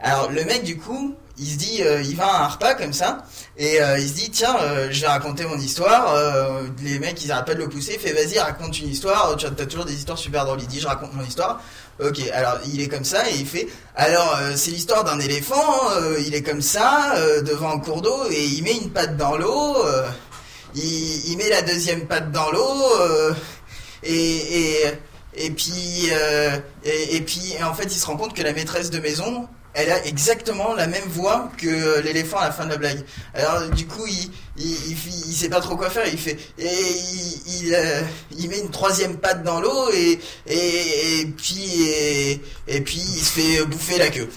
Alors le mec du coup il se dit euh, il va à un repas comme ça et euh, il se dit tiens euh, je vais raconter mon histoire euh, les mecs ils arrêtent pas de le pousser il fait vas-y raconte une histoire tu as toujours des histoires super drôles il dit je raconte mon histoire. Ok alors il est comme ça et il fait alors c'est l'histoire d'un éléphant il est comme ça devant un cours d'eau et il met une patte dans l'eau il, met la deuxième patte dans l'eau et, et et puis et puis en fait il se rend compte que la maîtresse de maison elle a exactement la même voix que l'éléphant à la fin de la blague. Alors du coup, il, il, il, il sait pas trop quoi faire. Il fait et il, il, euh, il met une troisième patte dans l'eau et, et et puis et, et puis il se fait bouffer la queue.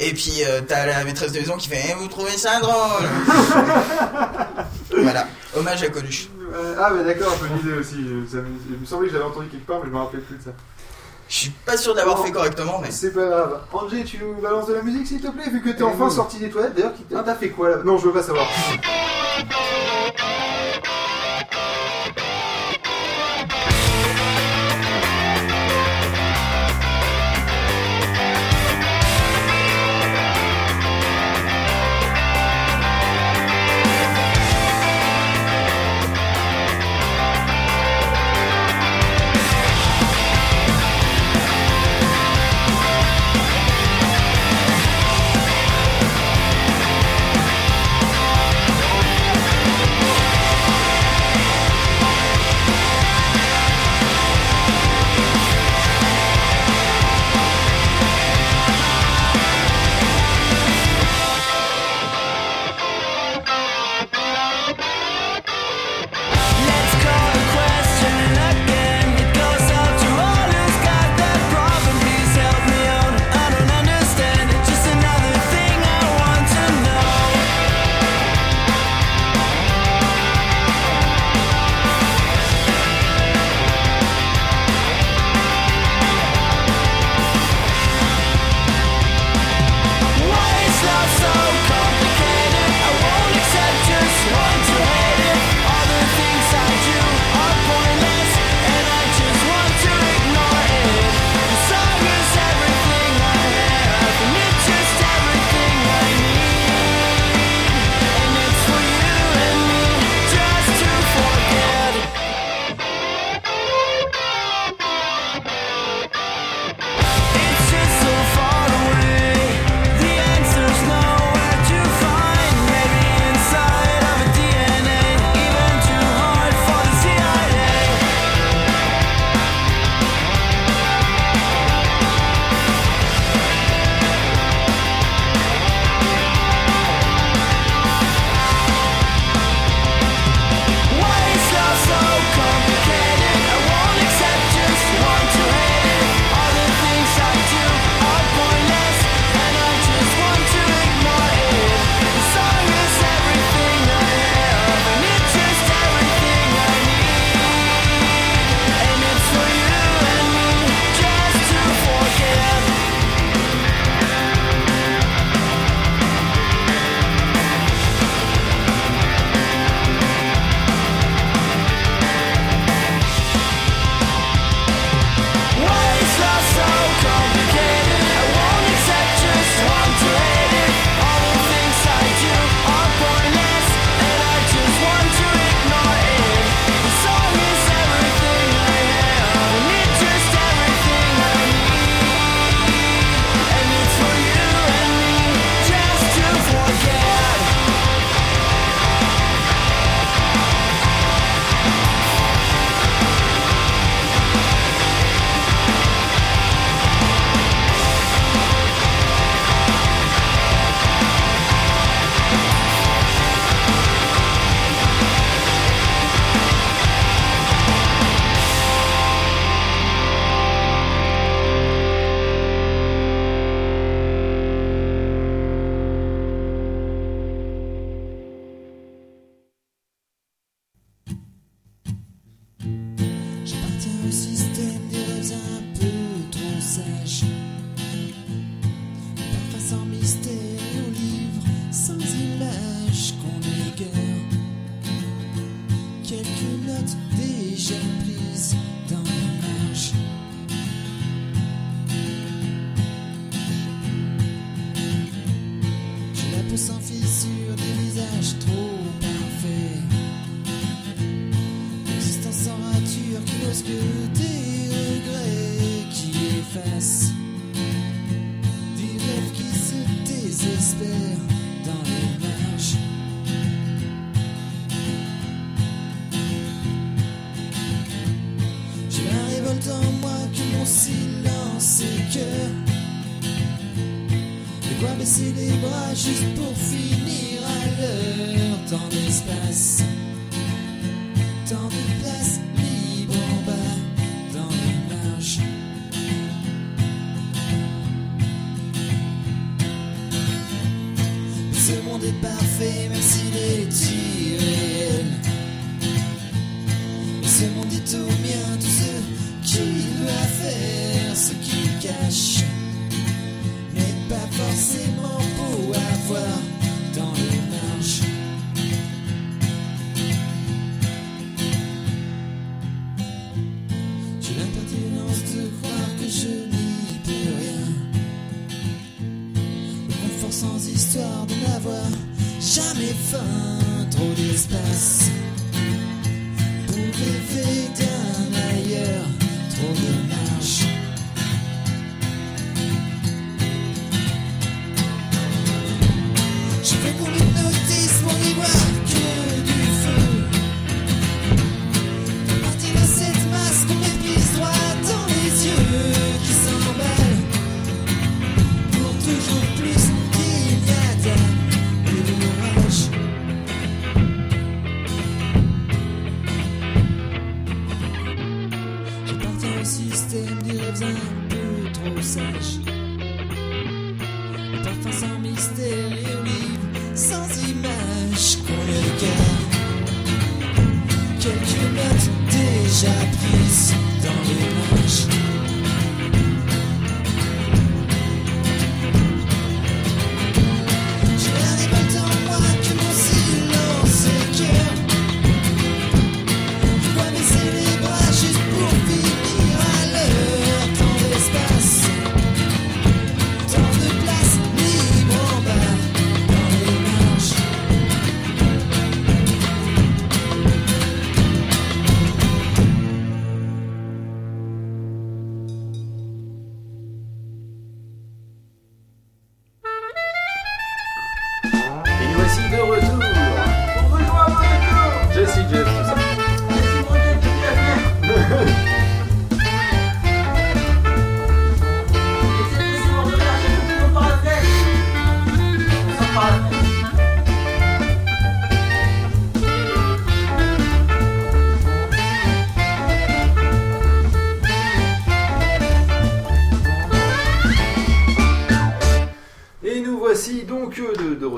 Et puis euh, t'as la maîtresse de maison qui fait Eh, vous trouvez ça drôle Voilà, hommage à Coluche. Euh, ah, mais d'accord, bonne idée aussi. euh, ça me- il me semblait que j'avais entendu quelque part, mais je me rappelle plus de ça. Je suis pas sûr Bon. fait correctement, mais C'est pas grave. Angé, tu nous balances de la musique s'il te plaît, vu que t'es Eh enfin oui. sorti des toilettes. D'ailleurs, qui- ah, t'as fait quoi là? Non, je veux pas savoir.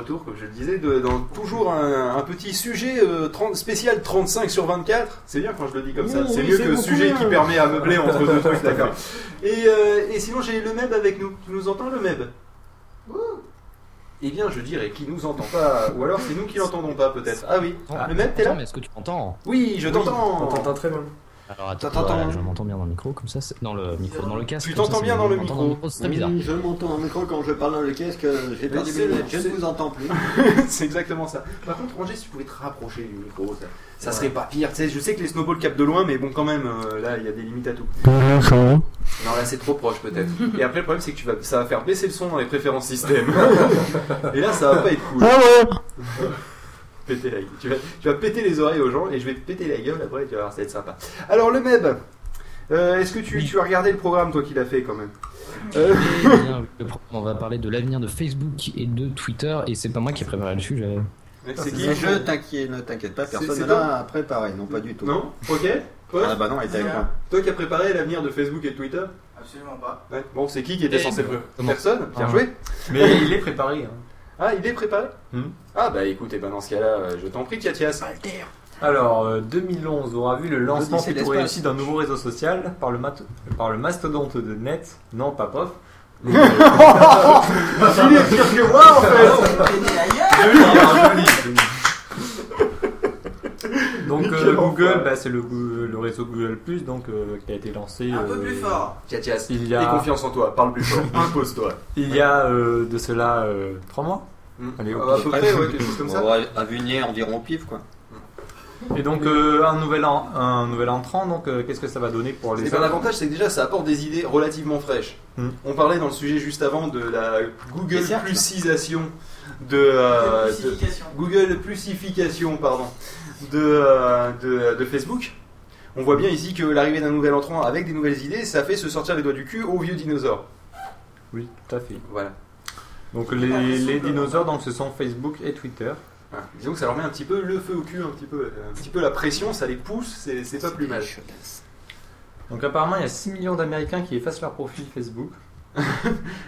Retour, comme je le disais, de- dans toujours un, un petit sujet euh, 30 spécial 35 sur 24. C'est bien quand je le dis comme ça. Oui, c'est oui, mieux que sujet bien. qui permet à meubler entre deux trucs. D'accord. Et, euh, et sinon, j'ai le MEB avec nous. Tu nous entends, le MEB? Eh bien, je dirais qu'il nous entend pas. Ou alors c'est nous qui l'entendons pas, peut-être. Ah oui. le MEB, t'es là? mais est-ce que tu m'entends? Oui, je t'entends. On t'entend très bien. Alors attends, voilà, je m'entends bien dans le micro, comme ça, c'est- dans le micro, dans le casque. Tu ça, t'entends bien dans le micro. C'est très bizarre. Je m'entends dans le micro quand je parle dans le casque, euh, j'ai perdu mes lunettes, je ne vous entends plus. c'est exactement ça. Par contre, Roger, si tu pouvais te rapprocher du micro, ça, ça serait pas pire. Tu sais, je sais que les snowballs capent de loin, mais bon, quand même, euh, là, il y a des limites à tout. Non, là, c'est trop proche, peut-être. Et après, le problème, c'est que tu vas, ça va faire baisser le son dans les préférences système. et là, ça va pas être cool. Péter la gueule. Tu vas, tu vas péter les oreilles aux gens et je vais te péter la gueule après, tu vas voir, ça va être sympa. Alors, le MEB, euh, est-ce que tu, tu as regardé le programme, toi, qu'il a fait quand même Euh, Eh bien, le pro- on va parler de l'avenir de Facebook et de Twitter, et c'est pas moi qui ai préparé le sujet. C'est qui Je t'inquiète, ne t'inquiète pas, C'est- personne ne l'a préparé, non pas du tout. Non Ok Toi Ah bah non, était avec moi. Toi qui as préparé l'avenir de Facebook et de Twitter Absolument pas. Ouais. Bon, c'est qui qui était Eh, censé le Personne Bien Ah. joué Mais il est préparé. hein. Ah, il est préparé Hmm. Ah, bah écoute, eh ben, dans ce cas-là, euh, je t'en prie, Katias. Alors, euh, 2011 aura vu le lancement L'Odyssée de plutôt l'espace. réussi d'un nouveau réseau social par le, mat- par le mastodonte de net, non pas POF. Il est pire que moi en fait Joli, hein, joli, joli. Donc euh, Google, bah, c'est le, Goo- le réseau Google Plus donc euh, qui a été lancé. Un peu euh, plus fort. Tiatias, Il y a confiance en toi, parle plus fort, impose-toi. Il y a euh, de cela 3 mois. Allez, au Ah, à peu près, ouais, quelque chose comme ça. Ouais, à venir, environ au pif, quoi. Et donc euh, un nouvel an, un nouvel entrant. Donc euh, qu'est-ce que ça va donner pour les Et ben, autres l'avantage, c'est que déjà, ça apporte des idées relativement fraîches. Hmm. On parlait dans le sujet juste avant de la Google. Plusisation de, euh, De. Google Plusification, pardon, de, euh, de, de Facebook. On voit bien ici que l'arrivée d'un nouvel entrant avec des nouvelles idées, ça fait se sortir les doigts du cul aux vieux dinosaures. Oui, tout à fait. Voilà. Donc les, les dinosaures, donc ce sont Facebook et Twitter. Voilà. Disons que ça leur met un petit peu le feu au cul, un petit peu, un petit peu la pression, ça les pousse, c'est c'est pas plus mal. Donc apparemment il y a 6 millions d'Américains qui effacent leur profil Facebook.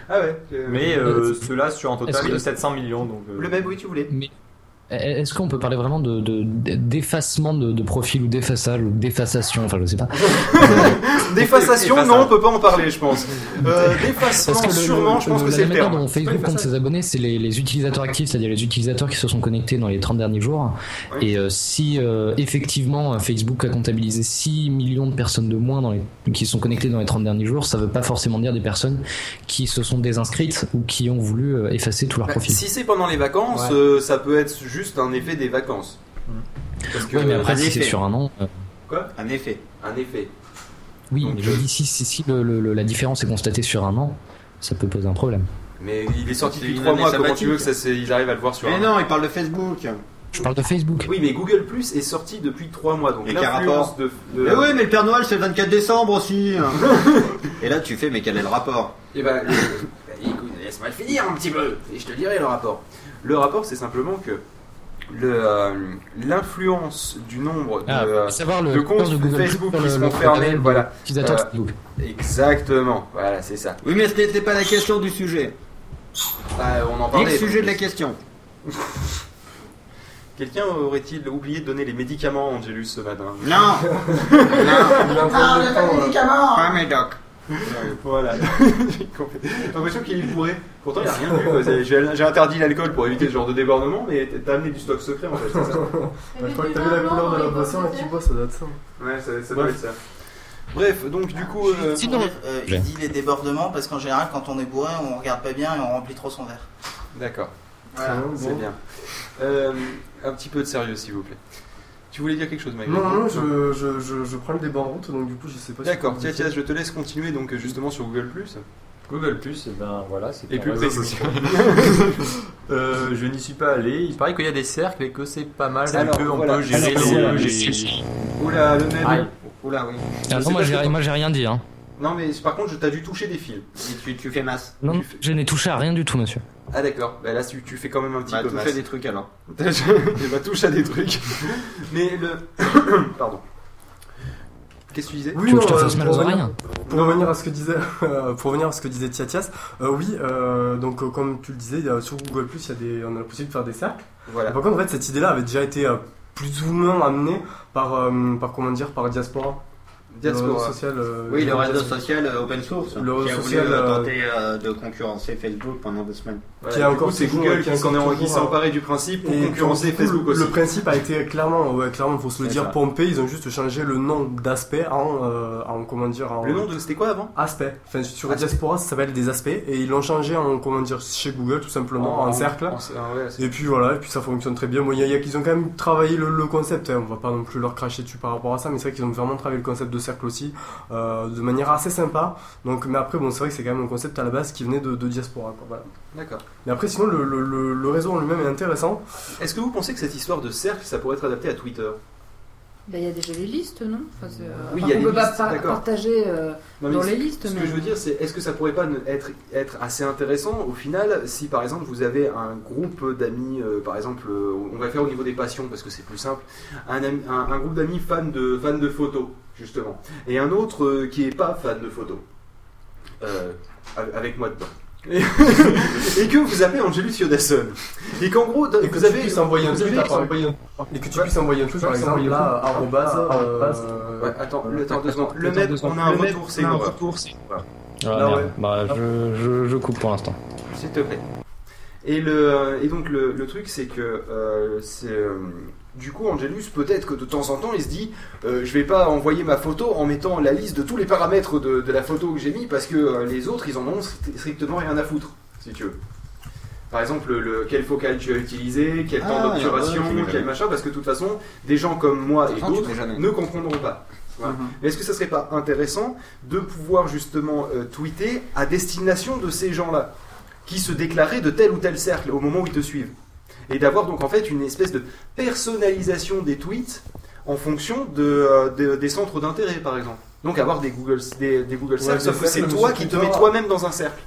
Ah ouais. euh, Mais euh, ceux-là sur un total de 700 millions. Donc, euh, Le même, oui, tu voulais. Mais est-ce qu'on peut parler vraiment de de- d'effacement de, de profil ou d'effaçage ou d'effaçation Enfin, je sais pas. Défaçation, non, on peut pas en parler, je pense. Euh, défacement, Parce que le- sûrement, le- je pense le- que c'est le terme. dont Facebook compte ses abonnés, c'est les, les utilisateurs actifs, c'est-à-dire les utilisateurs qui se sont connectés dans les 30 derniers jours. Et euh, si euh, effectivement Facebook a comptabilisé 6 millions de personnes de moins dans les, qui sont connectées dans les 30 derniers jours, ça veut pas forcément dire des personnes qui se sont désinscrites ou qui ont voulu euh, effacer tout leur Bah, profil. si c'est pendant les vacances, Ouais. euh, ça peut être juste un effet des vacances. Parce que, Ouais, mais après, si c'est sur un an. euh, Quoi? Un effet. Un effet. Oui, Donc, mais je dis si, si, si le- le- la différence est constatée sur un an, ça peut poser un problème. Mais il est sorti depuis une 3 année mois, comment tu veux que ça, ils arrivent à le voir sur Mais un non, il parle de Facebook. Je parle de Facebook. Oui, mais Google Plus est sorti depuis 3 mois, donc Et quel l'influence rapport de, de- Mais oui, mais le Père Noël c'est le 24 décembre aussi. Et là tu fais, mais quel est le rapport? Eh ben, le- bah, écoute, laisse-moi le finir un petit peu, et je te dirai le rapport. Le rapport, c'est simplement que euh, l'influence du nombre de, Ah, euh, savoir le de comptes compte de Google Facebook qui seront fermés, voilà. Euh, exactement, voilà, c'est ça. Oui, mais ce n'était pas la question du sujet. Bah, on en parlait. le sujet de la question. Quelqu'un aurait-il oublié de donner les médicaments à Angelus ce matin? Non Non Ah, on a pas de médicaments Pas médoc. Voilà. J'ai l'impression qu'il est bourré. Pourtant, il n'y a rien. C'est- J'ai interdit l'alcool pour éviter ce genre de débordement, mais t'as amené du stock secret en fait, ça Bah, je crois que t'as vu la couleur de la boisson là qui boit, ça doit être ça. Ouais, ça, ça doit être ça. Bref, donc du coup. euh, Sinon, euh, il dit les débordements parce qu'en général, quand on est bourré, on regarde pas bien et on remplit trop son verre. D'accord. Voilà. C'est Bon. bien. Euh, un petit peu de sérieux, s'il vous plaît. Tu voulais dire quelque chose, Mike Non, non, je, je, je, je prends le débat en route, donc du coup, je sais pas si D'accord, tiens, tiens, je te laisse continuer donc justement sur Google Google Plus, et ben voilà, c'est Et plus euh, je n'y suis pas allé. Il paraît qu'il y a des cercles et que c'est pas mal. Alors, que on peut gérer les- les- Oula, le même. Oula, oui. Non, moi, j'ai rien dit. Hein. Non, mais par contre, je t'as dû toucher des fils. Et tu, tu fais masse. Non, non, je n'ai touché à rien du tout, monsieur. Ah, d'accord. Bah, là, tu, tu fais quand même un petit Bah, peu tu masse. fais des trucs alors. Et bah, touche à des trucs. mais le. Pardon. Qu'est-ce que tu disais? Oui, Tu veux non, que je te euh, fasse mal pour aux revenir- oreilles Pour revenir à ce que disait, euh, pour revenir à ce que disait Tiatias, euh, oui, euh, donc euh, comme tu le disais, il y a- sur Google Plus, il y a des, on a la possibilité de faire des cercles. Voilà. Par contre, en fait, cette idée-là avait déjà été euh, plus ou moins amenée par, euh, par comment dire, par Diaspora. Diaspora. Le réseau social. euh, Oui, le réseau Diaspora. social euh, open source. Le réseau qui a voulu social, euh, euh, tenter euh, de concurrencer Facebook pendant deux semaines. Voilà, Qui a encore coup, c'est Google qui s'est emparé du principe pour concurrencer Facebook le, aussi. Le principe a été clairement, ouais, clairement, faut se le dire, ça. pompé. Ils ont juste changé le nom d'aspect en, euh, en, comment dire, en. Le nom de c'était quoi avant? Aspect. Enfin, sur Aspect. Diaspora, ça s'appelle des aspects et ils l'ont changé en, comment dire, chez Google tout simplement, en, cercle. ah c'est- Et puis voilà, et puis ça fonctionne très bien. Bon, il y a- il y a- ils ont quand même travaillé le, le concept, hein. on va pas non plus leur cracher dessus par rapport à ça, mais c'est vrai qu'ils ont vraiment travaillé le concept de cercle aussi, euh, de manière assez sympa. Donc, mais après, bon, c'est vrai que c'est quand même un concept à la base qui venait de, de Diaspora. Quoi, voilà. D'accord. Mais après, sinon, le, le- le- le réseau en lui-même est intéressant. Est-ce que vous pensez que cette histoire de cercle, ça pourrait être adapté à Twitter? Bah, il y a déjà les listes, non? Enfin, c'est- Oui, il y a on les peut pas listes, par- partager euh, Non, dans les listes. Ce mais... que je veux dire, c'est est-ce que ça pourrait pas ne- être, être assez intéressant au final si par exemple vous avez un groupe d'amis, euh, par exemple, euh, on va faire au niveau des passions parce que c'est plus simple, un, ami- un, un groupe d'amis fans de, fans de photos, justement, et un autre euh, qui est pas fan de photos, euh, avec moi dedans. Et, et que vous appelez Angelus Yodasson. Et qu'en gros, Et que vous tu avez puisses envoyer un avez- à- et que tu puisses envoyer un tweet, par exemple, là, arrobase, euh, Ouais, attends, le temps deux secondes. Le Attends, secondes. on a un retour, c'est un retour, c'est-. Ah. Bah, je, je, je coupe pour l'instant. S'il te plaît. Et, le, et donc le, le truc c'est que euh, c'est euh, du coup Angelus peut-être que de temps en temps il se dit euh, je vais pas envoyer ma photo en mettant la liste de tous les paramètres de, de la photo que j'ai mis parce que euh, les autres ils en ont strict- strictement rien à foutre si tu veux. Par exemple, le, quel focal tu as utilisé, quel temps Ah, d'obturation, ouais, quel machin, parce que de toute façon, des gens comme moi et d'autres ne comprendront pas. Voilà. Mhm. Mais est-ce que ça serait pas intéressant de pouvoir justement euh, tweeter à destination de ces gens-là qui se déclaraient de tel ou tel cercle au moment où ils te suivent? Et d'avoir donc en fait une espèce de personnalisation des tweets en fonction de, euh, de- des centres d'intérêt par exemple. Donc avoir des Google des, des Google Ouais, cercles, des sauf que c'est toi qui te Twitter- mets toi-même dans un cercle.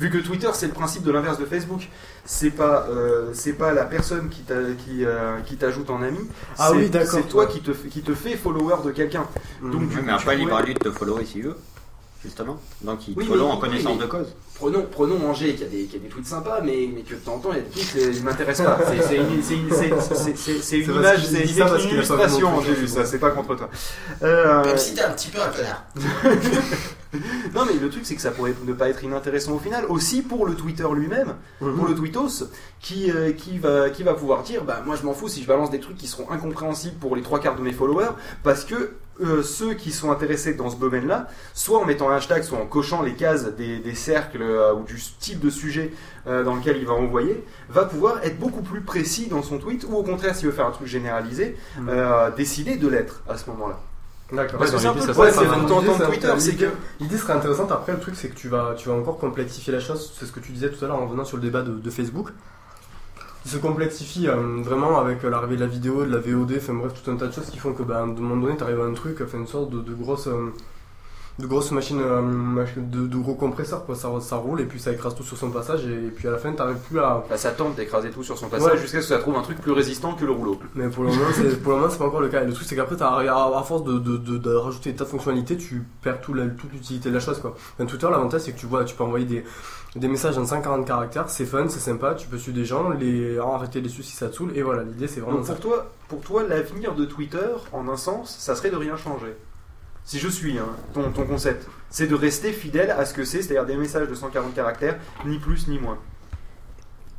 Vu que Twitter c'est le principe de l'inverse de Facebook, c'est pas euh, c'est pas la personne qui t'a- qui, euh, qui t'ajoute en ami, Ah c'est- oui, d'accord. c'est toi qui te fait- qui te fait follower de quelqu'un. Donc du coup, mais tu après, il pourrais- libre à lui de te follower s'il veut, justement. Donc il te Oui, mais- en connaissance oui, de cause. Prenons, prenons Angers qui a, des, qui a des tweets sympas, mais, mais que de temps en temps il y a des tweets qui ne m'intéressent pas. C'est- une, c'est une- c'est- une image, c'est une illustration, Angers, fait ça, c'est pas contre toi. Euh, Même si t'es un petit peu un connard. non mais le truc c'est que ça pourrait ne pas être inintéressant au final aussi pour le Twitter lui-même pour le tweetos qui, euh, qui, va, qui va pouvoir dire bah moi je m'en fous si je balance des trucs qui seront incompréhensibles pour les trois quarts de mes followers parce que euh, ceux qui sont intéressés dans ce domaine là soit en mettant un hashtag soit en cochant les cases des, des cercles euh, ou du type de sujet euh, dans lequel il va envoyer va pouvoir être beaucoup plus précis dans son tweet ou au contraire s'il veut faire un truc généralisé euh, décider de l'être à ce moment là D'accord. Parce que c'est un peu l'idée, le problème de l'idée, Twitter, ça- c'est l'idée- que L'idée serait intéressante. Après, le truc, c'est que tu vas, tu vas encore complexifier la chose. C'est ce que tu disais tout à l'heure en venant sur le débat de, de Facebook. Il se complexifie euh, vraiment avec euh, l'arrivée de la vidéo, de la VOD, enfin bref, tout un tas de choses qui font que, bah, à un moment donné, tu arrives à un truc, enfin une sorte de, de grosse. euh, de grosses machines, euh, machine- de, de gros compresseurs, quoi. Ça, ça roule et puis ça écrase tout sur son passage et, puis à la fin, t'arrives plus à. Bah, ça tente d'écraser tout sur son passage Ouais. jusqu'à ce que ça trouve un truc plus résistant que le rouleau. Mais pour le moment, c'est, pour le moment, c'est pas encore le cas. Et le truc, c'est qu'après, t'as, à, à force de, de, de, de rajouter des tas de fonctionnalités, tu perds tout la- toute l'utilité de la chose, quoi. Dans Twitter, l'avantage, c'est que tu vois, tu peux envoyer des, des messages en 140 caractères, c'est fun, c'est sympa, tu peux suivre des gens, les, arrêter les suivre si ça te saoule, et voilà, l'idée, c'est vraiment Donc ça. pour toi, pour toi, l'avenir de Twitter, en un sens, ça serait de rien changer. Si je suis hein, ton, ton concept, c'est de rester fidèle à ce que c'est, c'est-à-dire des messages de 140 caractères, ni plus ni moins.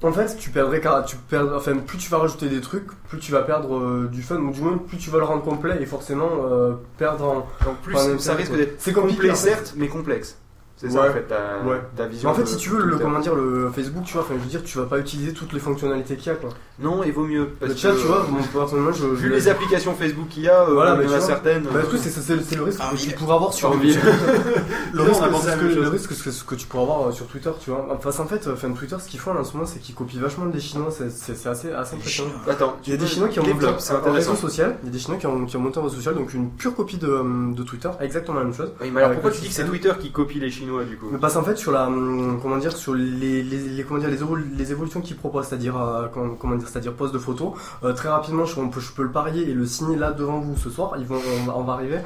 En fait, tu perdrais, tu perds, enfin, plus tu vas rajouter des trucs, plus tu vas perdre euh, du fun, ou du moins, plus tu vas le rendre complet, et forcément, euh, perdre en. Donc plus en ça risque d'être C'est compliqué, complet certes, mais complexe. C'est ça Ouais. en fait ta, Ouais. ta vision. Mais en fait, de- si tu veux, le, comment dire, le Facebook, tu vois, enfin, je veux dire, tu vas pas utiliser toutes les fonctionnalités qu'il y a, quoi. Non, il vaut mieux. Parce le chat, que, tu vois, bon, personnellement, je. Vu je- les applications Facebook qu'il y a, euh, Voilà, il y mais en a tu vois, certaines. bah, le euh, truc, c'est, c'est, c'est le risque En que tu pourras avoir sur le risque, a que, le risque, que tu pourras avoir euh, sur Twitter, tu vois. Enfin, en fait, euh, enfin, Twitter, ce qu'ils font là, en ce moment, c'est qu'ils copient vachement des Chinois. C'est, c'est, c'est assez, assez impressionnant. Attends, Il y a des Chinois qui ont monté un réseau social. Il y a des Chinois qui ont, monté un réseau social, donc une pure copie de, euh, Twitter, exactement la même chose. Mais alors pourquoi tu dis que c'est. Twitter qui copie les Chinois du coup parce qu'en fait sur la hum, comment dire sur les les, les- comment dire les, évolu- les évolutions qu'ils proposent, c'est-à-dire euh, comment, dire c'est-à-dire poste de photo, euh, très rapidement je, on peut, je peux le parier et le signer là devant vous ce soir. Ils vont on, on va arriver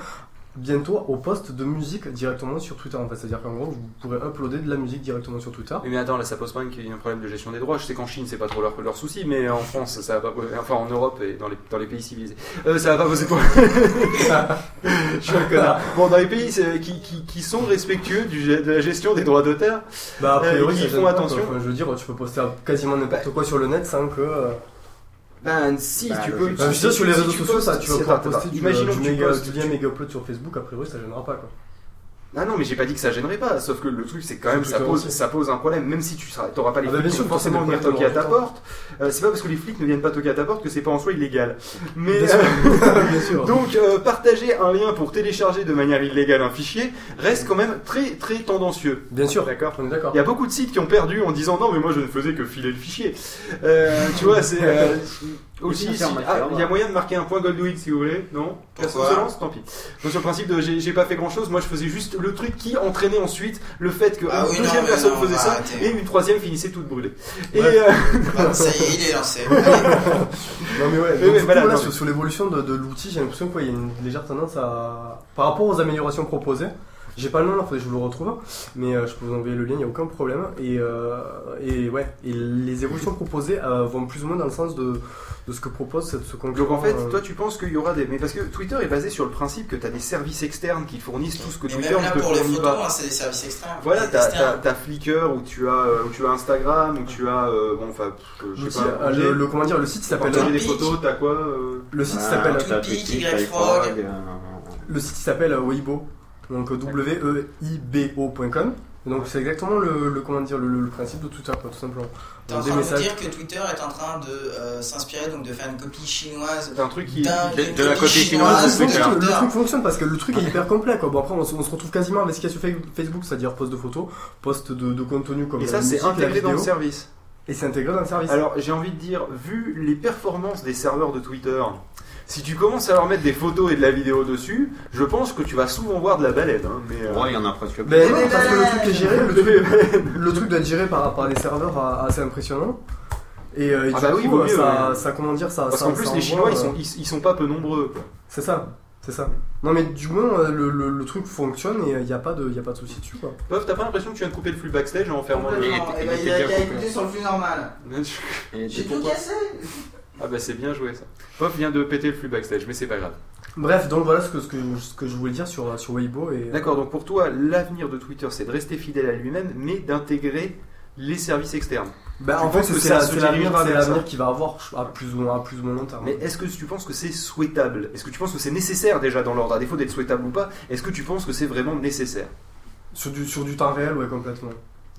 bientôt au poste de musique directement sur Twitter en fait, c'est-à-dire qu'en gros vous pourrez uploader de la musique directement sur Twitter. Oui, mais attends, là ça pose pas un, problème de gestion des droits. Je sais qu'en Chine c'est pas trop leur, leur souci, mais en France, ça va pas, enfin en Europe et dans les, dans les pays civilisés, euh, ça va pas poser problème. Je suis un connard. Bon, dans les pays qui, qui, qui sont respectueux du, de la gestion des droits d'auteur, Bah a priori euh, ça font attention. quoi. Je veux dire tu peux poster quasiment n'importe quoi sur le net sans que euh, Ben si, Bah, tu le- peux. Enfin, je veux dire, sur les réseaux tu sociaux, ça, tu vas pouvoir poster attends, du, méga upload sur Facebook, a priori ça gênera pas quoi. Ah non, mais j'ai pas dit que ça gênerait pas. Sauf que le truc, c'est quand même, ça pose, ça pose un problème. Même si tu seras, t'auras pas les Ah bah, flics qui vont forcément venir toquer à ta porte. Euh, c'est pas parce que les flics ne viennent pas toquer à ta porte que c'est pas en soi illégal. Mais Bien euh, Bien sûr. donc euh, partager un lien pour télécharger de manière illégale un fichier reste quand même très très tendancieux. Bien sûr, D'accord? on est d'accord. Il y a beaucoup de sites qui ont perdu en disant non mais moi je ne faisais que filer le fichier. Tu vois c'est aussi si- ah, il y a moyen de marquer un point Goldwyn si vous voulez non Personne se lance tant pis. Donc sur le principe de j'ai pas fait grand chose moi je faisais juste le truc qui entraînait ensuite le fait que Ah une oui, deuxième non, personne non, faisait va ça et une troisième finissait toute brûlée. Et euh, Ah, ça y est, il est lancé. Non mais ouais, Oui, donc, mais du voilà, coup, là, non, sur, mais- sur l'évolution de, de l'outil, j'ai l'impression qu'il y a une légère tendance à... Par rapport aux améliorations proposées, J'ai pas le nom, il faudrait que je vous le retrouve, mais euh, je peux vous envoyer le lien, il n'y a aucun problème. Et, euh, et ouais, et les évolutions proposées euh, vont plus ou moins dans le sens de, de ce que propose cette, ce concurrent. Donc en fait, euh, toi tu penses qu'il y aura des. Mais parce que Twitter est basé sur le principe que tu as des services externes qui fournissent tout ce que Mais Twitter même là ne te pour les fournit photos, pas. hein, c'est des services externes. Voilà, t'as- t'as Flickr où tu as où tu as Instagram où tu as euh, bon enfin je sais pas le, le- comment dire, le site s'appelle. partager des photos t'as quoi euh, Le site Ah, s'appelle. Le site s'appelle Weibo, donc E W-E-I-B-O.com. Donc c'est exactement le, le- comment dire le, le principe de Twitter quoi, tout simplement. T'es en Des train de me messages. dire que Twitter est en train de euh, s'inspirer donc de faire une copie chinoise un truc qui de- la copie Le chinoise de le Twitter. truc fonctionne parce que le truc est hyper complet quoi. Bon après on, se- on se retrouve quasiment avec ce qu'il y a sur Fa- Facebook, c'est-à-dire post de photos, post de, de contenu comme et ça c'est intégré dans le service. Et c'est intégré dans le service. Alors j'ai envie de dire vu les performances des serveurs de Twitter si tu commences à leur mettre des photos et de la vidéo dessus, je pense que tu vas souvent voir de la baleine. Hein, mais, euh, Ouais, il y en a presque plus. Ben non, parce que le truc est géré, le truc, le truc doit être géré par, par des serveurs euh, assez impressionnants. Et, euh, et Ah du bah oui, coup, mieux, ça, ouais. ça, comment dire, ça. Parce qu'en plus ça les Chinois ils sont, ils, ils sont pas peu nombreux. Quoi. C'est ça, c'est ça. Non mais du moins le, le, le truc fonctionne et il n'y a pas de, y a pas de souci dessus quoi. Pof, t'as pas l'impression que tu viens de couper le flux backstage en fermant le... Eh ben, il a il a écouté sur le flux normal. J'ai tout cassé. Ah bah c'est bien joué ça. Pof vient de péter le flux backstage, mais c'est pas grave. Bref, donc voilà ce que, ce que, ce que je voulais dire sur, sur Weibo et. D'accord, donc pour toi, l'avenir de Twitter, c'est de rester fidèle à lui-même, mais d'intégrer les services externes. Bah, Tu en fait, c'est l'avenir qu'il va avoir à plus ou moins, à plus ou moins long terme. Mais est-ce que tu penses que c'est souhaitable? Est-ce que tu penses que c'est nécessaire déjà dans l'ordre? À défaut d'être souhaitable ou pas, est-ce que tu penses que c'est vraiment nécessaire? Sur du, sur du temps réel, ouais, complètement.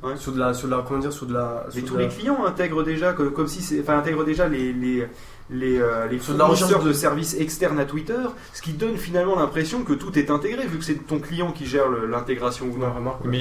Ouais. Sur de la, sur de la, comment dire, sur de la. Mais sur tous de la- les clients intègrent déjà, que- comme si c'est, enfin intègrent déjà les les les, euh, les Sur de la fournisseurs recherche de de- services externes à Twitter, ce qui donne finalement l'impression que tout est intégré, vu que c'est ton client qui gère le- l'intégration ou non. Mais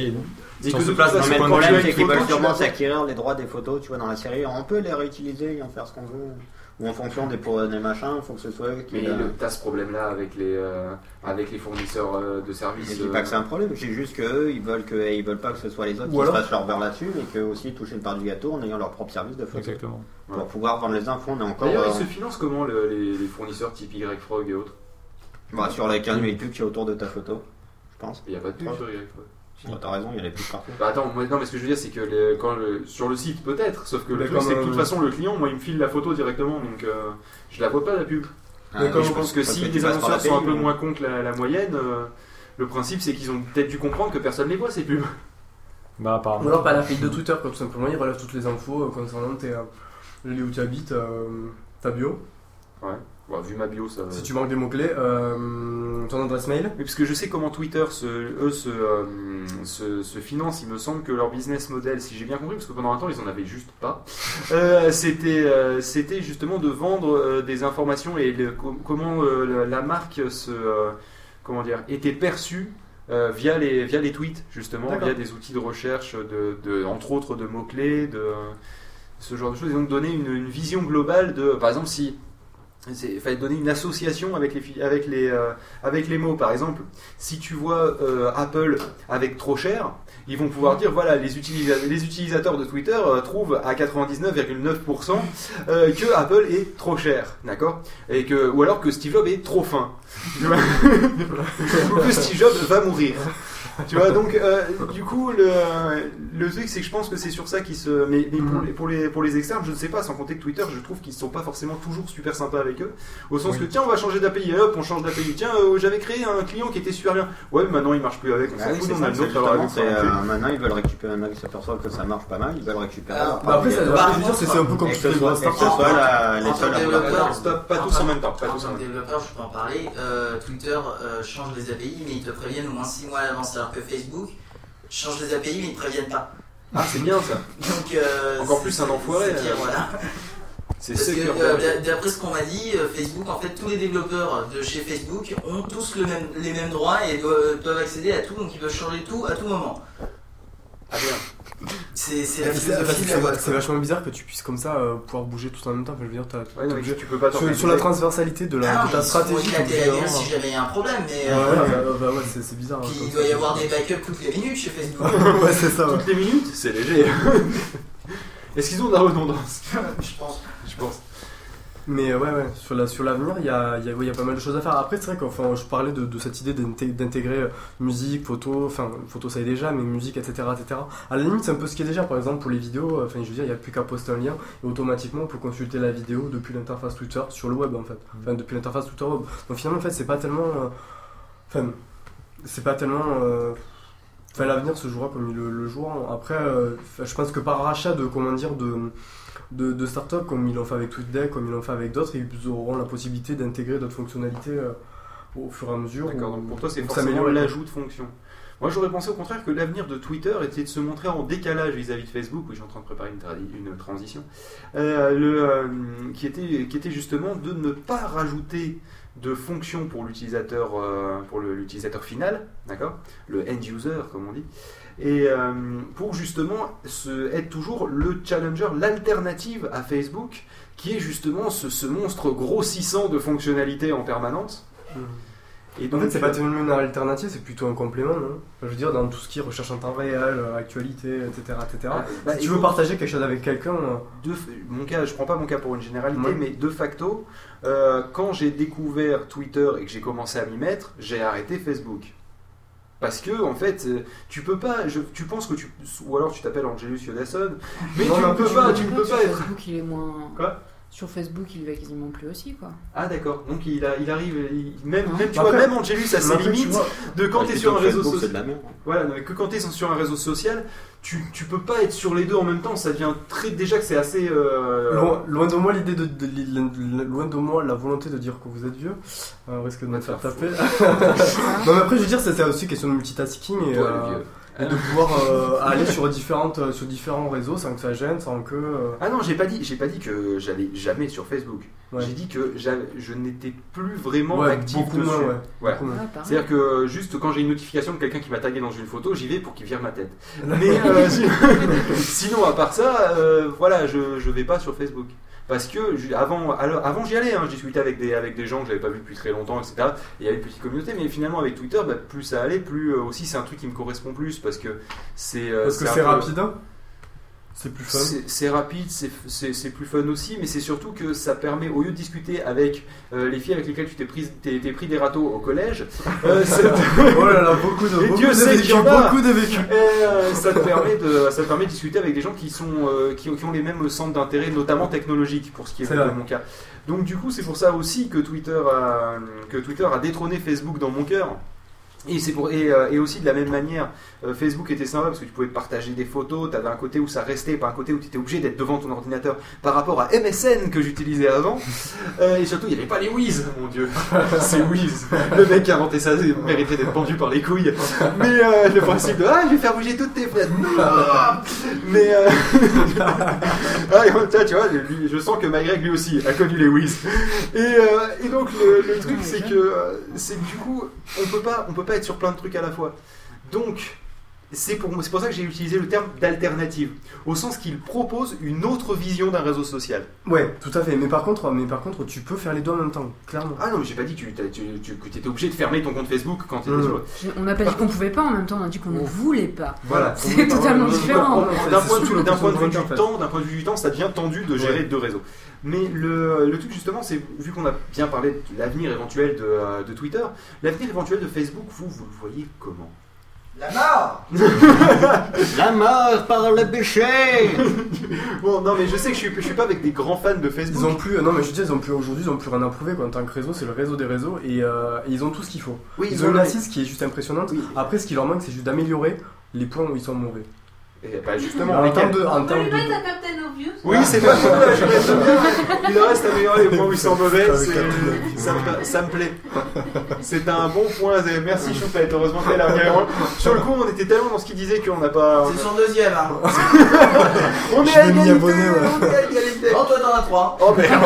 Et Si que on de place dans façon, le problème, c'est qu'ils veulent sûrement s'acquérir les droits des photos, tu vois, dans la série. On peut les réutiliser et en faire ce qu'on veut. Ou en fonction des, des machins, il faut que ce soit. Mais qu'il, euh, t'as ce problème-là avec les euh, avec les fournisseurs euh, de services. Je dis euh, pas que c'est un problème, c'est juste qu'eux, ils veulent que ils veulent pas que ce soit les autres Ou qui alors- se fassent leur beurre là-dessus et que aussi toucher une part du gâteau en ayant leur propre service de photo. Exactement. Pour Ouais. pouvoir vendre les infos, on est encore D'ailleurs, euh, ils se financent comment le- les, les fournisseurs type YFrog et autres? Bah, sur les 15 000 pubs qu'il y a autour de ta photo, je pense. Il n'y a pas de pub sur YFrog. Bah, T'as raison, il y a les pubs partout. Bah attends, moi, non, mais ce que je veux dire, c'est que les- quand le- sur le site, peut-être, sauf que le truc, c'est que de toute euh, façon, le client, moi, il me file la photo directement, donc euh, je la vois pas la pub. Ah, Et comme- je pense que si les par annonceurs sont un peu mais- moins cons que la, la moyenne, euh, le principe, c'est qu'ils ont peut-être dû comprendre que personne les voit, ces pubs. Bah, apparemment. Ou alors pas la file de Twitter, quoi, tout simplement, il relève toutes les infos concernant tes, euh, les où tu habites, euh, ta bio. Ouais, Bon, vu ma bio, ça. Si tu manques des mots-clés, euh, ton adresse mail. Oui, parce que je sais comment Twitter, se, eux, se, euh, se, se financent. Il me semble que leur business model, si j'ai bien compris, parce que pendant un temps, ils en avaient juste pas, euh, c'était euh, c'était justement de vendre euh, des informations et le- com- comment euh, la- marque se, euh, comment dire, était perçue euh, via, les, via les tweets, justement, D'accord. via des outils de recherche, de, de, entre autres de mots-clés, de ce genre de choses. Et donc donner une, une vision globale de, par exemple, si il fallait donner une association avec les, avec les, euh, avec les mots. Par exemple, si tu vois euh, Apple avec trop cher, ils vont pouvoir dire voilà, les, utilisa- les utilisateurs de Twitter euh, trouvent à 99,9% euh, que Apple est trop cher, d'accord? Ou alors que Steve Jobs est trop fin. Que Steve Jobs va mourir. Tu vois, donc euh, du coup, le, le truc, c'est que je pense que c'est sur ça qu'ils se. Mais, mais pour, les, pour, les, pour les externes, je ne sais pas, sans compter que Twitter, je trouve qu'ils ne sont pas forcément toujours super sympas avec eux. Au sens Oui. que, tiens, on va changer d'API, et hop, on change d'API. Tiens, euh, j'avais créé un client qui était super bien. Ouais, mais maintenant il marche plus avec. On Ah s'en oui, fout, on a ça, euh, maintenant ils veulent récupérer, maintenant ils s'aperçoivent que ça marche pas mal, ils veulent récupérer. Alors, leur Bah après, part ça, veux dire, c'est un peu ce ça. soit les seuls à pas tous en même temps, pas tous en tant même que temps. développeur, je peux en parler. Twitter change les API, mais ils te préviennent au moins 6 mois à l'avance, alors que Facebook change les API, mais ils te préviennent pas. Ah, c'est bien ça. Donc, euh, Encore plus un enfoiré, c'est pire, euh. voilà. C'est Parce ce que qui euh, d'a- d'après ce qu'on m'a dit, Facebook, en fait, tous les développeurs de chez Facebook ont tous le même, les mêmes droits et doivent, doivent accéder à tout, donc ils peuvent changer tout à tout moment. Ah bien. C'est c'est la C'est philosophie de la c'est- boîte. c'est vachement bizarre que tu puisses comme ça euh, pouvoir bouger tout en même temps. Enfin, je veux dire, t'as- Ouais, non, t'es mais obligé- tu peux pas sur, sur la transversalité de, la, Ah de ta stratégie. t'es si jamais il y a un problème, mais Ouais, euh, ouais, bah, bah, ouais, c'est c'est bizarre. puis comme il doit y ça. avoir des backups toutes les minutes chez Facebook. ouais, c'est ça. ouais. Toutes les minutes, c'est léger. Est-ce qu'ils ont de la redondance je pense. Mais euh, ouais, ouais, sur la sur l'avenir, il y a, y, a, ouais, y a pas mal de choses à faire. Après, c'est vrai qu'enfin, je parlais de, de cette idée d'inté- d'intégrer euh, musique, photo, enfin, photo ça y est déjà, mais musique, etc., etc. À la limite, c'est un peu ce qui est déjà. Par exemple, pour les vidéos, euh, enfin, je veux dire, il n'y a plus qu'à poster un lien et automatiquement, on peut consulter la vidéo depuis l'interface Twitter sur le web, en fait. Enfin, depuis l'interface Twitter web. Donc finalement, en fait, c'est pas tellement, euh, enfin, c'est pas tellement. euh, Enfin, l'avenir se jouera comme il le, le jouera. Après, euh, je pense que par rachat de, comment dire, de, de, de start-up, comme ils l'ont fait avec TweetDeck, comme ils l'ont fait avec d'autres, ils auront la possibilité d'intégrer d'autres fonctionnalités euh, au fur et à mesure. D'accord, ou- donc pour toi c'est forcément l'ajout de fonctions. Moi j'aurais pensé au contraire que l'avenir de Twitter était de se montrer en décalage vis-à-vis de Facebook, je suis en train de préparer une, transition, euh, le, euh, qui, était, qui était justement de ne pas rajouter de fonctions pour l'utilisateur euh, pour le- l'utilisateur final, d'accord? Le end user comme on dit. Et euh, pour justement se, être toujours le challenger, l'alternative à Facebook, qui est justement ce, ce monstre grossissant de fonctionnalités en permanence. Et en fait, c'est pas euh, tellement une alternative, c'est plutôt un complément, non? Je veux dire, dans tout ce qui est recherche en temps réel, euh, actualité, etc. etc. Ah, bah, si tu veux partager quelque chose avec quelqu'un. de, mon cas, je prends pas mon cas pour une généralité, Ouais. mais de facto, euh, quand j'ai découvert Twitter et que j'ai commencé à m'y mettre, j'ai arrêté Facebook. Parce que en fait, euh, tu peux pas, je- tu penses que tu, ou alors tu t'appelles Angelus Yodasson, mais Non, tu ne peux pas, tu ne peux pas être. Est moins. Quoi? Sur Facebook, il va quasiment plus aussi, quoi. Ah d'accord, donc il, a, il arrive, il- même, même tu Après- vois, même Angelus a ses après, tu limites de quand Ouais, tu es et sur un réseau social. de la merde. Voilà, non, mais que quand tu es sur un réseau social, tu, tu peux pas être sur les deux en même temps, ça devient très, déjà que c'est assez... euh, Loin, loin de moi l'idée de, de- de- loin de moi la volonté de dire que vous êtes vieux, euh, on risque de me faire taper. non mais après je veux dire c'est c'est aussi question de multitasking et, Toi, le euh, vieux. Et de pouvoir euh, aller sur différentes euh, sur différents réseaux sans que ça gêne, sans que. euh, Ah non, j'ai pas dit, j'ai pas dit que j'allais jamais sur Facebook. Ouais. J'ai dit que j'avais- je n'étais plus vraiment Ouais, actif beaucoup dessus. moins, ouais. Voilà. Beaucoup moins. Ah, pareil. C'est-à-dire que juste quand j'ai une notification de quelqu'un qui m'a tagué dans une photo, j'y vais pour qu'il vire ma tête. Mais euh, si- sinon, à part ça, euh, voilà, je, je vais pas sur Facebook. Parce que avant, alors, avant j'y allais, hein, je discutais avec des, avec des gens que j'avais pas vu depuis très longtemps, etc. Et il y avait une petite communauté, mais finalement avec Twitter, bah, plus ça allait, plus euh, aussi c'est un truc qui me correspond plus parce que c'est. euh, Parce que c'est peu- rapide, hein. C'est plus fun. c'est rapide, c'est- plus fun aussi, mais c'est surtout que ça permet, au lieu de discuter avec euh, les filles avec lesquelles tu t'es pris, pris des râteaux au collège, euh, ça te- Oh là là, beaucoup de- Et beaucoup Dieu de sait vécu, beaucoup de vécu. Et, euh, ça, te permet de, ça te permet de discuter avec des gens qui, sont, qui, ont- qui ont les mêmes centres d'intérêt, notamment technologiques, pour ce qui est, de mon cas. Donc du coup, c'est pour ça aussi que Twitter a, que Twitter a détrôné Facebook dans mon cœur. Et, pour, et, et aussi de la même manière, euh, Facebook était sympa parce que tu pouvais partager des photos, tu avais un côté où ça restait, pas un côté où tu étais obligé d'être devant ton ordinateur par rapport à MSN que j'utilisais avant. Euh, et surtout, il n'y avait pas les Wiz, mon dieu. C'est Wiz. Le mec qui a inventé ça méritait d'être pendu par les couilles. Mais euh, le principe de Ah, je vais faire bouger toutes tes fenêtres. Mais. Ah, et, tu vois, je sens que MyGreg lui aussi a connu les Wiz. Et, et donc, le, le truc, c'est que, c'est que du coup, on peut pas, on peut pas être sur plein de trucs à la fois. Donc, c'est pour, ça que j'ai utilisé le terme d'alternative, au sens qu'il propose une autre vision d'un réseau social. Ouais, tout à fait. Mais par contre, mais par contre, tu peux faire les deux en même temps, clairement. Ah non, mais j'ai pas dit que tu, t'as- tu, tu- que t'étais obligé de fermer ton compte Facebook quand tu étais Mmh. sur. On n'a pas dit qu'on pouvait pas, en même temps, on a dit qu'on ne voulait pas. Voilà. C'est totalement différent. D'un point, de vue- d'un point de vue l'option du temps, d'un point de vue du temps, ça devient tendu de gérer Ouais. deux réseaux. Mais le, le truc justement, c'est vu qu'on a bien parlé de l'avenir éventuel de, euh, de Twitter, l'avenir éventuel de Facebook, vous, vous le voyez comment? La mort La mort par le bûcher Bon, non, mais je sais que je suis, je suis pas avec des grands fans de Facebook. Ils ont plus, non mais je dis, ils ont plus aujourd'hui, ils ont plus rien à prouver quoi. En tant que réseau, c'est le réseau des réseaux et, euh, et ils ont tout ce qu'il faut. Oui, ils ils ont ont une assise qui est juste impressionnante. Après, ce qui leur manque, c'est juste d'améliorer les points où ils sont mauvais. Et bah justement, en termes de, en termes de- Captain Obvious Oui, c'est pas là, je reste bien. Il reste à améliorer les points où ils sont mauvais. Ça, me, ça me plaît. C'est un bon point. Merci Choupette. Heureusement qu'elle a bien Sur le coup, on était tellement dans ce qu'il disait qu'on n'a pas. C'est son deuxième, hein. On est à vais égalité. On est à égalité. Oh, toi t'en as trois. Oh merde.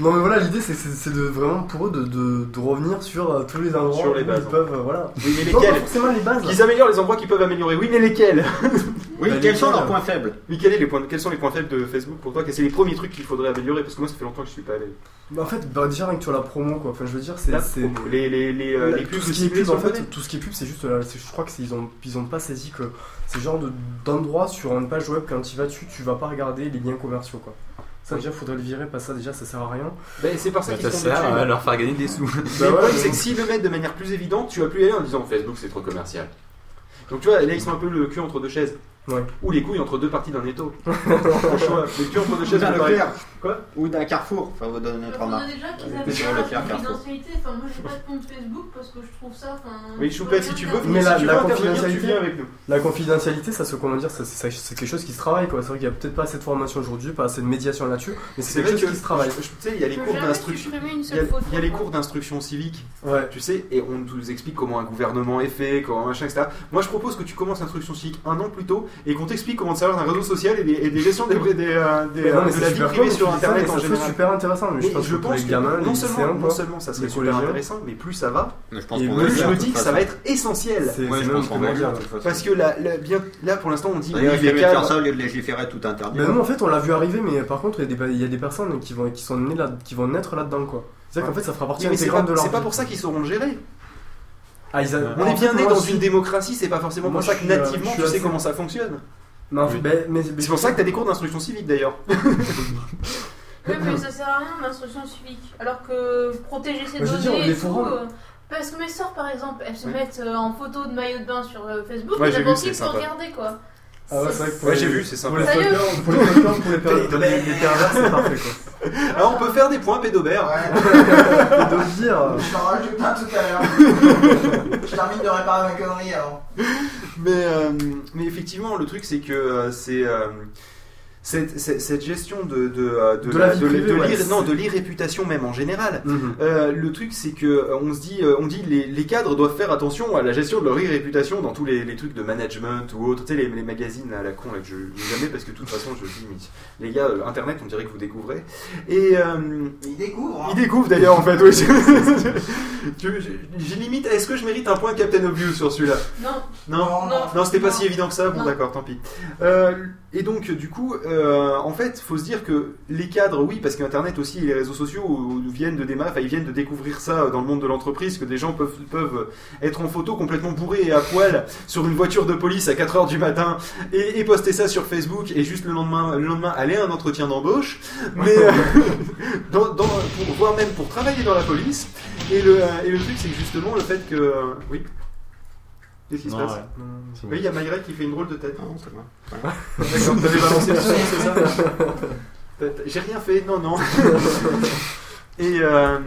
Non mais voilà, l'idée c'est- c'est c'est de vraiment pour eux de, de, de revenir sur euh, tous les endroits Sur les où bases, ils hein. peuvent, euh, voilà. Oui, mais Non, lesquels forcément les bases. Qu'ils améliorent les endroits qu'ils peuvent améliorer. Oui, mais lesquels Oui, Bah, quels sont lesquels, leurs points faibles Oui, quels, est les points, quels sont les points faibles de Facebook pour toi? Quels sont les premiers trucs qu'il faudrait améliorer? Parce que moi, ça fait longtemps que je suis pas allé. Bah, en fait, bah, déjà rien que sur la promo quoi. Enfin, je veux dire, c'est La c'est- promo. Les, les, les, euh, les tout pubs ce qui est ciblées pub sur en le fait, bonnet tout ce qui est pub, c'est juste là. Je crois que c'est- ils ont ils ont pas saisi que c'est le genre de- d'endroit sur une page web quand tu vas dessus, tu vas pas regarder les liens commerciaux quoi. Ça déjà faudrait le virer, pas ça déjà ça sert à rien. Ben, c'est par ça Bah, qu'ils ça sont sert à leur faire gagner des sous. Mais Bah le problème, c'est que s'ils le mettent de manière plus évidente, tu vas plus y aller en disant Facebook c'est trop commercial. Donc tu vois, là ils sont un peu le cul entre deux chaises. Ouais. Ou les couilles entre deux parties d'un étau. Choix. Le cul entre deux chaises, pareil. Leclerc. Quoi Ou d'un carrefour. Enfin, vous donner a marques. déjà qu'ils avaient sur le confidentialité. Enfin, moi, j'ai pas de compte Facebook parce que je trouve ça. Enfin, Oui, je Choupette, si tu veux, Mais si la, tu confidentialité, viens avec nous. la confidentialité, ça se comment dire, ça, c'est c'est quelque chose qui se travaille quoi. C'est vrai qu'il y a peut-être pas assez de formation aujourd'hui, pas assez de médiation là-dessus, mais c'est C'est quelque vrai chose que qui se travaille. Tu sais, il y a les cours d'instruction. Il y, a, les cours d'instruction civique, tu sais, et on nous explique comment un gouvernement est fait, comment machin, etc. Moi, je propose que tu commences l'instruction civique un an plus tôt et qu'on t'explique comment te servir d'un réseau social et des, gestions des, euh, euh, de la vie privée cool, sur Internet en général. super intéressant, mais je pense je que les gamins, non seulement, lycéens, non quoi, seulement ça serait super intéressant, mais plus ça va. Mais je me dis que ça va être essentiel. C'est c'est. Parce que là, là, bien, là pour l'instant, on dit il les faire ça au lieu de légiférer tout interdit. Mais nous en fait on l'a vu arriver, mais par contre il y a des, il y a des personnes qui vont, qui sont nées là, qui vont naître là-dedans quoi. C'est qu'en fait ça fera partie Oui, c'est intégrante de leur c'est pas pour ça qu'ils sauront le gérer. Ah, ils a- On est bien né dans une démocratie, c'est pas forcément Moi, pour ça que euh, nativement suis tu sais assez- comment ça fonctionne. Ben, mais- mais- C'est pour ça que t'as des cours d'instruction civique d'ailleurs. Oui, mais ça sert à rien l'instruction civique. Alors que protéger ses dire, données et tout. euh, Parce que mes sœurs, par exemple, elles se mettent euh, en photo de maillot de bain sur euh, Facebook, Ouais, et j'ai d'abord vu, c'est qu'ils regarder quoi. Ah ouais, c'est vrai que pour Ouais, les- j'ai vu, c'est sympa. Pour les stalkers, pour les stalkers, pour les per- pour les- les pervers, c'est parfait quoi. Ah, on peut faire des points pédobères. Dire. euh, Je t'en rajoute un tout à l'heure. Je termine de réparer ma connerie avant. Mais, euh, mais effectivement, le truc, c'est que euh, c'est. euh, cette, cette- cette gestion de, de, euh, De la vie de- privée, de ouais, l'ir- non, c'est- de l'irréputation même en général. Mhm. Euh, le truc c'est que euh, on se dit, on dit les, les cadres doivent faire attention à la gestion de leur irréputation dans tous les, les trucs de management ou autres, tu sais les, les magazines à la con là que je lis jamais parce que de toute façon je dis mais les gars euh, internet on dirait que vous découvrez et euh, Il découvre. hein. ils découvrent d'ailleurs en fait oui. Tu- je- J'ai limite est-ce que je mérite un point Captain Obvious sur celui-là? Non. non, Non. non, c'était pas si évident que ça? Bon, d'accord, tant pis. Euh, et donc, du coup, euh, en fait, faut se dire que les cadres, oui, parce qu'Internet aussi et les réseaux sociaux euh, viennent de ils viennent de découvrir ça dans le monde de l'entreprise, que des gens peuvent, peuvent être en photo complètement bourrés et à poil sur une voiture de police à 4 heures du matin et, et poster ça sur Facebook et juste le lendemain, le lendemain aller à un entretien d'embauche, mais euh, dans, dans- pour, voire même pour travailler dans la police. Et le, et le truc, c'est que justement le fait que, oui. Qu'est-ce qui se passe Oui, il y a Mayra qui fait une drôle de tête. Non, c'est moi. D'accord, t'avais balancé le son, c'est ça J'ai rien fait, non, non. Et, euh,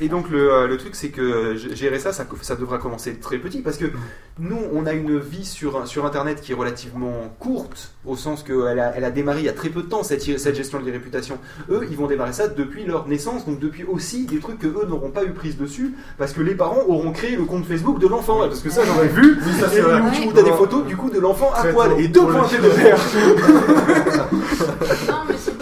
et donc le, euh, le truc c'est que euh, gérer ça, ça, ça devra commencer très petit parce que nous on a une vie sur, sur internet qui est relativement courte au sens qu'elle a, elle a démarré il y a très peu de temps cette, cette gestion de réputation. Eux ils vont démarrer ça depuis leur naissance donc depuis aussi des trucs que eux n'auront pas eu prise dessus parce que les parents auront créé le compte Facebook de l'enfant. Parce que ça j'aurais vu. Oui, ça, et où, où t'as des photos du coup de l'enfant à poil. et deux points de verre. Non, mais c'est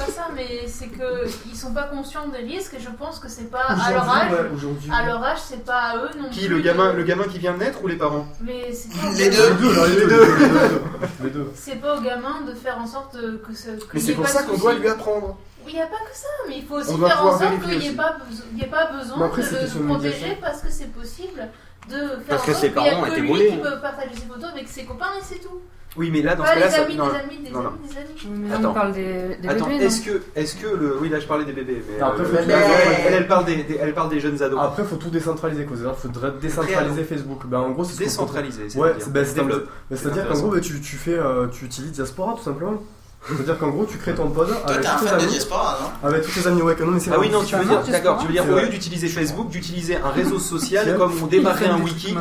mais c'est que ils sont pas conscients des risques et je pense que c'est pas à leur âge. ouais, aujourd'hui, à leur âge, c'est pas à eux non Qui plus le gamin, de- le gamin qui vient de naître ou les parents? Mais Les deux. Les deux. Les deux. C'est pas au gamin de faire en sorte que ce. Mais c'est pour ça qu'on doit lui apprendre. Il n'y a pas que ça, mais il faut aussi On faire en sorte qu'il n'y ait, pas beso- il y ait pas besoin après, de le de protéger parce que c'est possible de faire Parce en que sorte ses qu'il y a parents ont que lui qui hein. peut partager ses photos avec ses copains et c'est tout. Oui, mais là, dans ce Pas cas-là, les ça- amis, non, des amis, des non, non. amis, des amis. Mais là, Attends. on parle des, des Attends, bébés, non est-ce que, est-ce que le, oui, là, je parlais des bébés, mais Après, euh, faut- elle, elle, elle parle des, des- elle parle des jeunes ados. Après, faut tout décentraliser. quoi. C'est-à-dire, faudrait décentraliser Facebook. Ben, en gros, c'est Décentraliser, propose. Ouais, c'est-à-dire, c'est- ben, c'est- ben, C'est c'est-à-dire qu'en gros, ben, tu, tu fais, euh, tu utilises Diaspora tout simplement. C'est-à-dire qu'en gros, tu crées ton pod avec tous tes amis. Diaspora, non Avec tous tes amis, ouais. Non, mais c'est Ah oui, non, tu veux dire, d'accord, tu veux dire, C'est au lieu d'utiliser Facebook, d'utiliser un réseau social comme on démarrait un wiki.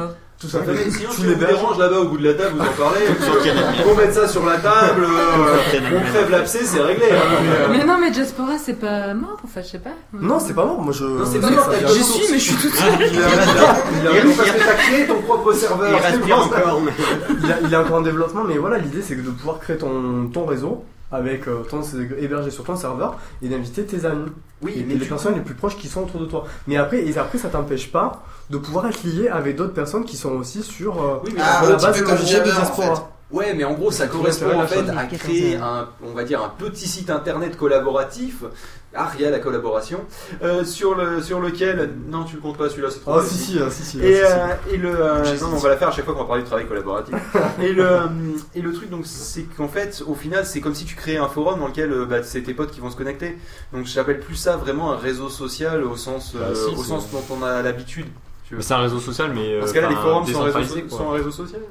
Tout ça Ouais, fait. mais sinon, Tu si on vous l'héberges. dérange là-bas au bout de la table, vous en parlez. On met ça sur la table, euh, on crève l'abcès, c'est réglé. hein, mais, euh, Mais non, mais Diaspora, c'est pas mort, en fait, je sais pas. Non, c'est pas mort. Moi, je. Non, c'est pas mort, J'y suis, mais je suis seule. Il est- il parce que t'as créé ton propre serveur. Il il, a- il est encore en développement, mais voilà, l'idée c'est que de pouvoir créer ton, ton réseau avec euh, ton hébergé sur ton serveur et d'inviter tes amis Oui, et mais les personnes les plus proches qui sont autour de toi. Mais après, et après ça t'empêche pas de pouvoir être lié avec d'autres personnes qui sont aussi sur, euh, Oui, mais Ah, sur la base de en Diaspora. fait. Ouais, mais en gros, ça correspond en fait à créer un, on va dire, un petit site internet collaboratif. Ah, il y a la collaboration euh, sur le sur lequel non tu le comptes pas celui-là c'est trop Ah, si, si, ah, si, si, et, ah, si, euh, si. et le euh, non, on va la faire à chaque fois qu'on va parler du travail collaboratif et le euh, et le truc donc c'est qu'en fait au final c'est comme si tu créais un forum dans lequel bah, c'est tes potes qui vont se connecter donc j'appelle plus ça vraiment un réseau social au sens Bah, euh, si, au sens dont on a l'habitude. Mais c'est un réseau social, mais. Parce que là, les forums sont un réseau, décentralisé, quoi. sont un réseau social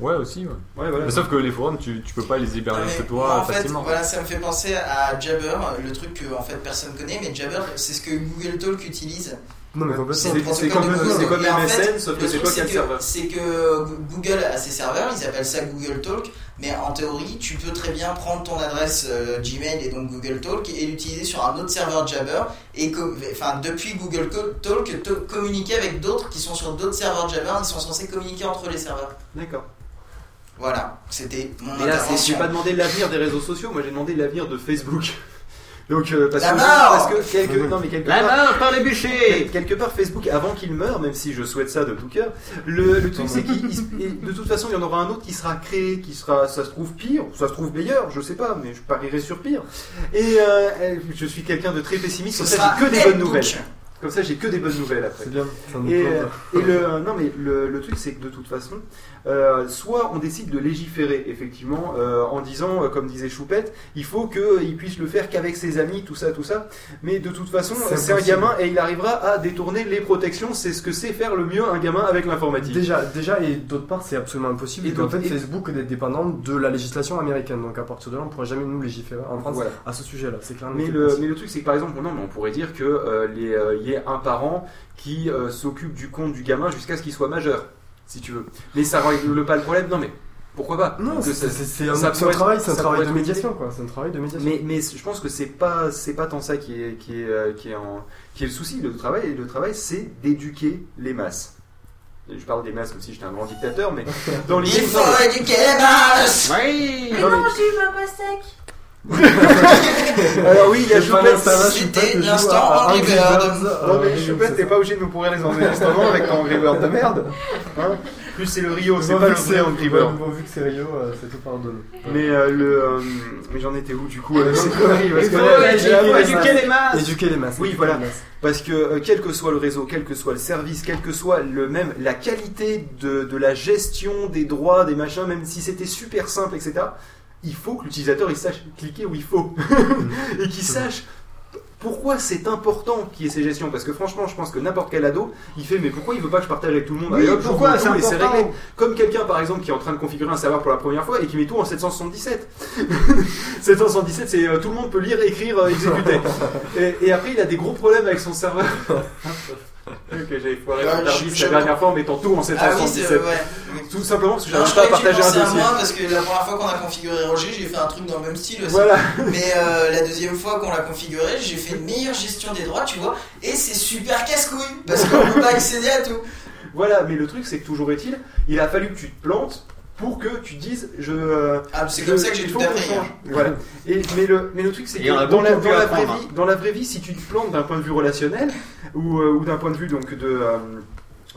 Ouais, aussi, ouais. Ouais, voilà. Mais sauf que les forums, tu, tu peux pas les héberger chez toi en fait, facilement. voilà, ça me fait penser à Jabber, le truc que en fait personne connaît, mais Jabber, c'est ce que Google Talk utilise. Non, mais complètement. C'est comme comme Et en MSN, fait, sauf que c'est toi qui as le que- serveur. C'est que Google a ses serveurs, ils appellent ça Google Talk, mais en théorie, tu peux très bien prendre ton adresse euh, Gmail et donc Google Talk et l'utiliser sur un autre serveur Jabber et enfin depuis Google Talk to- communiquer avec d'autres qui sont sur d'autres serveurs Jabber, ils sont censés communiquer entre les serveurs. D'accord. Voilà, c'était mon Mais là, j'ai pas demandé l'avenir des réseaux sociaux, moi j'ai demandé l'avenir de Facebook. Donc, euh, parce, La que, mort parce que quelque, non, mais quelque La part, mort par les bûchers quelque part Facebook avant qu'il meure, même si je souhaite ça de tout cœur, le, le truc c'est qu'il de toute façon il y en aura un autre qui sera créé, qui sera, ça se trouve pire, ça se trouve meilleur, je sais pas, mais je parierais sur pire. Et euh, je suis quelqu'un de très pessimiste, ça j'ai que des bonnes nouvelles. Comme ça j'ai que des bonnes nouvelles après. C'est bien, ça nous Et, euh, et le, non mais le, le truc c'est que de toute façon, euh, soit on décide de légiférer effectivement euh, en disant, euh, comme disait Choupette, il faut qu'il puisse le faire qu'avec ses amis, tout ça, tout ça. Mais de toute façon, C'est un gamin et il arrivera à détourner les protections. C'est ce que sait faire le mieux un gamin avec l'informatique. Déjà, déjà, et d'autre part, c'est absolument impossible. Et en fait, Facebook est dépendant de la législation américaine. Donc, à partir de là, on pourrait jamais nous légiférer en France Voilà. à ce sujet-là. C'est clairement. Mais le, mais le truc c'est que par exemple, non, mais on pourrait dire que les, ait un parent qui euh, s'occupe du compte du gamin jusqu'à ce qu'il soit majeur, si tu veux. Mais ça règle pas le problème. Non mais pourquoi pas? Non, c'est un, ça travail, c'est un ça travail pourrait de médiation, quoi. C'est un travail de médiation. Mais, mais je pense que c'est pas c'est pas tant ça qui est qui est euh, qui est en qui est le souci. Le travail le travail c'est d'éduquer les masses. Je parle des masses comme si j'étais un grand dictateur, mais dans l'idée. Il faut éduquer les masses Oui Mais Non, j'ai eu ma pastèque Alors oui, il y a Choupette. C'était l'instant Angry Bird. Non mais Euh, Choupette, c'est t'es pas obligé de nous pourrir les enregistrements avec ton Angry Bird de merde. Hein Plus c'est le Rio, c'est pas le vrai c'est- Angry Bird. bon, vu que c'est Rio, euh, c'est tout pardonné. Mais euh, le euh, mais j'en étais où du coup avec ces conneries? parce Il que faut là, éduquer- les masses Éduquer les masses. Oui, voilà. Parce que quel que soit le réseau, quel que soit le service, quel que soit le même la qualité de, de la gestion des droits, des machins, même si c'était super simple, etc. Il faut que l'utilisateur il sache cliquer où il faut et qu'il sache pourquoi c'est important qu'il y ait ces gestions. Parce que franchement, je pense que n'importe quel ado, il fait mais pourquoi il veut pas que je partage avec tout le monde Oui, hop, pourquoi c'est et c'est important réglé. Comme quelqu'un par exemple qui est en train de configurer un serveur pour la première fois et qui met tout en 777. 777, c'est euh, tout le monde peut lire, écrire, euh, exécuter. Et, et après, il a des gros problèmes avec son serveur. Ok, j'avais foiré Ouais, Tardis la dernière fois en mettant tout en Ah oui, 777. ouais. Tout simplement parce que j'arrive je pas à que partager un à dossier. moi parce que la première fois qu'on a configuré Roger, j'ai fait un truc dans le même style aussi. Voilà. Mais euh, la deuxième fois qu'on l'a configuré, j'ai fait une meilleure gestion des droits, tu vois. Et c'est super casse-couille parce qu'on peut pas accéder à tout. Voilà, mais le truc c'est que toujours est-il, il a fallu que tu te plantes pour que tu dises je. euh, Ah, c'est comme ça que j'ai tout faut qu'on appris, change. hein. Voilà. Et, mais, le, mais le truc c'est que dans la, dans, vraie vie, dans la vraie vie, si tu te plantes d'un point de vue relationnel ou, euh, ou d'un point de vue donc de. euh,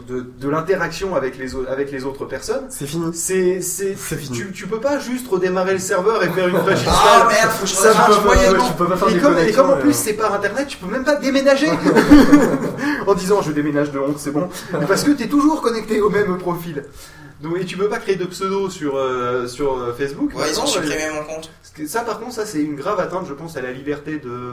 de, de l'interaction avec les, avec les autres personnes, C'est fini. c'est, c'est, tu, tu peux pas juste redémarrer le serveur et faire une fraîche Ah merde, faut que je Ça peux pas- tu peux pas faire et, des comme, et comme en plus c'est par internet, tu peux même pas déménager en disant je déménage de honte, c'est bon. Parce que tu es toujours connecté au même profil. Donc, et tu peux pas créer de pseudo sur, euh, sur euh, Facebook. Ouais, ils ont supprimé euh, mon compte. Ça, par contre, ça c'est une grave atteinte, je pense, à la liberté de.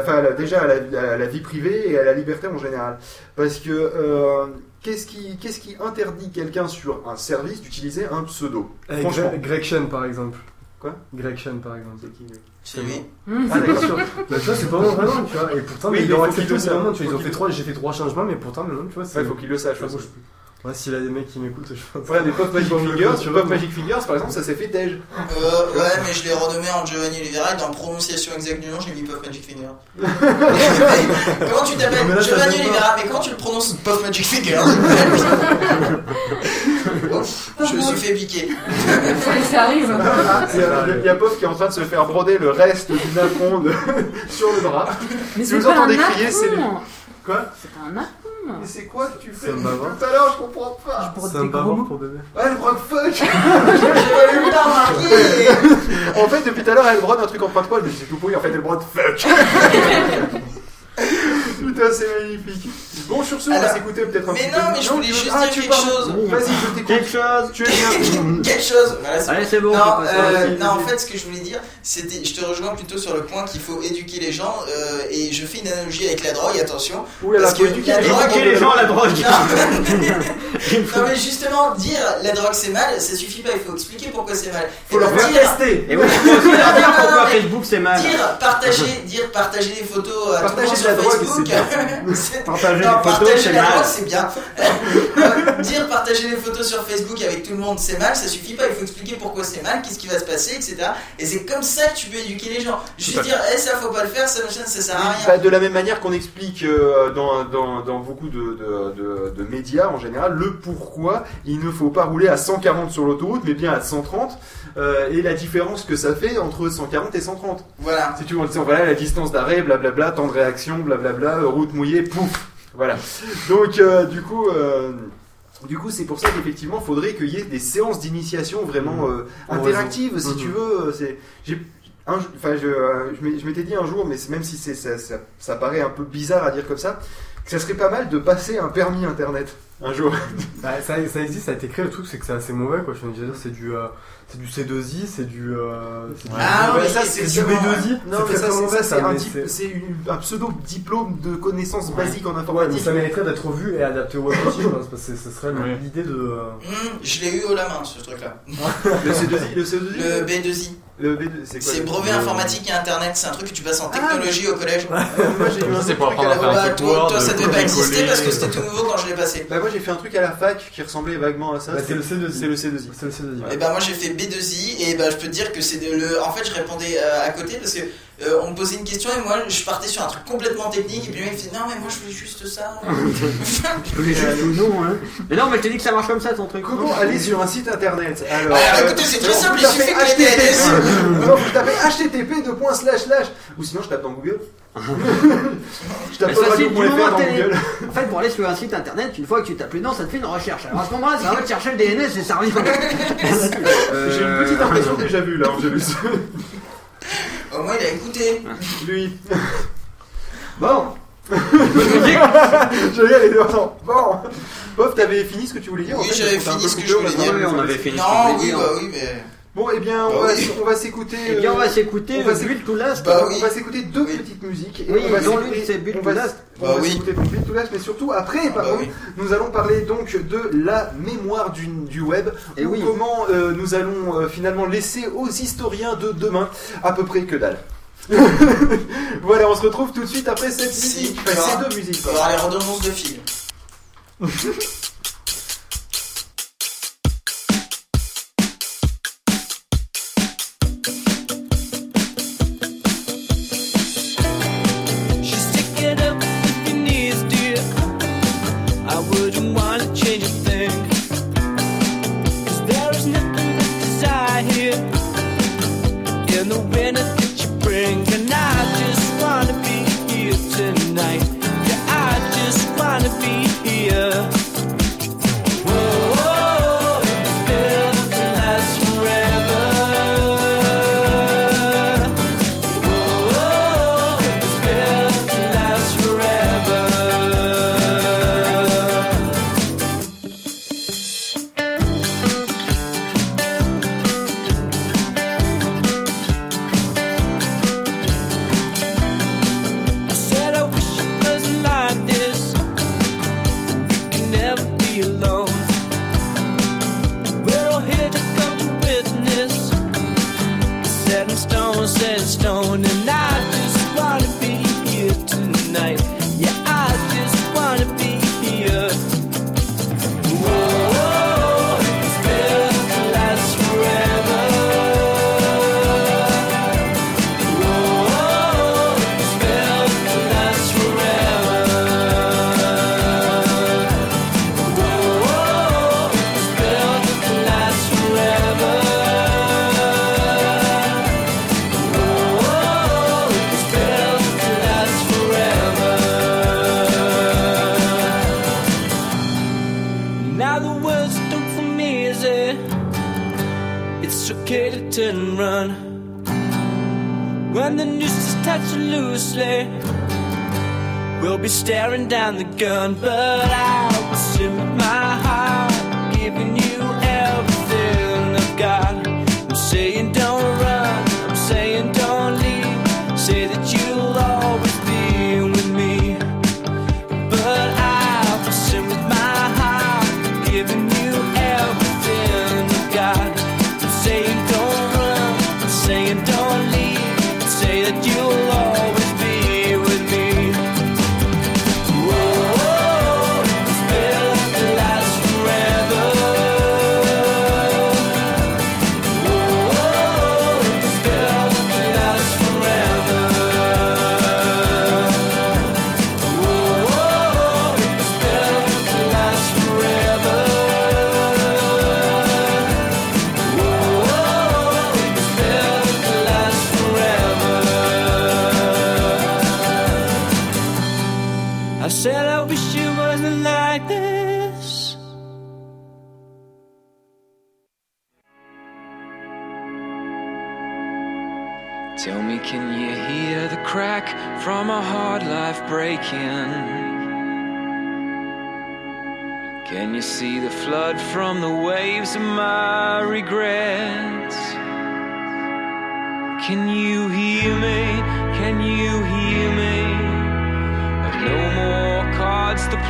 Enfin, la- déjà à la, à la vie privée et à la liberté en général. Parce que euh, qu'est-ce qui, qu'est-ce qui interdit quelqu'un sur un service d'utiliser un pseudo? Eh, Franchement. Greg, Chen, par exemple. Quoi? Greg Chen, par exemple. C'est qui C'est lui. Ah, d'accord. Bah, tu vois, c'est pas moi vraiment, tu vois. Et pourtant, Oui, mais ils l'ont accepté le au bout d'un moment, sache. tu vois. Ils Faut ont qu'il fait le- trois, j'ai fait trois changements, mais pourtant, maintenant, tu vois, c'est. Ouais, faut qu'il le sache. Ouais, s'il y a des mecs qui m'écoutent, je pense. Ouais, mais Puff Magic Fingers, vois, Magic Fingers, par exemple, ça s'est fait tège. Euh, ouais, mais je l'ai renommé en Giovanni Oliveira et dans prononciation exacte du nom, j'ai mis Puff Magic Finger. comment tu t'appelles Giovanni. Oliveira, mais comment tu le prononces Puff Magic Finger Je me suis fait piquer. Ça arrive. Il y a- Puff qui est en train de se faire broder le reste d'une aponde sur le bras. Mais Si c'est vous pas entendez un crier, c'est lui. Quoi? C'est un apon. Mais c'est quoi que tu fais C'est un bavard. Tout à l'heure, je comprends pas. C'est un bavard pour bébé. Ouais, le broc fuck J'ai pas eu le temps de En fait, depuis tout à l'heure, elle brode un truc en point de poil, mais c'est tout pourri. En fait, elle brode fuck Putain, c'est magnifique. Bon, sur ce, on va Alors, s'écouter peut-être un mais petit non, peu. mais je voulais juste ah, dire quelque chose. Vas-y, je t'écoute. Quelque chose. Tu es bien. Quelque chose. Voilà, Allez, c'est bon, Non, on peut passer euh, à la suite. non, en fait, ce que je voulais dire, c'était, je te rejoins plutôt sur le point qu'il faut éduquer les gens, euh, et je fais une analogie avec la drogue, attention. Ouh là là, parce faut que éduquer la les gens. drogue, Éduquer les gens à la drogue. Non, mais justement, dire la drogue c'est mal, ça suffit pas, il faut expliquer pourquoi c'est mal. Faut Et leur dire- faire tester. Et oui, faut aussi leur dire Non, non, pourquoi mais Facebook c'est mal. Dire, partager, dire, partager des photos à tout le Partager monde de sur la drogue, Facebook. Partager Non, des photos partager c'est la drogue, mal. c'est bien. Euh, dire partager des photos sur Facebook avec tout le monde, c'est mal, ça suffit pas. Il faut expliquer pourquoi c'est mal, qu'est-ce qui va se passer, etc. Et c'est comme ça que tu peux éduquer les gens. À dire, eh, ça faut pas le faire, ça machin, ça sert à rien. bah, de la même manière qu'on explique euh, dans, dans, dans beaucoup de, de, de- de médias en général le pourquoi il ne faut pas rouler à 140 sur l'autoroute mais bien à 130 euh, et la différence que ça fait entre 140 et 130. Voilà. Si tu veux, en disant voilà la distance d'arrêt, blablabla, temps de réaction, blablabla, euh, route mouillée, pouf, voilà. Donc euh, du coup. euh, du coup, c'est pour ça qu'effectivement, faudrait qu'il y ait des séances d'initiation vraiment euh, En interactives, si Mhm. tu veux. C'est, j'ai, un, enfin, je, je m'étais dit un jour, mais même si c'est, ça, ça, ça paraît un peu bizarre à dire comme ça, ça serait pas mal de passer un permis internet un jour. Bah, ça, ça existe, ça a été créé. Le truc, c'est que c'est assez mauvais, quoi. Je veux dire, c'est du, euh, c'est du C2I, c'est du, euh, c'est du, Ah, ouais, oui, ça, c'est c'est du vraiment- B2I. Non, c'est mais ça, c'est, mauvais, ça, c'est un, mais dip- c'est- c'est une- un pseudo diplôme de connaissances basiques en Ouais, mais informatique. ça mériterait d'être revu et adapté au web aussi, je pense, parce que ce serait l'idée de. euh, Hum, je l'ai eu haut la main, ce truc-là. le C2I, le C2I, Le B2I. Le B2, c'est brevet informatique et internet, c'est un truc que tu passes en technologie au collège. Moi j'ai eu un pour truc à la Bah, toi, ça devait pas exister parce que c'était tout nouveau quand je l'ai passé. Bah moi j'ai fait un truc à la fac qui ressemblait vaguement à ça. Bah, c'est le C2I. C'est le C2I. C'est le C2I. Et ben moi j'ai fait B2I et ben je peux te dire que c'est le. En fait je répondais euh, à côté parce que euh, on me posait une question et moi je partais sur un truc complètement technique et puis le mec fait non mais moi je voulais juste ça. Je voulais juste ou non, hein. Mais non, mais je t'ai dit que ça marche comme ça ton truc. Comment aller sur un site internet Alors, Alors, euh, écoutez, c'est très simple, il suffit que HTTP. DNS. Non, vous tapez http deux points slash slash ou sinon je tape dans Google. je tape ça, du moment dans. Google. En fait, pour aller sur un site internet, une fois que tu tapes dedans, ça te fait une recherche. Alors à ce moment-là, ça va te chercher le DNS et ça revient. J'ai une petite impression déjà vue là, Angelus. Au moins il a écouté. Lui. Bon, Je vais aller attends. Bon. Pof, t'avais fini ce que tu voulais dire en Oui fait, j'avais parce qu'on t'a un fini peu ce que coupé, je voulais dire. parlé, on on avait fini ce Non qu'on voulait oui dire. bah oui mais. Bon, eh bien, on, Bah va, oui. on va s'écouter. Eh bien, on euh, va s'écouter on va euh, s'écouter- Build to Last. Bah on oui. va s'écouter deux Oui. petites musiques. Et Oui, on va dont s'écouter- l'une, c'est Build on to Last. On Bah va oui. s'écouter Build to Last, mais surtout après, par Bah contre, oui. nous allons parler donc de la mémoire du, du web. Et ou oui. comment euh, nous allons euh, finalement laisser aux historiens de demain à peu près que dalle. voilà, on se retrouve tout de suite après cette Si, musique. Enfin, ces deux musiques. Il va les redondances de fil.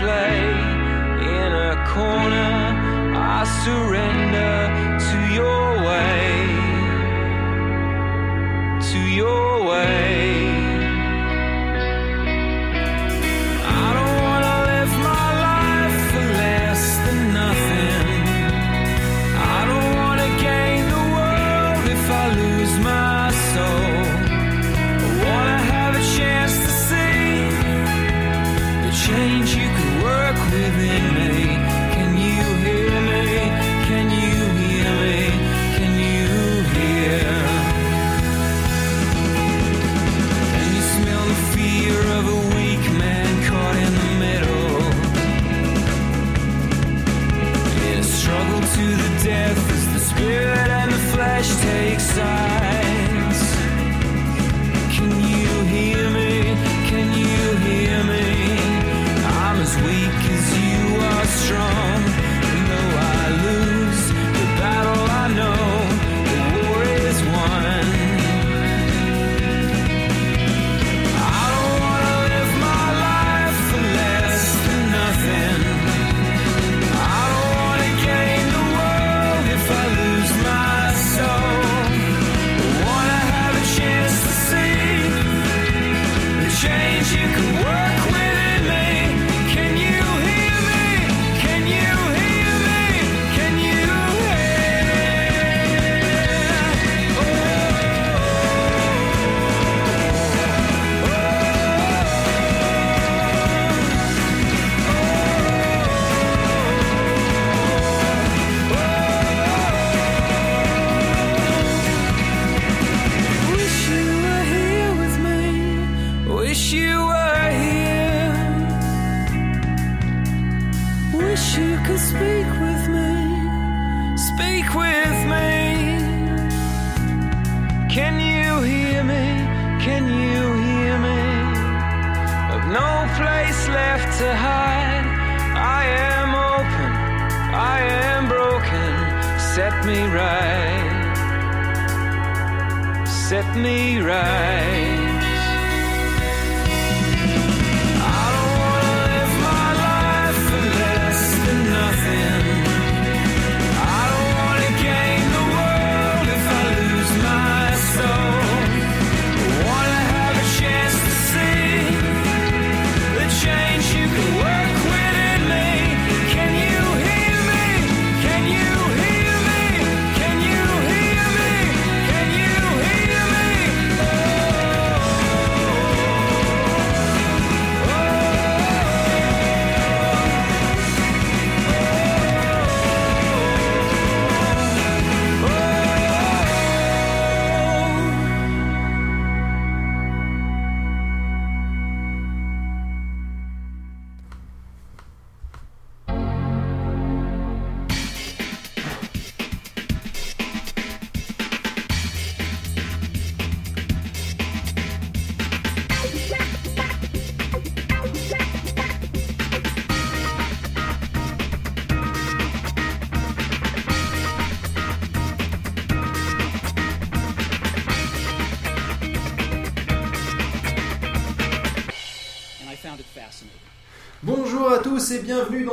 play. In a corner, I surrender to your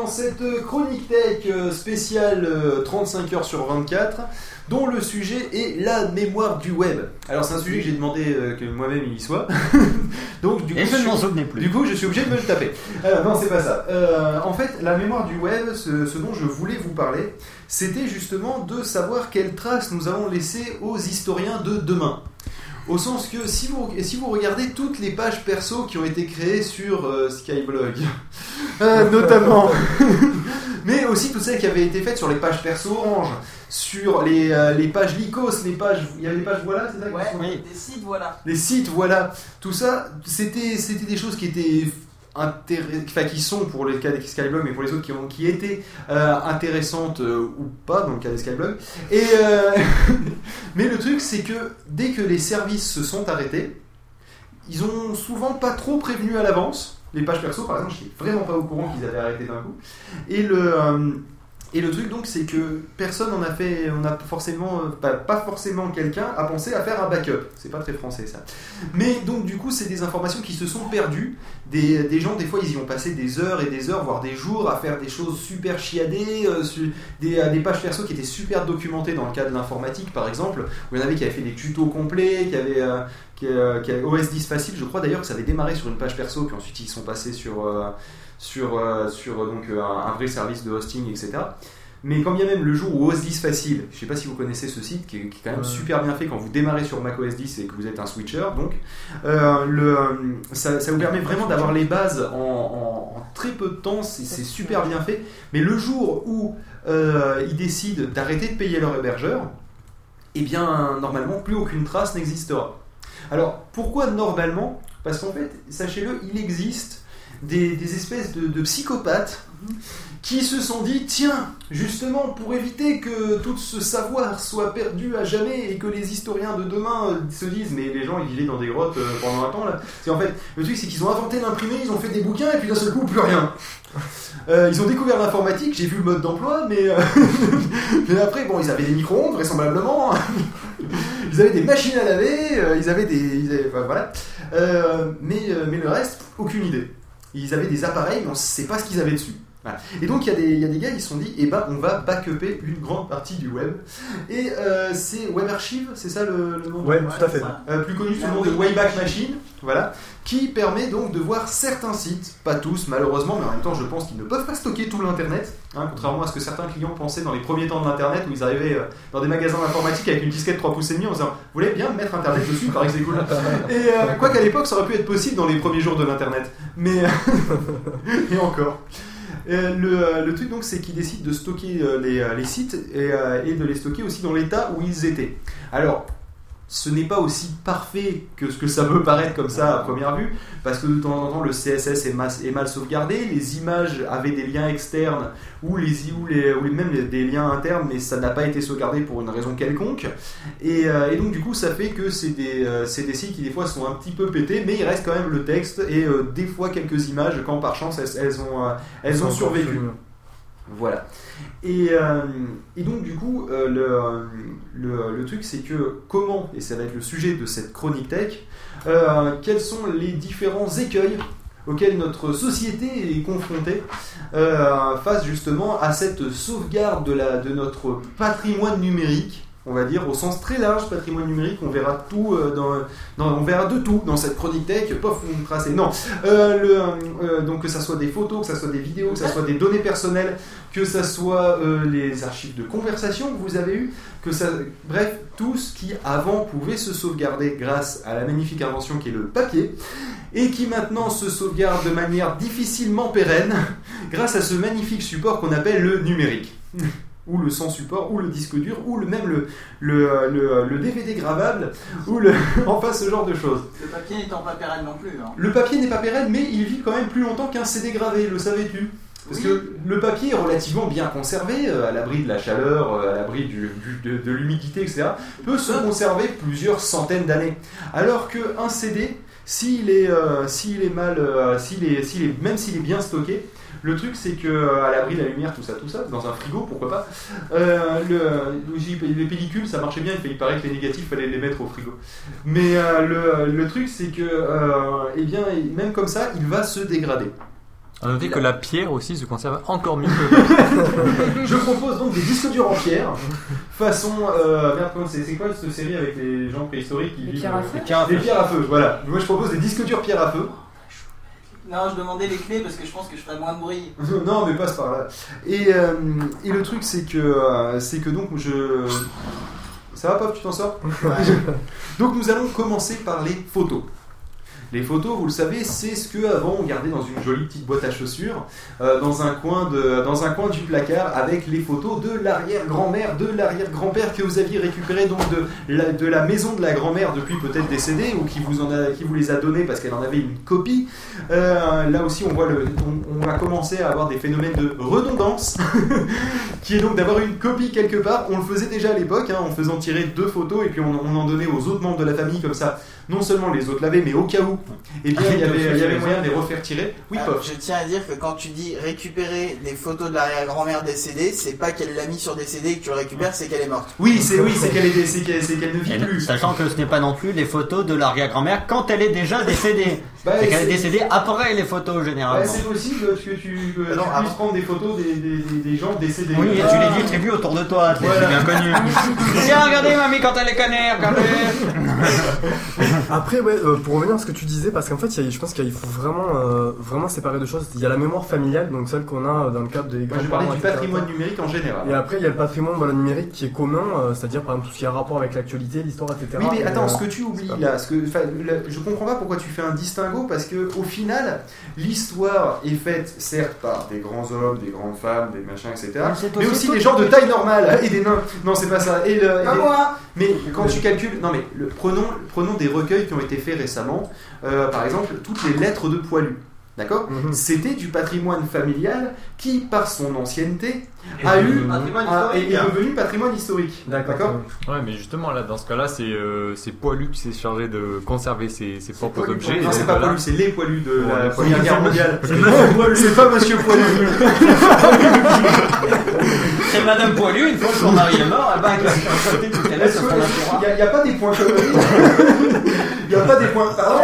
dans cette euh, chronique tech euh, spéciale euh, 35 heures sur 24 dont le sujet est la mémoire du web. Alors c'est un sujet que j'ai demandé euh, que moi-même il y soit. Donc du coup, Et je ne suis- m'en souvenais plus. Du coup, je suis obligé de me le taper. Alors, non, c'est pas ça. Euh, en fait, la mémoire du web, ce, ce dont je voulais vous parler, c'était justement de savoir quelles traces nous allons laisser aux historiens de demain. Au sens que si vous, si vous regardez toutes les pages perso qui ont été créées sur euh, Skyblog, euh, notamment, mais aussi toutes celles qui avaient été faites sur les pages perso Orange, sur les, euh, les pages Lycos, les pages, il y avait des pages voilà, c'est ça qui sont- Des sites, voilà. les sites, voilà, tout ça, c'était c'était des choses qui étaient qui sont pour le cas des Skyblog, mais pour les autres qui ont qui étaient euh, intéressantes euh, ou pas dans le cas des Skyblog. Et euh, mais le truc c'est que dès que les services se sont arrêtés, ils ont souvent pas trop prévenu à l'avance. Les pages perso, par exemple, je suis vraiment pas au courant qu'ils avaient arrêté d'un coup. Et le euh, et le truc donc c'est que personne en a fait, on a forcément, euh, pas, forcément quelqu'un a pensé à faire un backup. C'est pas très français ça. Mais donc du coup c'est des informations qui se sont perdues. Des, gens des fois ils y ont passé des heures et des heures, voire des jours à faire des choses super chiadées, euh, des, pages perso qui étaient super documentées dans le cas de l'informatique par exemple, où il y en avait qui avaient fait des tutos complets, qui avaient, euh, euh, OS 10 facile. Je crois d'ailleurs que ça avait démarré sur une page perso, puis ensuite ils sont passés sur sur, euh, sur euh, donc, euh, un, un vrai service de hosting, etc. Mais quand bien même le jour où OS 10 facile, je sais pas si vous connaissez ce site qui est, qui est quand même Ouais. super bien fait quand vous démarrez sur Mac OS 10 et que vous êtes un switcher, donc euh, le, ça, ça vous permet vraiment d'avoir les bases en, en- en très peu de temps, c'est c'est super bien fait. Mais le jour où euh, ils décident d'arrêter de payer leur hébergeur, eh bien normalement plus aucune trace n'existera. Alors pourquoi normalement? Parce qu'en fait, sachez-le, il existe des, espèces de, psychopathes qui se sont dit tiens, justement, pour éviter que tout ce savoir soit perdu à jamais et que les historiens de demain euh, se disent mais les gens ils vivaient dans des grottes euh, pendant un temps là. C'est en fait, le truc c'est qu'ils ont inventé l'imprimé, ils ont fait des bouquins et puis d'un seul coup plus rien. Euh, ils ont découvert l'informatique, j'ai vu le mode d'emploi, mais, euh, mais après, bon, ils avaient des micro-ondes, vraisemblablement. ils avaient des machines à laver, ils avaient des. enfin, voilà. Mais, mais le reste, aucune idée. Ils avaient des appareils, mais on ne sait pas ce qu'ils avaient dessus. Voilà. Et donc il y, a des- il y a des gars qui se sont dit, eh ben on va backuper une grande partie du web. Et euh, c'est Web Archive, c'est ça le, le nom Ouais, tout à fait. Euh, plus connu sous le nom de Wayback Machine, voilà, qui permet donc de voir certains sites, pas tous malheureusement, mais en même temps je pense qu'ils ne peuvent pas stocker tout l'internet, hein, contrairement à ce que certains clients pensaient dans les premiers temps de l'internet où ils arrivaient euh, dans des magasins d'informatique avec une disquette 3 pouces et demi en disant vous voulez bien mettre internet dessus, il paraît que c'est cool. Et euh, quoi qu'à l'époque ça aurait pu être possible dans les premiers jours de l'internet, mais et encore. Euh, le, truc donc c'est qu'ils décident de stocker euh, les, euh, les sites et, et de les stocker aussi dans l'état où ils étaient. Alors ce n'est pas aussi parfait que ce que ça peut paraître comme ça à première vue, parce que de temps en temps le CSS est, mal sauvegardé, les images avaient des liens externes ou, les, ou, les, ou même les- des liens internes, mais ça n'a pas été sauvegardé pour une raison quelconque. Et, euh, et donc du coup ça fait que c'est des, euh, c'est des sites qui des fois sont un petit peu pétés, mais il reste quand même le texte et euh, des fois quelques images quand par chance elles, elles ont, euh, elles ont survécu. Voilà. Et, euh, et donc du coup, euh, le, truc c'est que comment, et ça va être le sujet de cette chronique tech, euh, quels sont les différents écueils auxquels notre société est confrontée face justement à cette sauvegarde de notre patrimoine numérique on va dire au sens très large patrimoine numérique. On verra tout euh, dans, on de tout dans cette chronique tech. Pof tracé non. Euh, euh, donc que ça soit des photos que ça soit des vidéos que ça soit des données personnelles que ça soit les archives de conversation que vous avez eues que ça bref tout ce qui avant pouvait se sauvegarder grâce à la magnifique invention qui est le papier et qui maintenant se sauvegarde de manière difficilement pérenne grâce à ce magnifique support qu'on appelle le numérique ou le sans support, ou le disque dur, ou le, même le, le, le, le DVD gravable, ou le, enfin ce genre de choses. Le papier n'étant pas pérenne non plus. Hein. Le papier n'est pas pérenne, mais il vit quand même plus longtemps qu'un CD gravé, le savais-tu? Parce que le papier est relativement bien conservé, euh, à l'abri de la chaleur, euh, à l'abri du, du- de, de l'humidité, etc., peut se conserver plusieurs centaines d'années. Alors qu'un CD, s'il est, euh, s'il est mal, euh, s'il est, s'il est, même s'il est bien stocké, le truc c'est que euh, à l'abri de la lumière, tout ça, tout ça, dans un frigo, pourquoi pas, euh, le, le- les pellicules ça marchait bien, il, paraît que les négatifs fallait les mettre au frigo. Mais euh, le, le truc c'est que, euh, eh bien, même comme ça, il va se dégrader. À noter que la pierre aussi se conserve encore mieux que. Je propose donc des disques durs en pierre, façon. Euh, merde, comment c'est c'est quoi cette série avec les gens préhistoriques qui Les vivent euh, pierres à feu. Des pierres à feu, voilà. Moi je propose des disques durs pierre à feu. Non, je demandais les clés parce que je pense que je ferais moins de bruit. non, mais passe par là. Et, euh, et le truc, c'est que, euh, c'est que donc je. Ça va, Pop, tu t'en sors? Donc nous allons commencer par les photos. Les photos, vous le savez, c'est ce que avant on gardait dans une jolie petite boîte à chaussures, euh, dans, un coin du placard, avec les photos de l'arrière-grand-mère, de l'arrière-grand-père que vous aviez récupéré donc de la, maison de la grand-mère depuis peut-être décédée, ou qui vous, les a données parce qu'elle en avait une copie. Euh, là aussi, on voit le, va commencer à avoir des phénomènes de redondance, qui est donc d'avoir une copie quelque part. On le faisait déjà à l'époque, hein, en faisant tirer deux photos et puis on en donnait aux autres membres de la famille comme ça. Non seulement les autres l'avaient, mais au cas où, eh bien, il y avait, il y avait moyen de les refaire tirer. Oui, Ah, Pop. je tiens à dire que quand tu dis récupérer les photos de l'arrière-grand-mère décédée, c'est pas qu'elle l'a mis sur décédé et que tu le récupères, c'est qu'elle est morte. Oui, c'est oui, c'est qu'elle est, c'est qu'elle, c'est qu'elle ne vit Et plus. Sachant que ce n'est pas non plus les photos de l'arrière-grand-mère quand elle est déjà décédée. Bah, c'est qu'elle est décédée après les photos généralement. Ouais, c'est possible que tu, que tu puisses prendre des photos des, des, des- gens décédés. Oui, et tu les distribues autour de toi, c'est Voilà. bien connu. Tiens, regardez mamie quand elle est connaît, regardez. Après, ouais, euh, pour revenir à ce que tu disais, parce qu'en fait, il y a- je pense qu'il faut vraiment, euh, vraiment séparer deux choses. Il y a la mémoire familiale, donc celle qu'on a dans le cadre des Moi, je parlais du patrimoine numérique en général. Et après, il y a le patrimoine voilà, numérique qui est commun, euh, c'est-à-dire par exemple tout ce qui a rapport avec l'actualité, l'histoire, etc. Oui, mais attends, euh, ce que tu oublies là, ce que, je comprends pas pourquoi tu fais un distinguo parce que au final, l'histoire est faite certes par des grands hommes, des grandes femmes, des machins, etc. Mais aussi des gens de taille normale et des nains. Non, c'est pas ça. Et le, et Pas les- moi Mais quand tu calcules, non mais le- prenons, prenons des recueils qui ont été faits récemment. Euh, par exemple, toutes les lettres de poilus. D'accord Mhm. C'était du patrimoine familial qui, par son ancienneté, Est a devenu eu patrimoine a- historique. est devenu patrimoine historique. D'accord Ouais, mais justement, là, dans ce cas-là, c'est euh, c'est Poilu qui s'est chargé de conserver ses, ses propres Poilu, objets. Non, c'est pas. Poilu, c'est les poilus de Ouais, la Première. Guerre mondiale. C'est Monsieur Poilu. C'est pas Monsieur Poilu. C'est Madame Poilu, une fois que son mari est mort, elle va tout qu'elle est sur son assurance. Il n'y a, pas des points conneries. Il n'y a pas des points. Pardon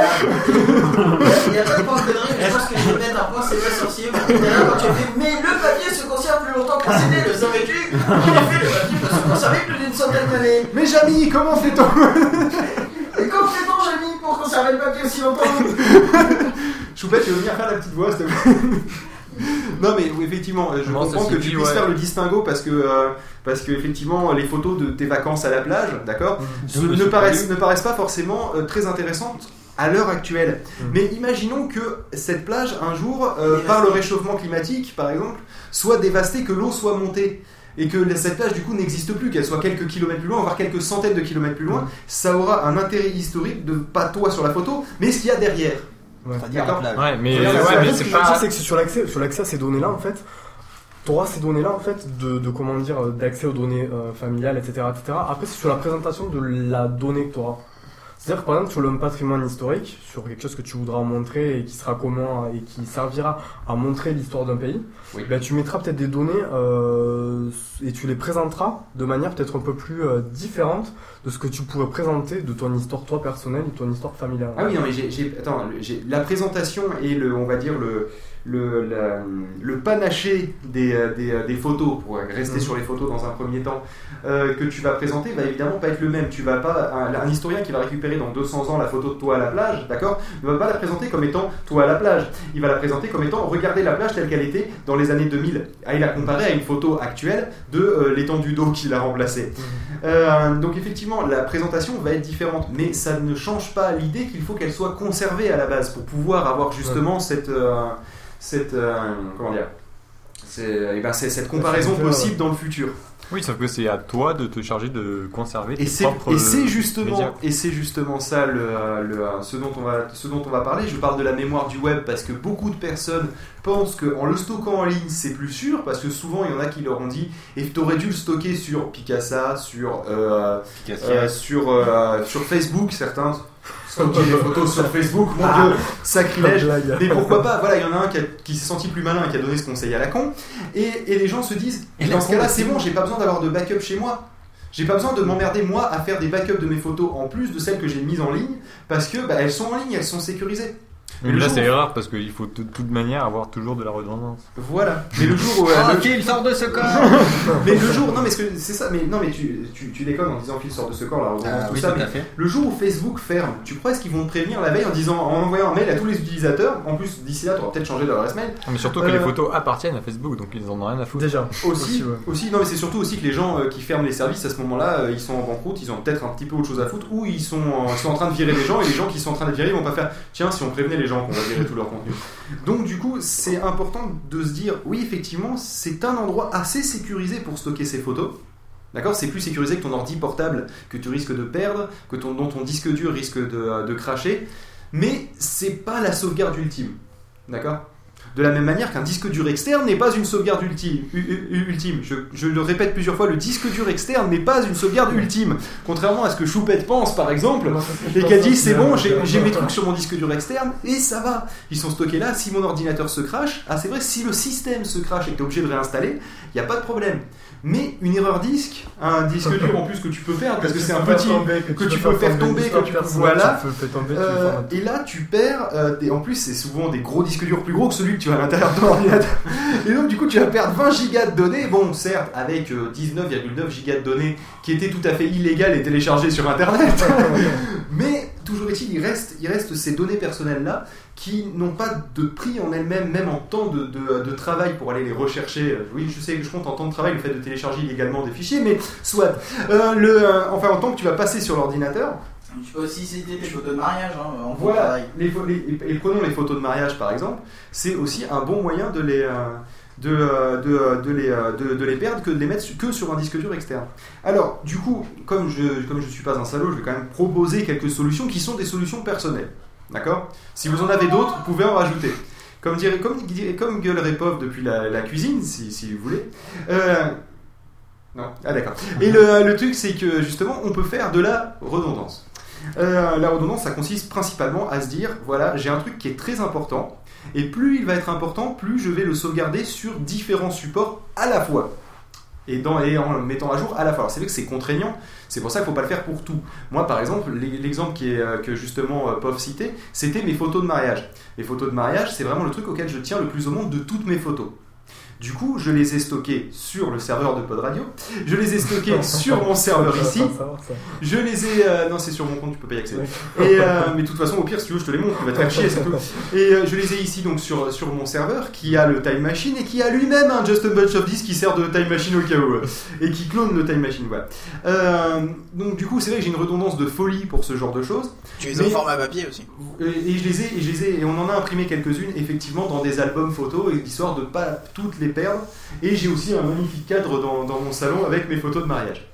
Il n'y a pas de point de connerie, mais je pense que je vais mettre un point, c'est pas sorcier. Quand tu as fait, mais le papier se conserve plus longtemps qu'un CD, le savais-tu? En effet, le papier peut se conserver plus d'une centaine d'années. Mais Jamy, comment fait-on? Et comment fait-on, Jamy, pour conserver le papier aussi longtemps? Choupette, tu veux venir faire la petite voix, s'il te plaît? Non mais oui, effectivement, je Non, comprends que tu puisses ouais. faire le distinguo parce que euh, parce que effectivement les photos de tes vacances à la plage, d'accord, De ne, paraissent, Poilu. ne paraissent pas forcément euh, très intéressantes à l'heure actuelle. Mais imaginons que cette plage un jour, euh, par le réchauffement climatique par exemple, soit dévastée, que l'eau soit montée. Et que cette plage du coup n'existe plus, qu'elle soit quelques kilomètres plus loin, voire quelques centaines de kilomètres plus loin, ça aura un intérêt historique de pas toi sur la photo, mais ce qu'il y a derrière. Ouais. Mais, ouais, ce c'est que pas. c'est que sur l'accès, sur l'accès à ces données-là, en fait, tu auras ces données-là, en fait, de, de comment dire, euh, d'accès aux données euh, familiales, etc., etc. Après, c'est sur la présentation de la donnée que tu auras. C'est-à-dire que par exemple, sur le patrimoine historique, sur quelque chose que tu voudras montrer et qui sera commun et qui servira à montrer l'histoire d'un pays, Oui. ben, tu mettras peut-être des données euh, et tu les présenteras de manière peut-être un peu plus euh, différente de ce que tu pourrais présenter de ton histoire toi personnelle et ton histoire familiale. Ah oui, non, mais j'ai, attends, la présentation et le, on va dire le, le, la- le panaché des, euh, des, euh, des photos, pour rester Mhm. sur les photos dans un premier temps, euh, que tu vas présenter va évidemment pas être le même. Tu vas pas, un, un historien qui va récupérer dans 200 ans la photo de toi à la plage, d'accord, ne va pas la présenter comme étant toi à la plage. Il va la présenter comme étant regardez la plage telle qu'elle était dans les années 2000. Ah, il la comparer à une photo actuelle de euh, l'étendue d'eau qui l'a remplacée. Euh, donc effectivement, la présentation va être différente, mais ça ne change pas l'idée qu'il faut qu'elle soit conservée à la base pour pouvoir avoir justement cette, euh, cette euh, comment dire, c'est, eh ben, c'est cette comparaison possible dans le futur. Oui, sauf que c'est à toi de te charger de conserver Et tes c'est, propres et c'est justement, médias. et c'est justement ça le, le- ce, dont on va, ce dont on va parler. Je parle de la mémoire du web parce que beaucoup de personnes pensent qu'en le stockant en ligne c'est plus sûr parce que souvent il y en a qui leur ont dit et tu aurais dû le stocker sur Picasa, sur, euh, euh, sur, euh, sur Facebook, certains stocker des photos sur Facebook, mon Ah. dieu, sacrilège. Mais pourquoi pas Voilà, il y en a un qui, a- qui s'est senti plus malin et qui a donné ce conseil à la con. Et, et les gens se disent, Et dans ce cas-là, c'est bon. j'ai pas besoin d'avoir de backup chez moi. J'ai pas besoin de m'emmerder moi à faire des backups de mes photos en plus de celles que j'ai mises en ligne parce que bah, elles sont en ligne, elles sont sécurisées. Mais là, c'est rare parce qu'il faut de toute manière avoir toujours de la redondance. Voilà. Mais le jour où. euh, Oh, le- Phil, sort de ce corps mais le jour, non mais ce c'est ça, mais non mais tu, tu, tu déconnes en disant Phil sort de ce corps là, Ah, tout oui, ça, tout à mais fait. le jour où Facebook ferme, tu crois est-ce qu'ils vont te prévenir la veille en disant, en envoyant un mail à tous les utilisateurs, en plus d'ici là tu auras peut-être changé leur adresse mail. Mais surtout que Euh, les photos appartiennent à Facebook, donc ils en ont rien à foutre. Déjà. Aussi, aussi, non mais c'est surtout aussi que les gens euh, qui ferment les services à ce moment-là, euh, ils sont en banqueroute, ils ont peut-être un petit peu autre chose à foutre, ou ils sont, en- ils sont en train de virer les gens et les gens qui sont en train de virer, ils vont pas faire tiens si on prévenait les gens qu'on virer tout leur contenu. Donc du coup, c'est important de se dire oui effectivement, c'est un endroit assez sécurisé pour stocker ces photos. D'accord? C'est plus sécurisé que ton ordi portable que tu risques de perdre, que ton, dont ton disque dur risque de, de cracher, mais c'est pas la sauvegarde ultime. D'accord? De la même manière qu'un disque dur externe n'est pas une sauvegarde ultime. Je, je le répète plusieurs fois, le disque dur externe n'est pas une sauvegarde ultime. Contrairement à ce que Choupette pense, par exemple, et qu'elle dit c'est bon, j'ai j'ai mes trucs sur mon disque dur externe et ça va. Ils sont stockés là. Si mon ordinateur se crache, ah c'est vrai, si le système se crache et que tu es obligé de réinstaller, il n'y a pas de problème. Mais une erreur disque, un disque dur en plus que tu peux perdre parce que c'est un petit tomber, que tu peux faire tomber, que tu peux voilà. Euh, et là, tu perds. euh, des- en plus, c'est souvent des gros disques durs plus gros que celui que tu as à l'intérieur de ton ordinateur. Et donc, du coup, tu vas perdre 20 gigas de données. Bon, certes, avec euh, 19,9 gigas de données qui étaient tout à fait illégales et téléchargées sur Internet. Mais toujours est-il, il reste, il reste ces données personnelles-là qui n'ont pas de prix en elles-mêmes, même en temps de, de- de travail pour aller les rechercher. Euh, Oui, je sais que je compte en temps de travail le fait de télécharger illégalement des fichiers, mais soit. Euh, le, euh, enfin, en temps que tu vas passer sur l'ordinateur, Tu peux aussi citer des photos de mariage hein, en voilà, les, les- et prenons les photos de mariage par exemple, c'est aussi un bon moyen de les, euh, de, de, de les, de, de les perdre que de les mettre que sur un disque dur externe. Alors, du coup, comme je comme je suis pas un salaud, je vais quand même proposer quelques solutions qui sont des solutions personnelles. D'accord Si vous en avez d'autres, vous pouvez en rajouter. Comme, dirait, comme, dirait- comme depuis la, cuisine, si, si vous voulez. Euh, non, ah d'accord. Et le, le truc, c'est que justement, on peut faire de la redondance. Euh, la redondance, ça consiste principalement à se dire, voilà, j'ai un truc qui est très important, et plus il va être important, plus je vais le sauvegarder sur différents supports à la fois. Et, en mettant à jour à la fois. C'est vrai que c'est contraignant, c'est pour ça qu'il ne faut pas le faire pour tout. Moi, par exemple, l'e- l'exemple euh, que justement euh, Pov citait, c'était mes photos de mariage. Les photos de mariage, c'est vraiment le truc auquel je tiens le plus au monde de toutes mes photos. Du coup, je les ai stockées sur le serveur de Pod Radio. Je les ai stockées sur mon serveur ici. Je les ai. euh, non, c'est sur mon compte, tu peux pas y accéder. Et, euh, mais de toute façon, au pire, si tu veux, je te les montre, tu vas te faire chier, c'est tout. Et euh, je les ai ici donc sur, sur mon serveur qui a le Time Machine et qui a lui-même un Just a Bunch of Discs qui sert de Time Machine au cas où. Et qui clone le Time Machine, voilà. Euh, donc, du coup, c'est vrai que j'ai une redondance de folie pour ce genre de choses. Tu les as Mais- format papier aussi. et, et je les ai, et je les ai, et on en a imprimé quelques-unes effectivement dans des albums photos, et- histoire de pas toutes les perdre. Et j'ai aussi un magnifique cadre dans, mon salon avec mes photos de mariage.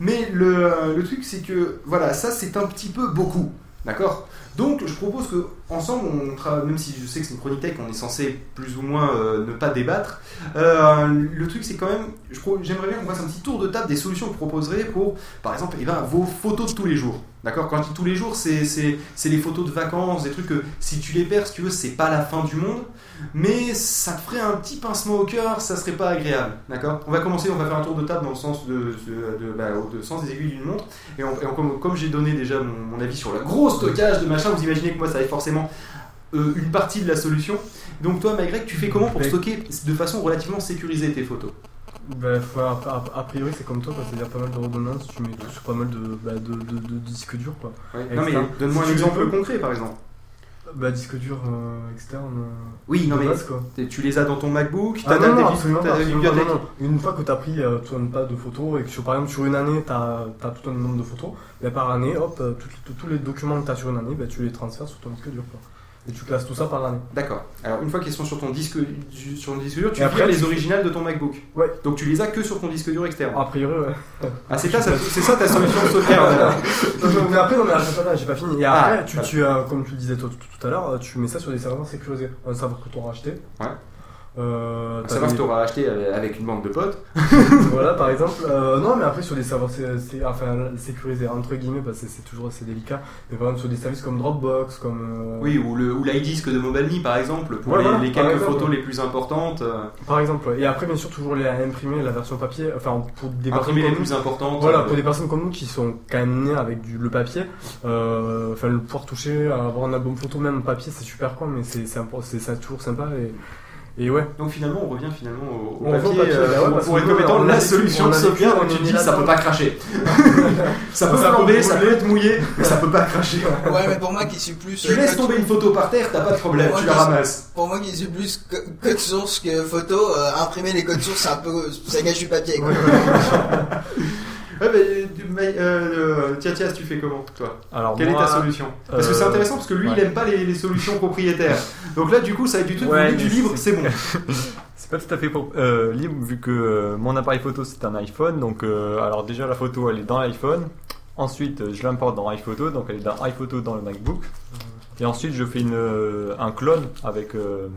Mais le, le truc, c'est que voilà, ça c'est un petit peu beaucoup, d'accord? Donc je propose que ensemble, on tra- même si je sais que c'est une chronique on est censé plus ou moins euh, ne pas débattre. euh, le truc, c'est quand même, j'aimerais bien qu'on fasse un petit tour de table des solutions que vous proposerez pour, par exemple, eh ben, vos photos de tous les jours. D'accord Quand je dis tous les jours, c'est les photos de vacances, des trucs que si tu les perds, si tu veux, c'est pas la fin du monde, mais ça te ferait un petit pincement au cœur, ça serait pas agréable. D'accord On va commencer, on va faire un tour de table dans le sens de, de, de- bah, au- de sens des aiguilles d'une montre. Et, on- et on- comme, comme j'ai donné déjà mon, mon avis sur le gros stockage de machin, vous imaginez que moi, ça va être forcément euh, une partie de la solution. Donc toi, Magrec, tu fais comment pour stocker de façon relativement sécurisée tes photos? Bah, a, priori, c'est comme toi, c'est-à-dire pas mal de redondance, tu mets tout sur pas mal de, bah, de, de, de disques durs. Quoi. Ouais. Non, mais Externe. donne-moi un Si exemple veux. concret, par exemple. Bah, disque dur euh, externe. euh, Oui, non mais base, quoi. t'es- tu les as dans ton MacBook, Ah t'as des- t'as bibliothèques. Une fois que tu as pris euh, tout un tas de photos et que sur, par exemple sur une année tu as, tout un nombre de photos, bah, par année, hop, euh, tous les documents que tu as sur une année, bah, tu les transfères sur ton disque dur. Quoi. Et tu classes tout ça par année. D'accord. Alors une fois qu'ils sont sur ton disque du- sur ton disque dur, tu après, les originales de ton MacBook. Ouais. Donc tu les as que sur ton disque dur externe. A priori, ouais. Ah c'est ça, c'est ça ta solution de sauvegarde. mais après, non, mais là, j'ai pas fini. Et Ah, après, tu, tu, euh, comme tu le disais tout, tout- tout à l'heure, euh, tu mets ça sur des serveurs sécurisés. Un serveur que tu auras acheté. Ouais. Euh, À savoir des- que t'auras acheté avec- une bande de potes. voilà, par exemple. Euh, non, mais après, sur des serveurs c'est- enfin, sécurisés, entre guillemets, parce que c'est toujours assez délicat. Mais par exemple, sur des services comme Dropbox, comme. euh, Oui, ou le ou de MobileMe par exemple, pour Ouais, les, voilà, les quelques exemple. photos les plus importantes. euh, Par exemple, ouais. et après bien sûr toujours les imprimer la version papier, enfin pour des personnes Imprimer les comme plus nous, importantes, Voilà, euh, pour des personnes comme nous qui sont quand même nées avec du, le papier, euh, enfin le pouvoir toucher, avoir un album photo même papier, c'est super quoi, mais c'est c'est c'est toujours sympa et et ouais. Donc finalement, on revient finalement au, au On papier, papier, euh, bah ouais, pour- être étant la solution on de sauvegarde. on et tu dis ça peut là-dedans. pas cracher. ça peut flamber, peut ça peut être mouillé, mais ça peut pas cracher. Ouais, mais pour moi qui suis plus. Tu euh, laisses tomber une photo par terre, t'as pas de problème, tu la ramasses. Pour moi qui suis plus co- code source que photo, euh, imprimer les codes sources, c'est un peu. ça gâche du papier quoi. Ouais, mais, euh, tiens, tiens, tu fais comment, toi? Alors, Quelle moi, est ta solution? Parce que c'est euh, intéressant parce que lui, ouais. il aime pas les, les solutions propriétaires. Donc là, du coup, ça va être du truc, Ouais, du libre, c'est bon. c'est pas tout à fait pour- euh, libre vu que euh, mon appareil photo c'est un iPhone. Donc, euh, alors déjà la photo elle est dans l'iPhone. Ensuite, euh, je l'importe dans iPhoto, donc elle est dans iPhoto dans le MacBook. Et ensuite, je fais une, euh, un clone avec, euh,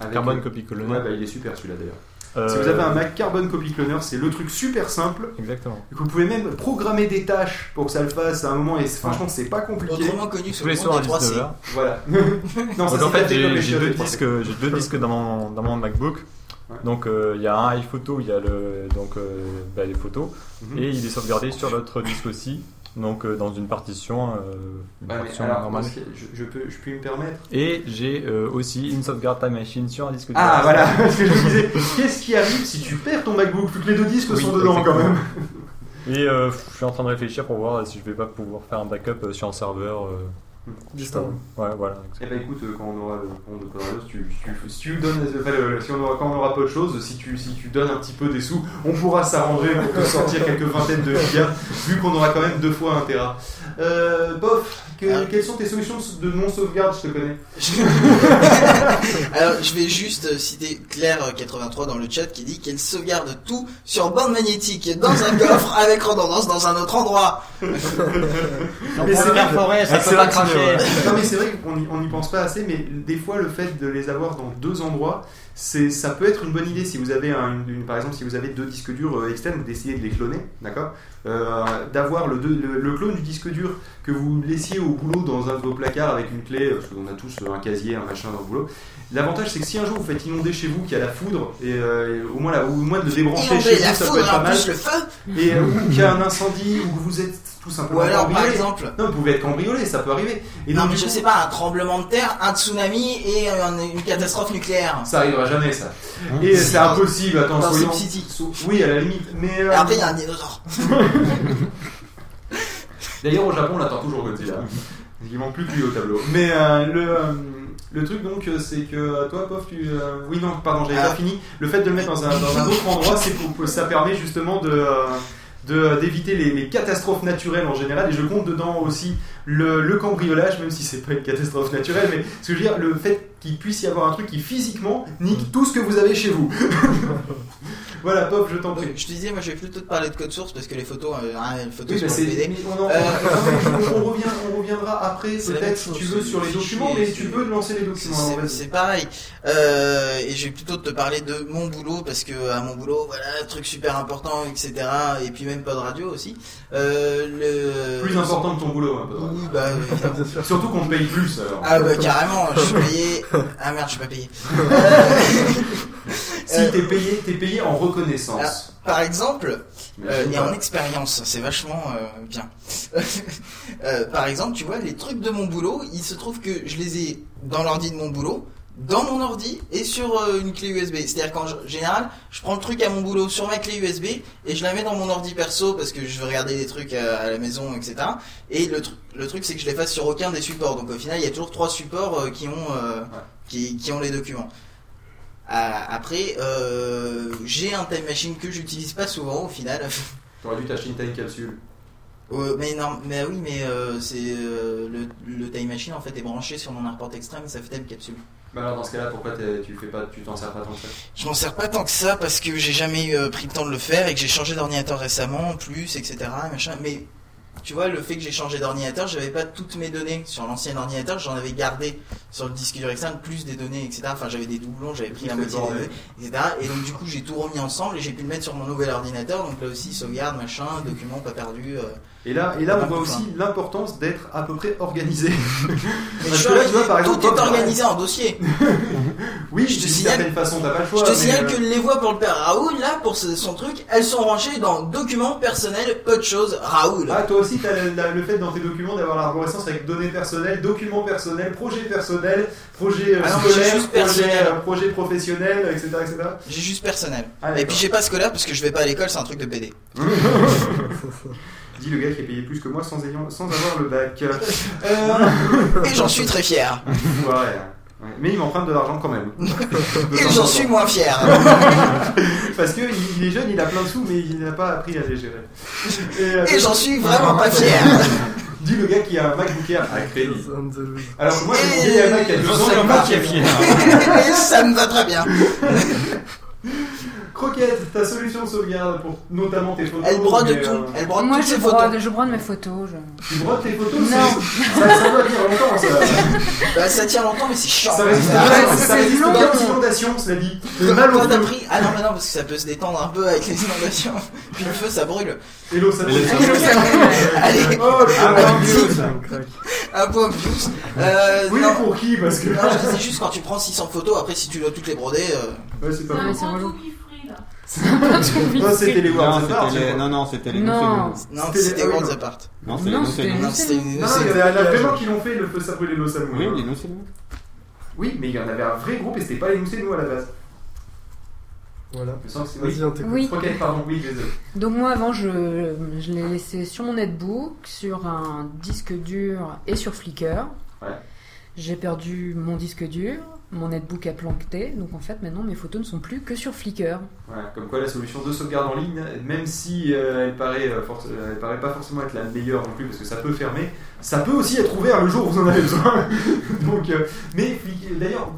Avec, Carbon euh, Copy Cloner. Ouais, bah, il est super celui-là d'ailleurs. Euh, Si vous avez un Mac Carbon Copy Cloner, c'est le truc super simple. Exactement. Vous pouvez même programmer des tâches pour que ça le fasse à un moment et franchement, c'est pas compliqué. Autrement connu sous les soirs à des 3C. 19h. Voilà. non, Donc ça en fait, j'ai deux disques, 3C. j'ai deux disques dans mon, dans mon MacBook. Donc euh, il y a un iPhoto, il y a le, donc, euh, bah, les photos, Mhm. et il est sauvegardé sur l'autre disque aussi, donc euh, dans une partition, euh, une Ouais, mais partition alors, normale. ce je, je peux, je peux me permettre Et j'ai euh, aussi une sauvegarde Time Machine sur un disque dur. Ah voilà, parce que je me disais, qu'est-ce qui arrive si tu perds ton MacBook? Vu que les deux disques Oui, sont dedans quand même Et euh, je suis en train de réfléchir pour voir si je vais pas pouvoir faire un backup sur un serveur. Distant. Ouais, voilà. Eh ben écoute, euh, quand on aura le compte de Podradio, si tu, si tu, si tu donnes, enfin, le- si on aura, quand on aura peu de choses, si tu, si tu donnes un petit peu des sous, on pourra s'arranger pour te sortir quelques vingtaines de gigas, vu qu'on aura quand même deux fois un Tera. Euh, Bof, que- quelles sont tes solutions de non-sauvegarde, je te connais Alors, je vais juste euh, citer Claire83 dans le chat qui dit qu'elle sauvegarde tout sur bande magnétique dans un coffre avec redondance dans un autre endroit. Mais c'est vrai, forêt, ça peut pas cracher. Non mais c'est vrai qu'on n'y pense pas assez, mais des fois le fait de les avoir dans deux endroits, c'est ça peut être une bonne idée si vous avez un, une- une- par exemple si vous avez deux disques durs euh, externes, d'essayer de les cloner, d'accord, Euh, d'avoir le, deux- le, le clone du disque dur que vous laissiez au boulot dans un de vos placards avec une clé, parce qu'on a tous un casier, un machin dans le boulot. L'avantage c'est que si un jour vous faites inonder chez vous, qu'il y a la foudre, et, euh, et au moins au moins de le débrancher Inonder chez vous, ça peut être pas mal. plus le feu. Et euh, ou qu'il y a un incendie ou que vous êtes tout simplement Ou alors, par cambriolé. exemple- Non, vous pouvez être cambriolé, ça peut arriver. Et non, donc, mais je coup, sais pas, un tremblement de terre, un tsunami et un- une catastrophe nucléaire. Ça arrivera jamais, ça. Et c'est impossible, attends, Dans soyons... So- Oui, à la limite, mais... euh, Et après, il y a un dinosaure. D'ailleurs, au Japon, on attend toujours Godzilla. Il manque plus que lui au tableau. Mais euh, le, euh, le truc, donc, c'est que toi, Pof, tu... euh, Oui, non, pardon, j'avais Ah. pas fini. Le fait de le mettre dans un, dans un autre endroit, c'est pour ça permet justement de... euh, de- d'éviter les, les catastrophes naturelles en général et je compte dedans aussi le, le cambriolage même si c'est pas une catastrophe naturelle mais ce que je veux dire le fait qu'il puisse y avoir un truc qui physiquement nique tout ce que vous avez chez vous voilà Pop je t'en prie Je te disais, moi je vais plutôt te parler de code source parce que les photos, euh, hein, les photos Oui, bah, on, en- Euh, on- on revient- on reviendra après peut-être si tu veux sur les le documents mais tu peux lancer les documents C'est- pareil. Euh, et je vais plutôt te parler de mon boulot parce que à mon boulot, voilà, truc super important, etc. Et puis même pas de radio aussi. Euh, le... plus important que ton boulot hein. Oui, bah, surtout qu'on te paye plus alors Ah bah carrément, je suis payé. Ah merde, je suis pas payé. si t'es payé t'es payé en reconnaissance Ah, par exemple, euh, et en expérience, c'est vachement euh, bien. Euh, par exemple, tu vois, les trucs de mon boulot, il se trouve que je les ai dans l'ordi de mon boulot, dans mon ordi et sur euh, une clé USB. C'est-à-dire qu'en général, je prends le truc à mon boulot sur ma clé USB et je la mets dans mon ordi perso parce que je veux regarder des trucs à, à la maison, etc. Et le, tru- le truc, c'est que je les fasse sur aucun des supports. Donc au final, il y a toujours trois supports euh, qui ont euh, qui, qui ont les documents. Après, euh, j'ai un time machine que j'utilise pas souvent au final. t'aurais dû t'acheter une time capsule Euh, mais non, mais oui, mais euh, c'est euh, le, le time machine en fait est branché sur mon airport extrême et ça fait time capsule. Bah alors dans ce cas là pourquoi tu fais pas tu t'en sers pas tant que ça? Je m'en sers pas tant que ça parce que j'ai jamais euh, pris le temps de le faire et que j'ai changé d'ordinateur récemment en plus, etc. Machin. Mais tu vois, le fait que j'ai changé d'ordinateur, j'avais pas toutes mes données sur l'ancien ordinateur, j'en avais gardé sur le disque dur externe, plus des données, etc. Enfin, j'avais des doublons, j'avais pris la moitié des données, etc. Et donc, du coup, j'ai tout remis ensemble et j'ai pu le mettre sur mon nouvel ordinateur. Donc là aussi, sauvegarde, machin, documents pas perdus. euh. Et là, et là on voit aussi l'importance d'être à peu près organisé. Parce que là, tu vois, par exemple, tout est organisé en dossier. Oui, je te signale. façon, t'as pas le choix. Je te signale euh, que les voix pour le père Raoul, là, pour ce- son truc, elles sont rangées dans documents personnels, autre chose, Raoul. Ah, toi aussi, t'as le, la- le fait dans tes documents d'avoir l'arborescence avec données personnelles, documents personnels, projets personnels, projets euh, Ah scolaires, projets, euh, projets professionnels, etc. etc. J'ai juste personnel. Ah, Et puis j'ai pas scolaire parce que je vais pas à l'école, c'est un truc de PD. Dit le gars qui est payé plus que moi sans, ayant, sans avoir le bac. Euh, Et j'en suis très fier. Ouais, ouais. Mais il m'emprunte de l'argent quand même. Et j'en suis moins fier. Parce que il, il est jeune, il a plein de sous, mais il n'a pas appris à les gérer. euh, Et j'en suis vraiment pas fier. Dit le gars qui a un MacBook Air à crédit. Alors moi, j'ai Et- vieil iMac qui a deux ans, va. qui est fier. Et ça me va très bien. Croquette, ta solution de sauvegarde pour notamment tes photos. Elle brode mais, tout. euh, Elle brode Moi, toutes je ses photos. brode, je brode mes photos. Je... Tu brodes tes photos Non. c'est- ça, ça doit tenir longtemps, ça. Bah, ça tient longtemps, mais c'est chiant. Ça résiste, ça c'est long. pas aux inondations, cela dit. Le mal au feu. pris. Ah non, mais non, parce que ça peut se détendre un peu avec les inondations. Puis le feu, ça brûle. Et l'eau, ça brûle. Et l'eau, ça brûle. Allez, Oh, un point views. Euh, Oui, non. mais pour qui? Parce que. Non, je disais juste quand tu prends 600 photos, après si tu dois toutes les broder. euh, Ouais, c'est pas Ah, bon. Toi, c'était les Worlds Non, Apart, non, non, c'était les Non. Non, C'était les- Worlds oui, Apart. Non, c'est Non, les nous, c'était c'est les. Non, c'était. Non, non, il y en a vraiment qui l'ont fait, le feu, brûle les ça Oui, les nous. Oui, mais il y en avait un vrai groupe et c'était pas les nous à la base. Voilà. Je sens que c'est Vas-y, on t'écoute. Oui. Croquette, pardon, oui, désolé. Donc moi avant je, je l'ai laissé sur mon netbook, sur un disque dur et sur Flickr. Ouais. J'ai perdu mon disque dur, mon netbook a planté, donc en fait maintenant mes photos ne sont plus que sur Flickr. Voilà, comme quoi la solution de sauvegarde en ligne, même si euh, elle, paraît, euh, euh, elle paraît pas forcément être la meilleure non plus parce que ça peut fermer, ça peut aussi être ouvert le jour où vous en avez besoin. Donc, mais d'ailleurs,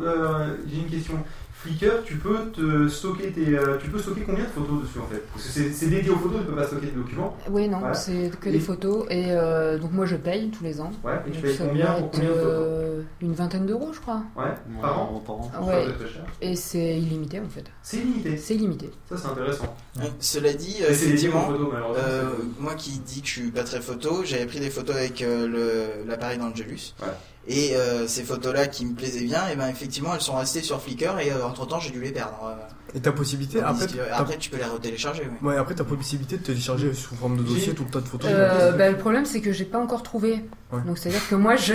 j'ai une question. Flickr, tu peux te stocker tes, euh, tu peux stocker combien de photos dessus en fait? Parce que c'est c'est dédié aux photos, tu peux pas stocker de documents. Oui non, Voilà. c'est que Et- des photos et euh, donc moi je paye tous les ans. Ouais, et tu payes ça combien pour combien de photos euh, Une vingtaine d'euros je crois. Ouais, par an par an. Ça Ouais. très cher. Et c'est illimité en fait. C'est illimité. C'est illimité. Ça c'est intéressant. Cela dit, aux effectivement, photos, malheureusement, euh, moi qui dis que je suis pas très photo, j'avais pris des photos avec euh, le- l'appareil d'Angelus. Ouais. Et euh, ces photos-là qui me plaisaient bien, et ben effectivement elles sont restées sur Flickr et entre temps j'ai dû les perdre. Et ta possibilité, après, que, après, tu peux les retélécharger. Ouais. Ouais, après, t'as possibilité de télécharger sous forme de dossier tout le tas de photos. Euh, bah, le problème c'est que j'ai pas encore trouvé. Ouais. Donc c'est à dire que moi je,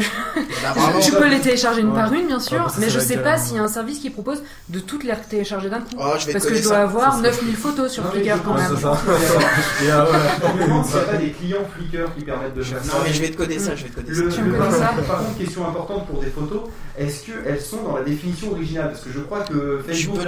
bravo. je peux les télécharger une Ouais. par une bien Ah, sûr, bah, ça, mais c'est je sais pas s'il y a un service qui propose de toutes les télécharger d'un coup. Oh, je vais te Parce que je dois ça. avoir Ça, 9000 photos sur Non, Flickr quand même. C'est ça. Et, euh, demande s'il n'y a pas des clients Flickr qui permettent de faire ça. Non mais je vais te coder ça, je vais te coder ça. par, ça contre, question importante pour des photos, est-ce qu'elles sont dans la définition originale? Parce que je crois que Facebook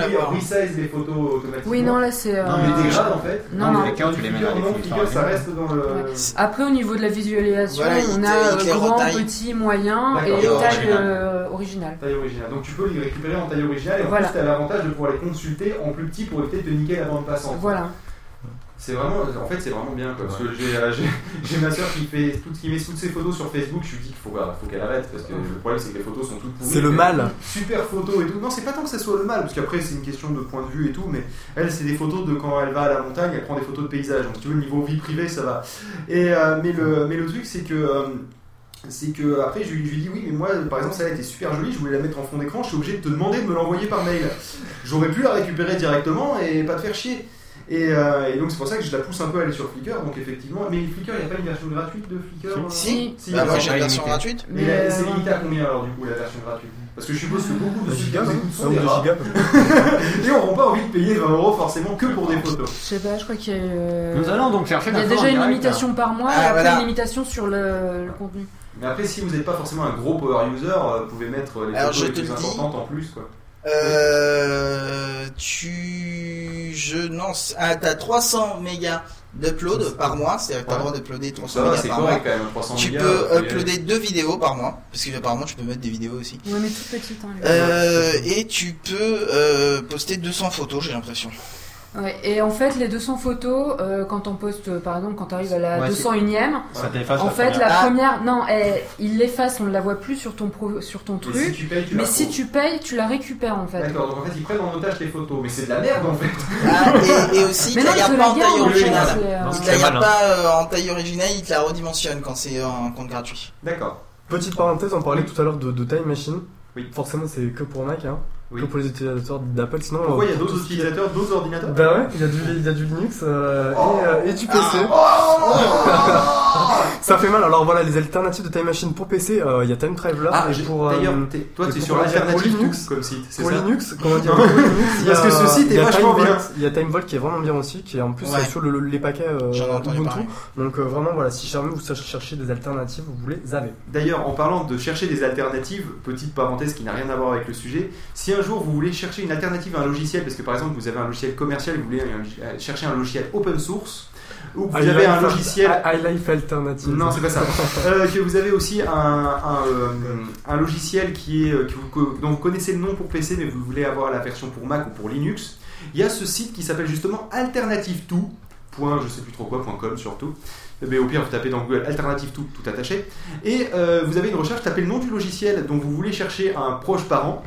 resize les photos automatiquement. Oui, non, là c'est. Non, euh, Il les dégrade en fait. Non, non. Flickr, tu les mets dans non, définition Flickr, ça reste dans le. Ouais. Après, au niveau de la visualisation, Voilà, il on a les euh, grand, petit, moyen et taille original. euh, originale. Taille originale. Donc tu peux les récupérer en taille originale et en Voilà. plus tu as l'avantage de pouvoir les consulter en plus petit pour éviter de niquer la bande passante. Voilà. C'est vraiment, en fait, c'est vraiment bien quoi, parce que j'ai, euh, j'ai, ma soeur qui fait tout, qui met toutes ses photos sur Facebook. Je lui dis qu'il faut, faut qu'elle arrête parce que le problème c'est que les photos sont toutes pourries. C'est le mal. Super photos et tout. Non, c'est pas tant que ça soit le mal, parce qu'après c'est une question de point de vue et tout. Mais elle, c'est des photos de quand elle va à la montagne, elle prend des photos de paysage. Donc tu vois, niveau vie privée, ça va. Et euh, mais le, mais le truc c'est que. euh, c'est que après je lui, je lui dis oui mais moi par exemple celle-là était super jolie je voulais la mettre en fond d'écran je suis obligé de te demander de me l'envoyer par mail j'aurais pu la récupérer directement et pas te faire chier et, euh, et donc c'est pour ça que je la pousse un peu à aller sur Flickr donc effectivement mais Flickr il n'y a pas une version gratuite de Flickr euh Si, Si, bah, moi d'accord. j'ai une version gratuite. mais euh, c'est limité à combien alors du coup la version gratuite? Parce que je suppose que beaucoup de Un ceux qui giga, nous non écoutent Un sont des gigas. et n'auront pas envie de payer 20 euros forcément que pour des photos. Je sais pas, je crois qu'il y a. euh, Nous allons donc chercher Il y a déjà une limitation par mois Ah, et après une limitation sur le, le contenu. Mais après, si vous n'êtes pas forcément un gros power user, euh, vous pouvez mettre les photos les plus importantes en plus. Quoi. Euh, tu, je, non, ah, t'as 300 mégas d'upload par mois, c'est-à-dire que t'as le droit d'uploader Donc 300 ça va, mégas par mois. quand même, 300 Tu mégas, peux uploader deux vidéos par mois, parce que apparemment tu peux mettre des vidéos aussi. Ouais, mais toute petite. Hein, Euh, et tu peux euh, poster 200 photos, j'ai l'impression. Ouais, et en fait, les 200 photos, euh, quand on poste, euh, par exemple, quand tu arrives à la Ouais, 201ème, Ça t'efface en la fait, première. la Ah. première, non, elle- il l'efface, on ne la voit plus sur ton, pro- sur ton truc. si tu payes, tu la mais si tu payes, tu la récupères en fait. D'accord, donc en fait ils prennent en otage les photos, mais c'est de la merde en fait. Ah, et, et aussi, Mais tu non, la pas en taille en originale. te c'est la pas euh, en taille originale, ils te la redimensionnent quand c'est un compte gratuit. D'accord. Petite parenthèse, on parlait tout à l'heure de, de Time Machine. Oui. Forcément, c'est que pour Mac, hein. Oui. Que pour les utilisateurs d'Apple. Sinon, Pourquoi euh, il y a d'autres utilisateurs, d'autres ordinateurs Bah ouais, il y a du, il y a du Linux euh, et, euh, et du PC. Ça fait mal. Alors voilà, les alternatives de Time Machine pour PC, euh, il y a Time Traveler. Ah, et pour, d'ailleurs, euh, t'es- toi, t'es pour- sur pour l'alternative Linux, comme site, c'est Pour ça Linux, comment dire Linux, il y a- Parce que ce site est vachement Time bien. Il y a Time Vault qui est vraiment bien aussi, qui est en plus Ouais. sur le- les paquets euh, Ubuntu. Donc euh, vraiment, voilà, si jamais vous cherchez des alternatives, vous les avez. D'ailleurs, en parlant de chercher des alternatives, petite parenthèse qui n'a rien à voir avec le sujet, si un jour vous voulez chercher une alternative à un logiciel, parce que par exemple vous avez un logiciel commercial, vous voulez euh, chercher un logiciel open source, ou que vous I avez un logiciel I Life Alternative. Non, c'est pas ça. Euh, que vous avez aussi un, un, euh, un logiciel qui est, que vous, que- dont vous connaissez le nom pour PC, mais vous voulez avoir la version pour Mac ou pour Linux. Il y a ce site qui s'appelle justement alternative2. Point, je sais plus trop quoi, point .com surtout. Mais au pire, vous tapez dans Google alternative tout, tout attaché. Et euh, vous avez une recherche, tapez le nom du logiciel dont vous voulez chercher un proche parent.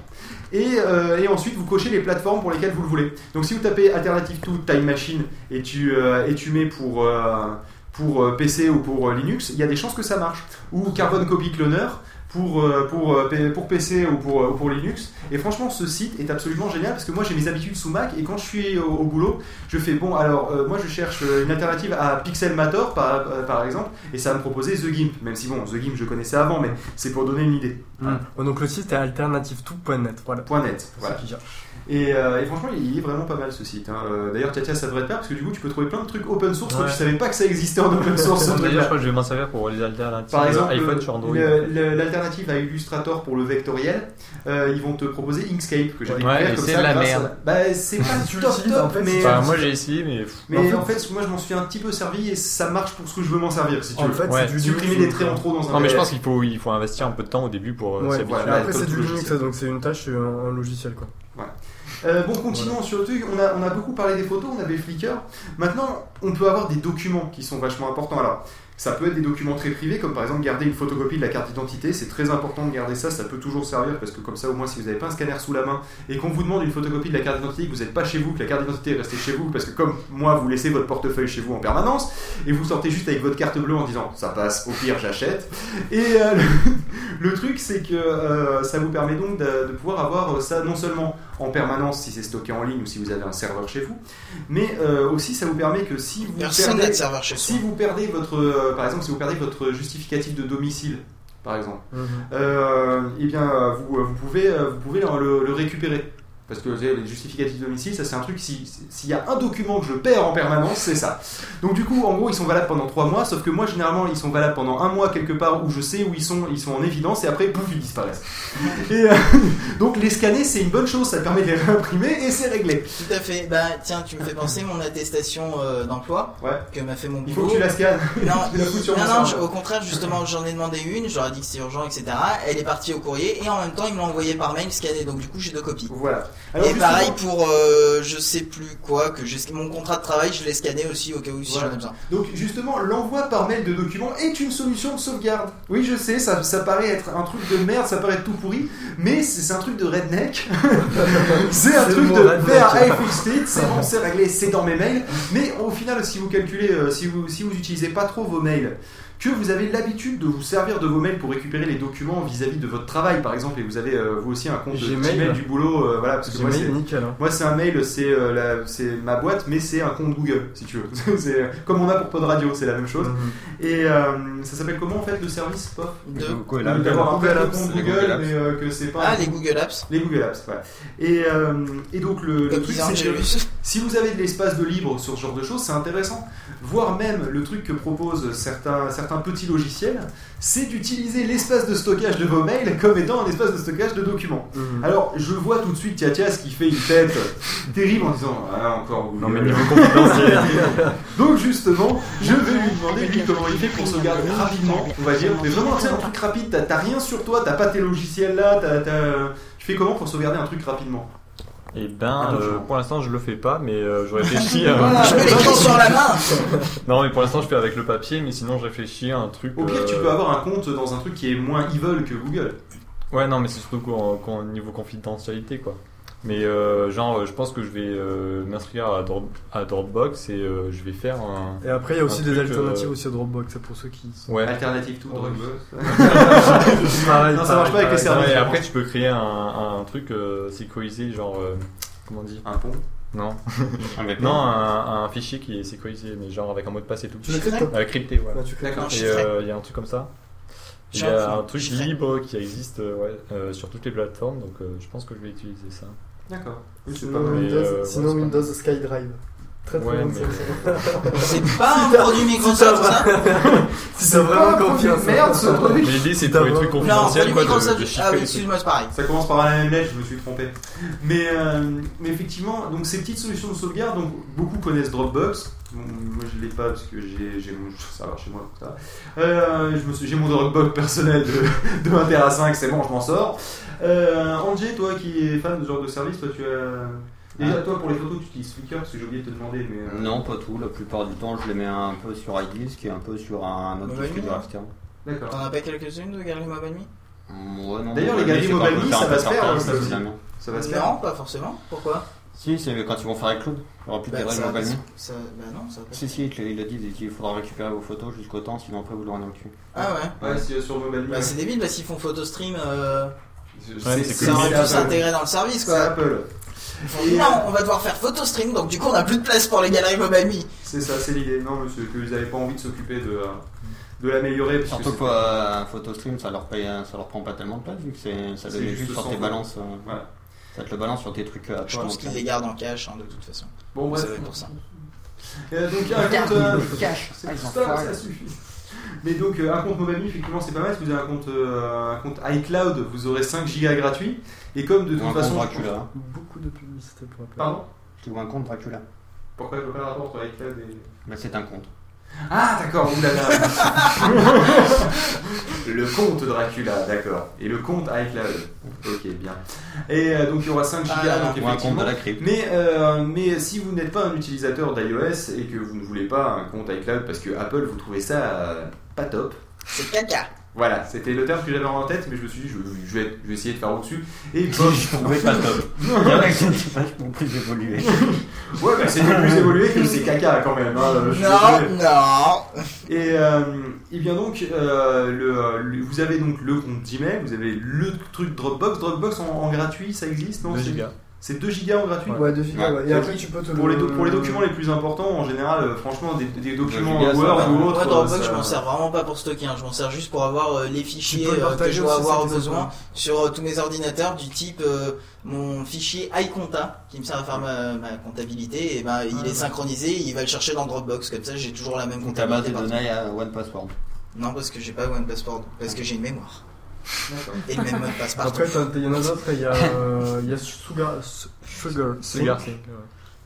Et, euh, et ensuite, vous cochez les plateformes pour lesquelles vous le voulez. Donc, si vous tapez Alternative to Time Machine et tu, euh, et tu mets pour, euh, pour PC ou pour Linux, il y a des chances que ça marche. Ou Carbon Copy Cloner pour, pour, pour PC ou pour, ou pour Linux. Et franchement, ce site est absolument génial parce que moi, j'ai mes habitudes sous Mac et quand je suis au, boulot, je fais bon, alors moi, je cherche une alternative à Pixelmator par, par exemple et ça va me proposait The Gimp. Même si bon, The Gimp, je connaissais avant, mais c'est pour donner une idée. Ouais, donc le site est alternative2.net. Voilà. Point .net, voilà. Et, euh, et franchement, il est vraiment pas mal ce site. hein. Euh, D'ailleurs, Katia, ça devrait te plaire parce que du coup, tu peux trouver plein de trucs open source que Ouais. tu savais pas que ça existait en open source. ce D'ailleurs, je crois que je vais m'en servir pour les alternatives Par exemple, iPhone sur Android. l'alternative à Illustrator pour le vectoriel, euh, ils vont te proposer Inkscape que j'ai Ouais, découvert comme c'est ça. de la grâce merde. à- Bah, c'est pas Tu top top, en fait, mais. Enfin, moi j'ai essayé, mais. Mais en fait, moi je m'en suis un petit peu servi et ça marche pour ce que je veux m'en servir. Si tu En veux. fait, Ouais. c'est du supprimer des traits en trop dans un Non, mais je pense qu'il faut, il faut investir un peu de temps au début pour euh, Ouais, s'habituer. voilà. Après, c'est du Linux, logiciel. donc c'est une tâche, c'est un, un logiciel quoi. Euh, bon, continuons sur le truc. On a, on a beaucoup parlé des photos, on avait Flickr. Maintenant, on peut avoir des documents qui sont vachement importants. Alors, ça peut être des documents très privés, comme par exemple garder une photocopie de la carte d'identité. C'est très important de garder ça, ça peut toujours servir parce que comme ça, au moins, si vous n'avez pas un scanner sous la main et qu'on vous demande une photocopie de la carte d'identité, que vous n'êtes pas chez vous, que la carte d'identité est restée chez vous, parce que comme moi, vous laissez votre portefeuille chez vous en permanence et vous sortez juste avec votre carte bleue en disant ça passe, au pire, j'achète. Et euh, le, truc, c'est que euh, ça vous permet donc de, de pouvoir avoir ça non seulement en permanence si c'est stocké en ligne ou si vous avez un serveur chez vous, mais euh, aussi ça vous permet que si vous Personne perdez, de serveur chez si vous perdez votre, euh, par exemple, si vous perdez votre justificatif de domicile, par exemple, Mhm. euh, eh bien vous, vous pouvez, vous pouvez le, le récupérer. Parce que les justificatifs de domicile, ça c'est un truc, si- s'il y a un document que je perds en permanence, c'est ça. Donc du coup, en gros, ils sont valables pendant 3 mois, sauf que moi, généralement, ils sont valables pendant un mois quelque part où je sais où ils sont, ils sont en évidence, et après, pouf, ils disparaissent. Et euh, donc les scanner, c'est une bonne chose, ça permet de les réimprimer, et c'est réglé. Tout à fait. Bah tiens, tu me fais penser mon attestation euh, d'emploi que m'a fait mon Il boulot. faut que tu la scannes. Non, Tu la fous sur non, je- au contraire, justement, j'en ai demandé une, j'aurais dit que c'est urgent, etc. Elle est partie au courrier et en même temps, il me l'a envoyé par mail scanné, donc du coup, j'ai deux copies. Voilà. Et Alors, pareil pour euh, je sais plus quoi, que mon contrat de travail, je l'ai scanné aussi au cas où si Voilà. j'en ai besoin. Donc justement, l'envoi par mail de documents est une solution de sauvegarde. Oui, je sais, ça, ça paraît être un truc de merde, ça paraît être tout pourri, mais c'est un truc de redneck. c'est un truc de faire I fixed it, c'est bon, c'est réglé, c'est dans mes mails. Mais au final, si vous calculez, euh, si vous si vous utilisez pas trop vos mails, que vous avez l'habitude de vous servir de vos mails pour récupérer les documents vis-à-vis de votre travail, par exemple, et vous avez euh, vous aussi un compte de Gmail. Gmail du boulot, euh, voilà, parce que moi c'est nickel, hein. moi c'est un mail, c'est euh, la- c'est ma boîte, mais c'est un compte Google, si tu veux. c'est euh, comme on a pour Pod Radio, c'est la même chose. Mhm. Et euh, ça s'appelle comment en fait le service, Pof. D'avoir un Google compte Google, mais euh, que c'est pas. Ah, un les compte- Google Apps. Les Google Apps, voilà. Et, euh, et donc le, truc c'est si vous avez de l'espace de libre sur ce genre de choses, c'est intéressant. Voire même le truc que proposent certains, certains petits logiciels, c'est d'utiliser l'espace de stockage de vos mails comme étant un espace de stockage de documents. Mhm. Alors je vois tout de suite Tiatias qui fait une tête terrible en disant Ah encore. Non, mais niveau confidentiel. Donc justement, je vais lui demander lui comment il fait pour sauvegarder rapidement, on va dire. Mais vraiment, tu sais, un truc rapide, t'as t'as rien sur toi, t'as pas tes logiciels là, t'as, t'as- tu fais comment pour sauvegarder un truc rapidement? Eh ben, Un euh, pour l'instant, je le fais pas, mais euh, je réfléchis à. Voilà, je sur la main. non, mais pour l'instant, je fais avec le papier, mais sinon, je réfléchis à un truc. Au pire, tu euh, peux avoir un compte dans un truc qui est moins evil que Google. Ouais, non, mais c'est surtout qu'au niveau confidentialité, quoi. Mais euh, genre, euh, je pense que je vais euh, m'inscrire à, Drop- à Dropbox et euh, je vais faire un. Et après, il y a aussi des alternatives euh, aussi à Dropbox, c'est pour ceux qui. sont- Ouais. Alternative to Oh, Dropbox. Pareil, non, ça marche pas avec les pareil, serveurs. Et après, tu peux créer un, un truc euh, sécurisé, genre. euh, comment on dit? Un pont? Non. Non, un, un fichier qui est sécurisé, mais genre avec un mot de passe et tout. Tu Euh, Crypté, ouais. D'accord. Et euh, il y a un truc comme ça. Il y a un truc libre qui existe ouais, euh, sur toutes les plateformes, donc euh, je pense que je vais utiliser ça. D'accord. Oui, c'est Sinon, pas Windows, euh, sinon Windows SkyDrive. Très très Ouais, bonne mais-. C'est pas un produit Microsoft, ça Si t'as vraiment confiance. Merde, ce produit. Mais l'idée c'est Non, confidentiels, produit quoi, de, de Ah oui, excuse-moi, c'est pareil. Ça commence par la même lettre, je me suis trompé. Mais, euh, mais effectivement, donc ces petites solutions de sauvegarde, donc beaucoup connaissent Dropbox. Bon, moi je l'ai pas parce que j'ai j'ai mon ça va chez moi ça. Euh, je me suis- j'ai mon Dropbox personnel de, de 1 à 5, c'est bon, je m'en sors. Euh, Angé, toi qui es fan de ce genre de service, toi tu as déjà Ah. toi pour les photos tu utilises Flickr parce que j'ai oublié de te demander mais euh, Non, pas tout. La plupart du temps, je les mets un peu sur iDisk et un peu sur un autre dur Me, externe. D'accord. T'en as pas quelques-unes de Galerie Mobile Me Ouais, non, D'ailleurs, les Mobile Me, galeries Mobile Me, faire ça va se faire, hein, ça ça va se faire. Non, pas forcément. Pourquoi? Si, c'est quand ils vont faire avec Cloud. Il n'y aura plus de Bah, ça- ça- Bah non, ça. Si, si, il l'a dit, il dit, il faudra récupérer vos photos jusqu'au temps, sinon après vous l'aurez dans le cul. Ah ouais Ouais, si, sur Mobile. Bah c'est débile parce qu'ils font photo stream. Euh... C'est- Ça c'est- aurait c'est pu Apple. s'intégrer dans le service C'est quoi. Apple. Ils font, non, on va devoir faire photo stream donc du coup on a plus de place pour les galeries Mobile Me. C'est ça, c'est l'idée. Non, monsieur, que vous n'avez pas envie de s'occuper de, euh, de l'améliorer. parce que Surtout c'est- qu'un photo stream, ça leur, paye, ça leur prend pas tellement de place vu que c'est, ça C'est met juste sur tes balances. euh, Voilà. Ça te le balance sur tes trucs euh, à Je toi. pense qu'ils euh, les gardent en cash hein, de toute façon. Bon, bref. Être pour ça. Euh, donc, un compte. euh, cash. c'est- ça, suffit. Mais donc, euh, un compte Mobile Me, effectivement, c'est pas mal. Si vous avez un compte, euh, un compte iCloud, vous aurez 5 gigas gratuits. Et comme de ou toute un façon. compte je pense- Dracula. Beaucoup de publicité pour Apple. Pardon? Tu vois un compte Dracula. Pourquoi je vois pas le rapport entre iCloud et. Bah, c'est un compte. Ah, d'accord, oulala. le compte Dracula, d'accord. Et le compte iCloud. Ok, bien. Et euh, donc il y aura 5 Ah, gigas. non, donc effectivement. de la crypte. Mais, euh, mais si vous n'êtes pas un utilisateur d'iOS et que vous ne voulez pas un compte iCloud parce que Apple vous trouvez ça euh, pas top, C'est caca. Voilà, c'était le terme que j'avais en tête, mais je me suis dit, je, je vais, je vais essayer de faire au-dessus. Et bof, Je trouvais pas top. Il y en a qui sont vachement plus évolués. Ouais, mais c'est plus évolué que c'est caca quand même. hein, je Non, non. Et, euh, et bien donc, euh, le, le- vous avez donc le compte Gmail, vous avez le truc Dropbox. Dropbox en, en gratuit, ça existe, non 2 c'est- gigas. C'est 2 gigas en gratuit Ouais, 2 gigas, Ouais. Et après, tu peux te pour, le- les do- pour les documents les plus importants, en général, euh, franchement, des, des documents gigas, Word ou Moi, autres. Dropbox, euh, je ça- m'en sers vraiment pas pour stocker. hein. Je m'en sers juste pour avoir euh, les fichiers euh, que je dois aussi, avoir besoin sur euh, tous mes ordinateurs, du type euh, mon fichier iConta qui me sert à faire ma, ma comptabilité. Et ben, il est synchronisé, il va le chercher dans Dropbox. Comme ça, j'ai toujours la même Ta base comptabilité. de données à OnePassword. Non, parce que j'ai pas OnePassword, parce que j'ai une mémoire. Et le même mot de passe partout. Après, il y en a d'autres, il y a, euh, il y a Sugar, Sugar, Sugar Sync, Sync, ouais.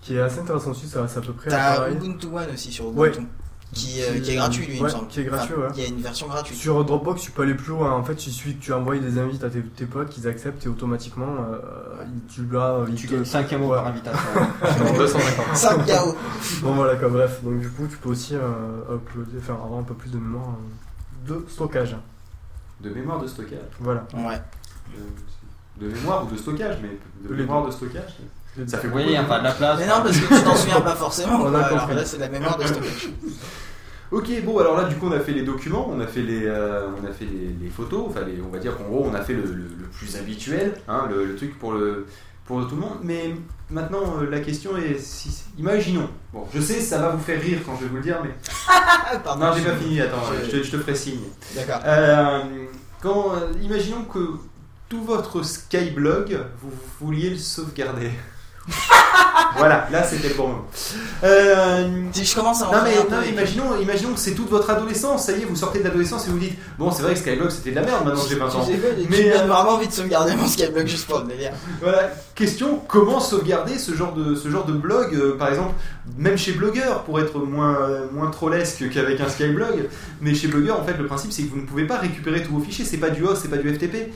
qui est assez intéressant aussi, ça- c'est à peu près T'as pareil. Ubuntu One aussi sur Ouais. Ubuntu. Qui, euh, qui est gratuit, lui, il me Ouais, semble. qui est gratuit, Enfin, ouais. Il y a une version gratuite. Sur Dropbox, tu peux aller plus loin. En fait, il suffit que tu envoies des invites à tes, tes potes, qu'ils acceptent et automatiquement, euh, ils- tu vas. ils Tu te- gagnes 5 mots Ouais. par invitation. Non, 250. 5 KO. Bon, voilà, quoi, bref. Donc, du coup, tu peux aussi euh, uploader, enfin, avoir un peu plus de mémoire euh, de stockage. De mémoire de stockage. Voilà. Ouais. De, de mémoire ou de stockage, mais de Les mémoire deux. de stockage. Ça fait Oui, beaucoup. enfin de la place. Mais non, parce que tu t'en souviens pas forcément. A quoi. Alors compris. là, c'est de la mémoire de stockage. Ok, bon, alors là, du coup, on a fait les documents, on a fait les, euh, on a fait les, les photos, enfin, les- on va dire qu'en gros, on a fait le, le- le plus habituel, hein, le, le truc pour, le, pour tout le monde. Mais maintenant, euh, la question est, si, imaginons, bon, je sais, ça va vous faire rire quand je vais vous le dire, mais. Pardon. non, j'ai pas fini, attends, Je- je, te, je te ferai signe. D'accord. Euh, quand, euh, imaginons que tout votre Skyblog, vous vouliez le sauvegarder. voilà, là c'était le bon moment. Euh, Si je commence à non mais, non, imaginons, imaginons que c'est toute votre adolescence, ça y est, vous sortez de l'adolescence et vous dites Bon, c'est vrai que Skyblog c'était de la merde maintenant que j'ai 20 ans. Mais j'ai euh, vraiment envie de sauvegarder mon Skyblock juste pour le délire. voilà, question comment sauvegarder ce genre de, ce genre de blog, euh, par exemple, même chez Blogueur, pour être moins, moins trollesque qu'avec un Skyblog, mais chez Blogueur, en fait, le principe c'est que vous ne pouvez pas récupérer tous vos fichiers, c'est pas du host, c'est pas du FTP,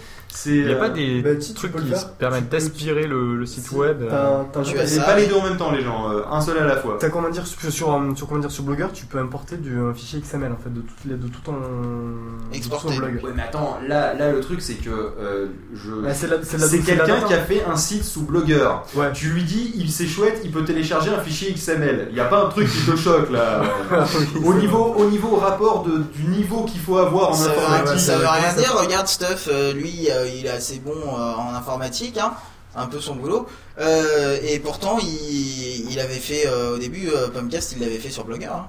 Il n'y a euh, pas des bah, si, trucs qui permettent d'aspirer le, le site web euh, T'as- t'as- Mais pas les deux en même temps, les gens. euh, un seul à la fois. T'as comment dire sur, sur, euh, sur comment dire sur Blogger, tu peux importer du un fichier XML en fait de tout, de tout ton de tout ton blog. Ouais, mais attends, là, là le truc c'est que euh, je. Bah, c'est c'est c'est c'est quelqu'un qui a fait un site sous Blogger. Tu lui dis, il c'est chouette, il peut télécharger un fichier XML. Il n'y a pas un truc qui te choque là. au niveau, au niveau rapport de, du niveau qu'il faut avoir en informatique. ça veut euh, rien dire, regarde Stuff, euh, lui euh, il est assez bon euh, en informatique, hein, un peu son boulot, Euh, et pourtant il, il avait fait euh, au début, euh, Pumpcast il l'avait fait sur Blogger. hein.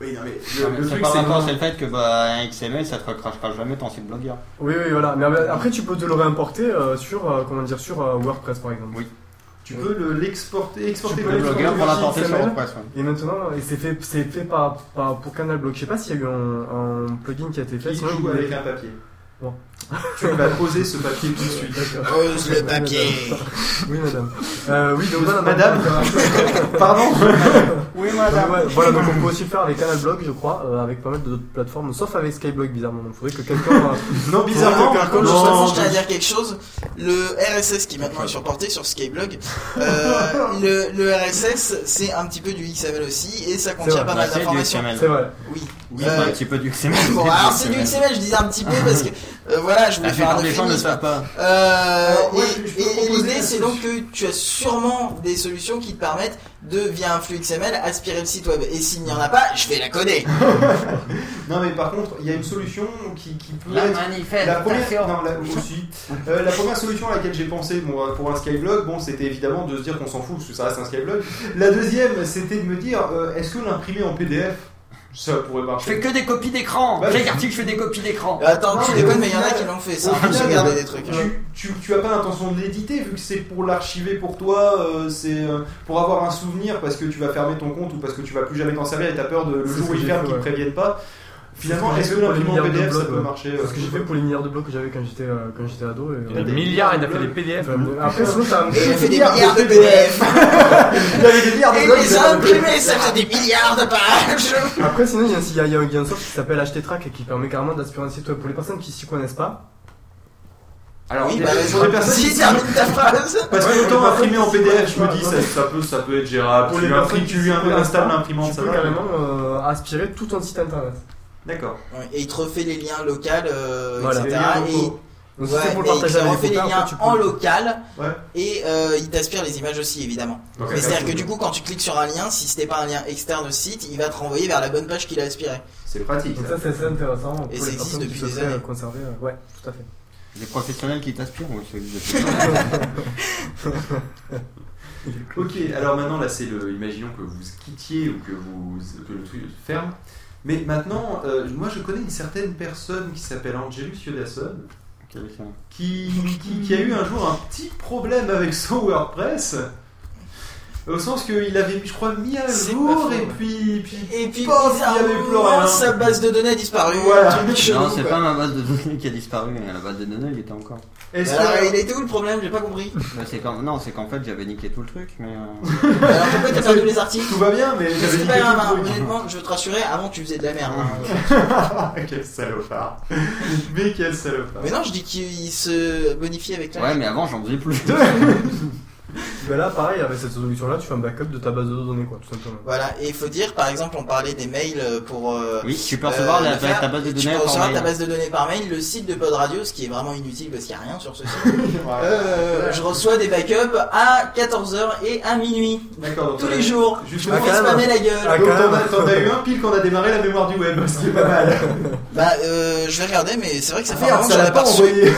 Oui, non, mais Ah, mais c'est pas rapport, c'est le fait que bah, un XML ça te recrachera jamais ton site blogueur. Oui oui voilà, mais euh, après tu peux te le réimporter euh, sur euh, comment dire sur euh, WordPress par exemple. Oui. Tu peux le- l'exporter, exporter Tu peux le l'exporter Blogger sur l'importer sur WordPress, ouais. Et maintenant, et c'est fait, c'est fait par, par- pour Canal Blog. Je sais pas s'il y a eu un, un plugin qui a été fait. Qui joue avec un papier. Bon. Tu vas poser ce papier tout de suite. D'accord. Pose le papier. Oui, madame. Euh, oui, donc. Madame Pardon Oui, madame. Ouais, voilà, donc on peut aussi le faire avec Canal Blog, je crois, euh, avec pas mal d'autres plateformes, sauf avec Skyblog, bizarrement. Donc faudrait que quelqu'un. euh, Non, bizarrement, Par contre, non, je tiens à dire quelque chose. Le RSS qui maintenant est surporté sur Skyblog, euh, le, le RSS c'est un petit peu du XML aussi et ça contient pas Bah, mal c'est du d'informations. XML. C'est vrai. Oui. Oui, c'est un petit peu du XML. Bon, alors c'est du XML. XML, je disais un petit peu parce que euh, voilà, je voulais La faire un plupart des gens ne euphémisme. savent pas. Euh, Alors, ouais, et l'idée c'est donc que tu as sûrement des solutions qui te permettent de via un flux XML aspirer le site web. Et s'il n'y en a pas, je vais la coder. Non mais par contre, il y a une solution qui, qui peut La être manifeste, la première, non, la, aussi. Euh, la première solution à laquelle j'ai pensé bon, pour un Skyblog, bon, c'était évidemment de se dire qu'on s'en fout parce que ça reste un Skyblog. La deuxième, c'était de me dire, euh, est-ce que l'imprimer en PDF, ça pourrait Je marcher fais que des copies d'écran. Bah, J'ai article, je fais des copies d'écran. Attends, tu Non, déconnes, au mais il y en a qui l'ont fait, ça. Regardé des trucs. Tu, tu, tu as pas l'intention de l'éditer vu que c'est pour l'archiver pour toi, euh, c'est euh, pour avoir un souvenir parce que tu vas fermer ton compte ou parce que tu vas plus jamais t'en servir et t'as peur de le jour où ils ferment qu'ils te ouais. préviennent pas. Finalement, C'est est-ce ce que j'ai fait pour les l'imprimant en milliards de PDF ça blogs, peut marcher C'est ce que euh, j'ai fait pour les milliards de blocs que j'avais quand j'étais euh, quand j'étais ado. et- Il y a des milliards, il a fait des PDF. Après, sinon, t'as Il a fait des milliards de PDF. Il avait des milliards de Et blogs, les imprimés, ça fait des milliards de pages. Après, sinon, il y a, y y y un soft qui s'appelle HTTrack et qui permet carrément d'aspirer un site web. Pour les personnes qui s'y connaissent pas, Alors, Oui, y bah, pour les personnes qui termine ta phrase. Parce que Ouais, autant imprimer en ouais, PDF, je me dis ouais. ça, ça peut, ça peut être gérable. pour tu les lui tu installes l'imprimante, tu ça peux va. carrément euh, aspirer tout ton site internet. D'accord. Et il te refait les liens locaux, euh, Voilà, etc. les liens. Donc, si Ouais, c'est pour il refait les les liens peux- en local Ouais. et euh, il t'aspire les images aussi évidemment. C'est-à-dire que du coup quand tu cliques sur un lien, si c'était pas un lien externe au site, il va te renvoyer vers la bonne page qu'il a aspirée. C'est pratique. Donc ça, c'est assez intéressant Et les ça existe depuis des années. euh, conserver. euh, Ouais, tout à fait. Des professionnels qui t'aspirent, c'est Ok, alors maintenant là c'est le. Imaginons que vous quittiez ou que vous que le truc ferme. Mais maintenant, euh, moi je connais une certaine personne qui s'appelle Angelus Yodasson qui, qui, qui a eu un jour un petit problème avec son WordPress. Au sens qu'il avait, je crois, mis à jour pas faux, et puis, puis, Et puis pof, il y avait plus rien. sa base de données a disparu. Voilà. Non, c'est pas ma base de données qui a disparu, la base de données, il était encore. Est-ce Alors, que- il était où le problème J'ai pas compris. Bah, c'est quand... Non, c'est qu'en fait j'avais niqué tout le truc, mais. euh, Alors pourquoi t'as perdu les articles Tout va bien, mais Mais j'avais pas que grave, tout hein, le truc. honnêtement, je veux te rassurer, avant tu faisais de la merde. hein. Quel salopard. Mais quel salopard. Mais non, je dis qu'il se bonifie avec. Ouais, mais avant j'en faisais plus. Bah là, pareil, avec cette solution-là, tu fais un backup de ta base de données, quoi, tout simplement. Voilà, et il faut dire, par exemple, on parlait des mails euh, pour. euh, Oui, tu peux recevoir la- faire. ta base de Tu données peux par recevoir mail. ta base de données par mail, le site de Pod Radio, ce qui est vraiment inutile parce qu'il n'y a rien sur ce site. Euh, je reçois des backups à 14h et à minuit. D'accord, Tous les jours. Juste Je me pour- fais spammer la Ah, gueule. donc t'en as- t'en as eu un pile quand on a démarré la mémoire du web, ce qui est pas mal. Bah, euh, je vais regarder, mais c'est vrai que ça fait un moment que j'en ai pas envoyé.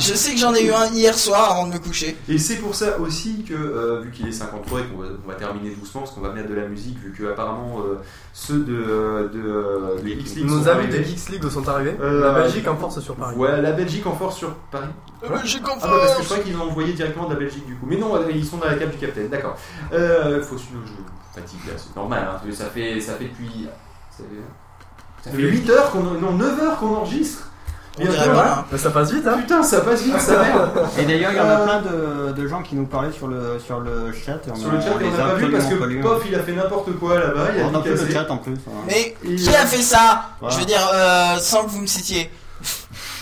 Je sais que j'en ai eu un hier soir avant de me coucher. Et c'est pour ça aussi que, euh, vu qu'il est 53 et qu'on va, va terminer doucement, parce qu'on va mettre de la musique, vu que apparemment euh, ceux de, de, de Geeks League Nos sont amis de arrivés. Geeks League sont arrivés. Euh, la Belgique en force sur Paris. Ouais, la Belgique en force sur Paris. La Belgique en Ah bah parce que je force. croyais qu'ils ont envoyé directement de la Belgique du coup. Mais non, ils sont dans la cape du capitaine, d'accord. Euh, faut suivre le jeu. Fatigue là, c'est normal, hein, ça fait, ça fait depuis... Ça fait, ça fait 8 heures qu'on... Non, 9 heures qu'on enregistre. On dirait pas, hein. Mais ça passe vite, hein Putain, ça passe vite, ça merde. Et d'ailleurs, il y en a Euh, plein de, de gens qui nous parlaient sur le, sur le chat. et on Sur a- le chat, on les n'a a pas vu parce absolument pas que. Pof il a fait n'importe quoi là-bas, il a On a tout plus le cassé. chat en plus. ouais. Mais Et, qui euh, a fait ça? Voilà. Je veux dire, euh, sans que vous me citiez.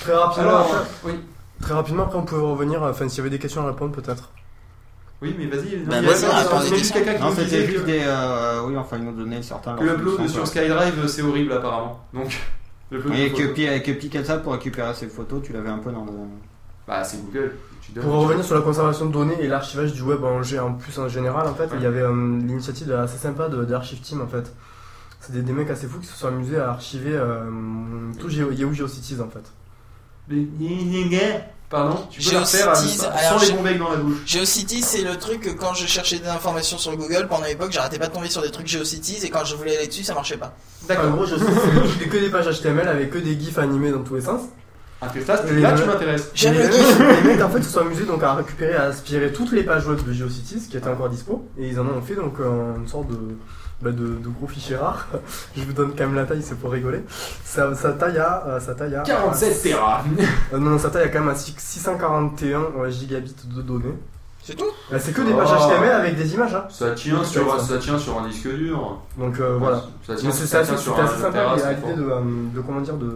Très rapidement, Alors, après, oui. très rapidement, après, on pouvait revenir, enfin, s'il y avait des questions à répondre, peut-être. Oui, mais vas-y. non, Bah, il y a- vas-y, attends, des juste quelqu'un qui Non, nous c'était disait juste que- des. euh, oui, enfin, ils nous donnaient certains. que l'upload sur SkyDrive c'est horrible apparemment. Donc, Et de que, que Picasa pour récupérer ces photos, tu l'avais un peu dans le. Bah, c'est Google. Pour revenir sur la conservation de données et l'archivage du web en, en plus en général, en fait, il y avait euh, l'initiative assez sympa de, d'Archive Team en fait. C'est des, des mecs assez fous qui se sont amusés à archiver euh, tout Yahoo GeoCities en fait. Pardon Tu peux le faire GeoCities, sans alors, les dans la bouche. GeoCities, c'est le truc que quand je cherchais des informations sur Google, pendant l'époque, j'arrêtais pas de tomber sur des trucs GeoCities et quand je voulais aller dessus, ça marchait pas. En gros, GeoCities, c'est que des pages HTML avec que des gifs animés dans tous les sens. Ah, t'es là, les tu m'intéresses. Les, les mecs en fait se sont amusés donc à récupérer, à aspirer toutes les pages web de GeoCities qui étaient encore dispo et ils en ont fait donc euh, une sorte de, bah, de, de gros fichier rare. Je vous donne quand même la taille, c'est pour rigoler. Ça, ça taille à, euh, ça taille à 47 Tera. Euh, non, ça taille à quand même à six- 641 ouais, gigabits de données. C'est tout? Bah, C'est que des pages Oh. HTML avec des images. Hein. Ça tient, sur, un- ça. ça tient sur un disque dur. Donc euh, voilà. Ça tient, Mais c'est assez, sur sympa l'idée euh, de comment dire de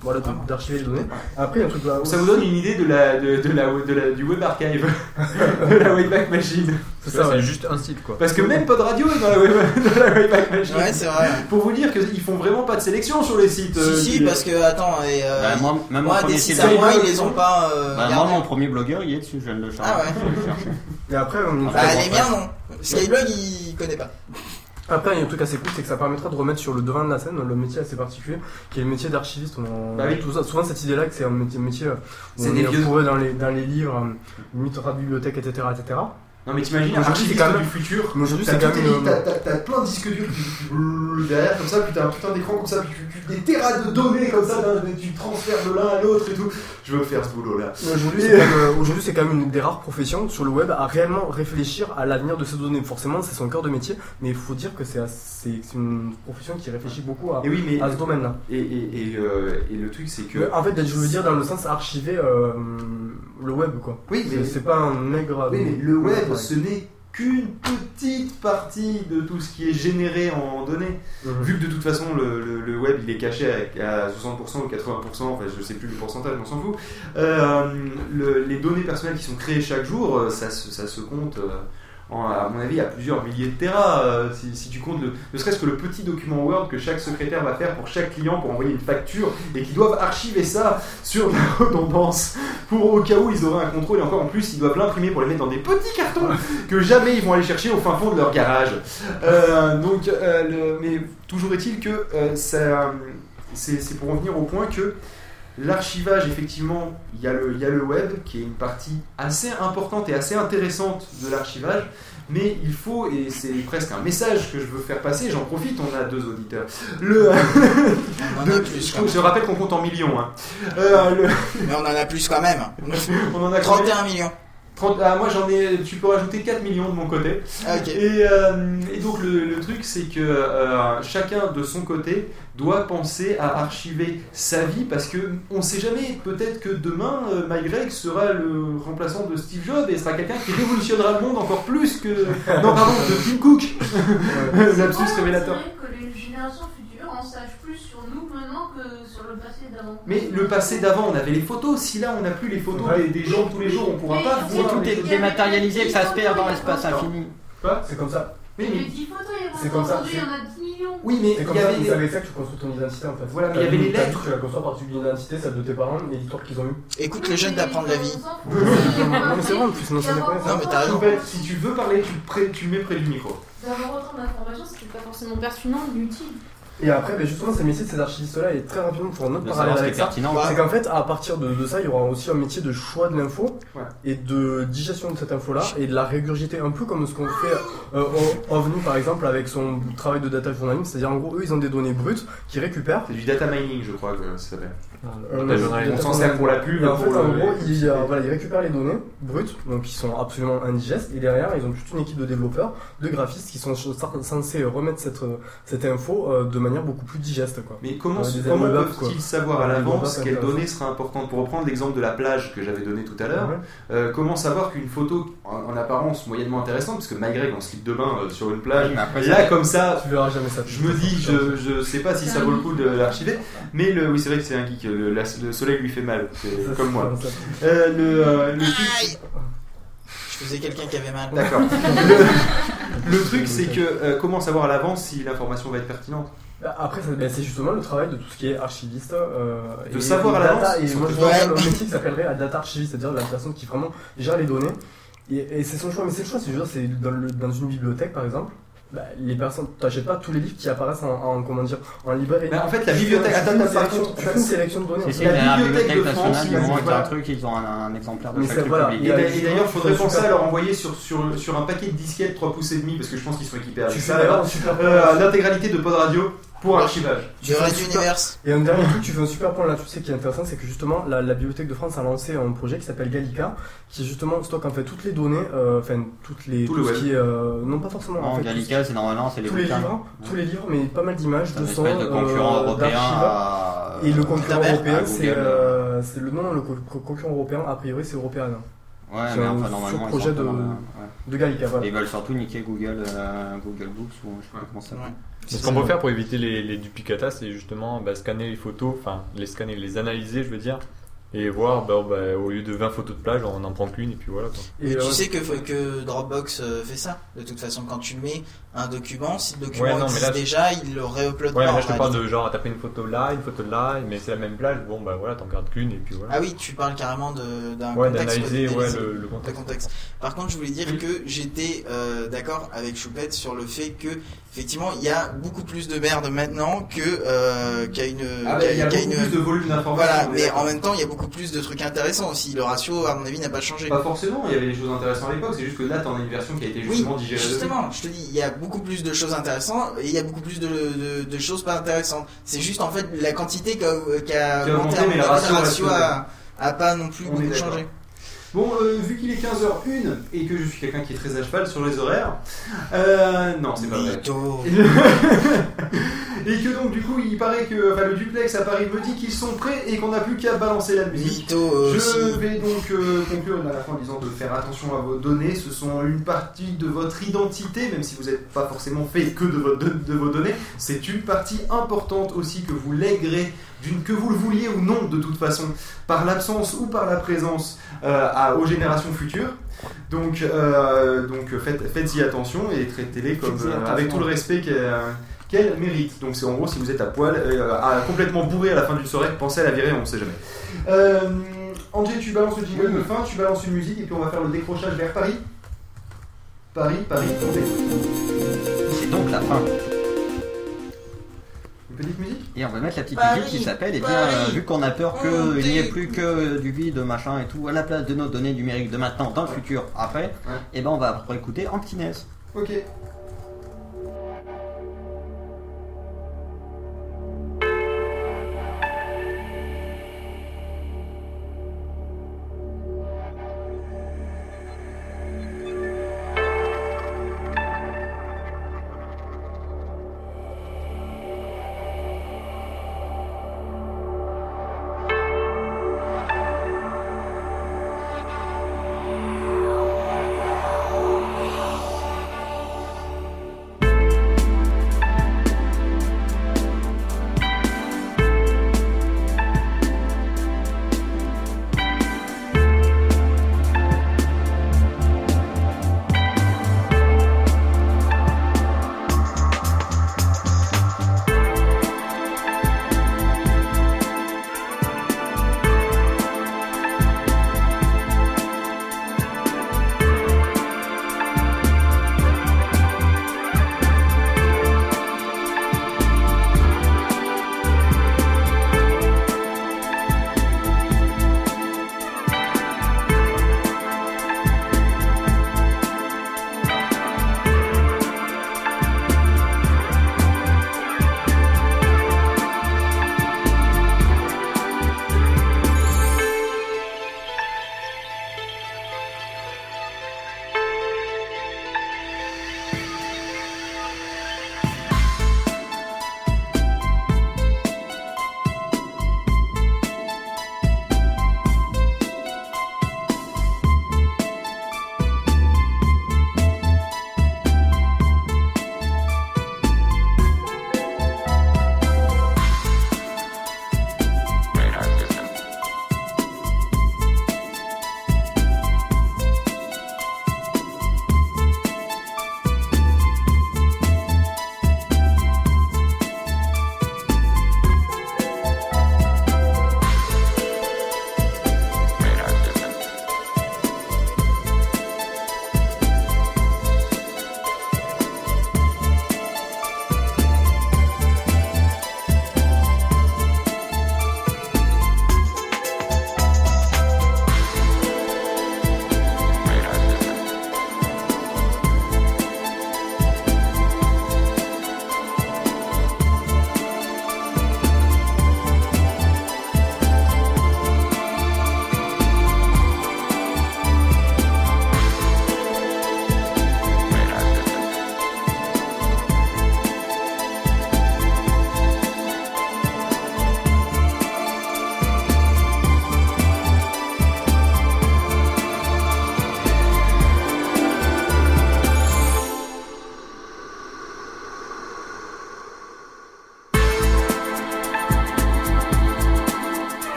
voilà d'archiver les données. Après il y a un truc là. Ça vous donne une idée de la, de, de la, de la, du web archive, de la Wayback Machine. C'est ça, c'est juste un site quoi. Parce que même Pod Radio est dans la, web, dans la Wayback Machine. Ouais, c'est vrai. Pour vous dire qu'ils font vraiment pas de sélection sur les sites. euh, Si, si, du- parce que, attends, et, euh, Bah, moi, même moi, des site 6 à moi, ils les ont pas. euh, Bah, moi, mon premier blogueur, il est dessus, je viens de le charger. Ah ouais. Chercher. Et après, on- Bah, les miens, non. Skyblog, il connaît pas. Après, il y a un truc assez cool, c'est que ça permettra de remettre sur le devant de la scène le métier assez particulier, qui est le métier d'archiviste. On Bah oui. tout ça- souvent, cette idée-là, que c'est un métier, métier où C'est on des est vieux- fourré dans les, dans les livres, euh, limite de bibliothèque, etc. etc. Non mais t'imagines un archiviste quand même- du futur. Mais aujourd'hui, T'as c'est quand même. édité, t'as- plein de disques durs derrière comme ça, puis t'as un putain d'écran comme ça, puis tu, tu- des terras de données comme ça, tu transfères de l'un à l'autre et tout. Je veux faire ce boulot là. Aujourd'hui, c'est quand, même, euh, une des rares professions sur le web à réellement réfléchir à l'avenir de ces données. Forcément, c'est son cœur de métier, mais il faut dire que c'est une profession qui réfléchit beaucoup à, Et oui, mais à ce domaine-là. Et, et, et, euh, et le truc c'est que. En fait, je veux dire dans le sens archiver euh, le web, quoi. Oui, C'est- mais- c'est pas un nègre. Oui, mais le web, Ouais. Ce n'est qu'une petite partie de tout ce qui est généré en données. Vu que de toute façon, le, le- le web, il est caché à, à 60% ou 80%, enfin je sais plus le pourcentage, on s'en fout. Euh, le- les données personnelles qui sont créées chaque jour, euh, ça, se- ça se compte... euh, à mon avis, à plusieurs milliers de terras. euh, si, tu comptes le, ne serait-ce que le petit document Word que chaque secrétaire va faire pour chaque client pour envoyer une facture et qu'ils doivent archiver ça sur la redondance pour au cas où ils auraient un contrôle et encore en plus ils doivent l'imprimer pour les mettre dans des petits cartons que jamais ils vont aller chercher au fin fond de leur garage. Euh, donc, euh, mais toujours est-il que c'est c'est pour en venir au point que l'archivage, effectivement, il y, a le, il y a le web qui est une partie assez importante et assez intéressante de l'archivage. Mais il faut, et c'est presque un message que je veux faire passer, j'en profite, on a deux auditeurs. Le, On en a de- plus, je, je rappelle qu'on compte en millions. hein. Euh, le- Mais on en a plus quand même. on en a 31 millions. 30 ah, moi j'en ai, tu peux rajouter 4 millions de mon côté. Ah. Et, euh, et donc le, le truc c'est que euh, chacun de son côté doit penser à archiver sa vie parce que on sait jamais, peut-être que demain euh, Mike Gregg sera le remplaçant de Steve Jobs et sera quelqu'un qui révolutionnera le monde encore plus que. Non, pardon, de Tim Cook Lapsus révélateur. C'est vrai que les générations futures en sachent plus sur nous maintenant que sur le passé d'avant? Mais le passé d'avant, on avait les photos. Si là on n'a plus les photos des, des gens de tous les jours, on pourra Mais pas si voir. Tout les est dématérialisé, que ça se perd dans l'espace infini. C'est comme ça. Oui, Il y mais- avait 10 photos il y a C'est 20 comme ans, ça, aujourd'hui il y en a 10 millions. Oui, mais C'est il comme y ça, avait tu construis ton identité en fait. Voilà, mais il y avait les lettres. que Tu la construis à partir d'une identité, celle de tes parents et l'histoire qu'ils ont eu. Écoute le jeune d'apprendre la vie. Non, mais c'est vrai en plus, sinon ça déconne. Non, mais t'as raison. En fait, si tu veux parler, tu, le pré- tu le mets près du micro. D'avoir autant d'informations, c'était pas forcément pertinent ni utile. Et après, ben justement, ce métier de ces archivistes-là est très rapidement pour un autre parallèle avec ça. C'est qu'en fait, à partir de, de ça, il y aura aussi un métier de choix de l'info Ouais. et de digestion de cette info-là et de la régurgiter un peu comme ce qu'on fait euh, au OVNI par exemple avec son travail de data journalisme. C'est-à-dire, en gros, eux, ils ont des données brutes qu'ils récupèrent. C'est du data mining, je crois que ça s'appelle. Euh, Data journalisme. on s'en sert pour la pub. En pour fait, en le- gros, ils, euh, voilà, ils récupèrent les données brutes, donc qui sont absolument indigestes, et derrière, ils ont toute une équipe de développeurs, de graphistes qui sont censés remettre cette, euh, cette info euh, de manière manière beaucoup plus digeste. Quoi. Mais comment, Euh, peuvent-ils savoir à l'avance intéressantes. données seraient importantes Pour reprendre l'exemple de la plage que j'avais donné tout à l'heure, Ouais. euh, comment savoir qu'une photo en, en apparence moyennement intéressante, parce que MyGreg en slip de bain euh, sur une plage, après, là comme ça, tu verras jamais ça. je me dis, je, je sais pas si ça vaut le coup de l'archiver, mais le, oui c'est vrai que c'est un geek, le, la- le soleil lui fait mal, comme moi. Euh, le, euh, le Je faisais quelqu'un qui avait mal. D'accord. le, le truc c'est que euh, comment savoir à l'avance si l'information va être pertinente? Après, bah, c'est justement le travail de tout ce qui est archiviste. euh, De et- savoir à l'avance, Et moi, je Ouais. le métier qui s'appellerait la data archiviste, c'est-à-dire la personne qui vraiment gère les données. Et, et c'est son choix, mais c'est le choix, c'est c'est dans, le- dans une bibliothèque par exemple. Bah, les personnes, t'achètes pas tous les livres qui apparaissent en, en- comment dire, en librairie. Bah, en fait, la bibliothèque- tu fais attends, une sélection- tu fais une sélection de données. À la Bibliothèque Bibliothèque de nationale, France, ils- a un truc, ils ont un, un exemplaire de Mais chaque c'est- voilà. Et d'ailleurs, il faudrait penser à leur envoyer sur, sur, sur un paquet de disquettes 3 pouces et demi, parce que je pense qu'ils sont équipés avec ça, un euh, l'intégralité de Pod Radio pour archivage. Tu fais un super- Et un dernier truc, tu fais un super point là-dessus, c'est qui est intéressant, c'est que justement la, la Bibliothèque de France a lancé un projet qui s'appelle Gallica, qui justement stocke en fait toutes les données, euh, enfin toutes les Tout tout le ce qui est euh, non pas forcément Non, en fait, Gallica, c'est normalement, c'est les tous les bouquins. livres, Ouais. tous les livres, mais pas mal d'images, de sons, de concurrent euh, européen à- Et le concurrent européen, c'est euh, c'est le nom, le co- co- concurrent européen a priori c'est européen. Ouais, mais enfin, normalement, ils projet de, la- ouais. de Gallica. Voilà. Ils veulent surtout niquer Google, euh, Google Books ou je sais pas comment ça s'appelle. Ce qu'on peut faire pour éviter les, les duplicata, c'est justement bah, scanner les photos, enfin les scanner, les analyser, je veux dire, et voir, bah, bah, au lieu de 20 photos de plage, on en prend qu'une et puis voilà. Quoi. Et euh, tu sais que, que Dropbox euh, fait ça. De toute façon, quand tu mets un document, si le document Ouais, non, existe là, déjà, il le réupload Ouais, pas. là je te parle de genre taper une photo là, une photo là, mais c'est la même plage, bon bah voilà, t'en gardes qu'une et puis voilà. Ah oui, tu parles carrément de- d'un Ouais, contexte. d'analyser, ouais, le- le contexte. contexte. Par contre, je voulais dire que j'étais euh, d'accord avec Choupette sur le fait que effectivement, il y a beaucoup plus de merde maintenant que euh, qu'il y a une. Ah, bah, y a beaucoup plus de volume d'informations, Voilà, mais en même temps, il y a beaucoup plus de trucs intéressants aussi. Le ratio, à mon avis, n'a pas changé. Pas forcément, il y avait des choses intéressantes à l'époque, c'est juste que là t'en as une version qui a été Oui, justement digérée. justement, je te dis, il y a beaucoup plus de choses intéressantes et il y a beaucoup plus de, de, de choses pas intéressantes. C'est juste en fait la quantité qui a, qui a Qui a augmenté, augmenté, mais le ratio ratio a, a pas non plus beaucoup changé. Bon, euh, vu qu'il est 15h01 et que je suis quelqu'un qui est très à cheval sur les horaires, euh, non, c'est pas vrai. et que donc, du coup, il paraît que enfin, le duplex à Paris me dit qu'ils sont prêts et qu'on n'a plus qu'à balancer la musique. je vais donc euh, conclure à la fin en disant de faire attention à vos données. Ce sont une partie de votre identité, même si vous n'êtes pas forcément fait que de, votre- de- de vos données. C'est une partie importante aussi que vous léguerez, d'une- que vous le vouliez ou non, de toute façon, par l'absence ou par la présence euh, à- aux générations futures. Donc, euh, donc faites, faites-y attention et traitez-les comme euh, attention. avec tout le respect qu'elle qu'elle mérite. Donc c'est en gros si vous êtes à poil, euh, à- complètement bourré à la fin d'une soirée, pensez à la virer, on ne sait jamais. Euh, André, tu balances le jingle de fin, tu balances une musique et puis on va faire le décrochage vers Paris. Paris, Paris. C'est donc la fin. Une petite musique? Et on va mettre la petite Paris, musique qui s'appelle, et bien, Paris, euh, vu qu'on a peur qu'il n'y ait plus que du vide, machin et tout, à la place de nos données numériques de maintenant, dans le futur, après, et ben on va écouter Antinez. Ok.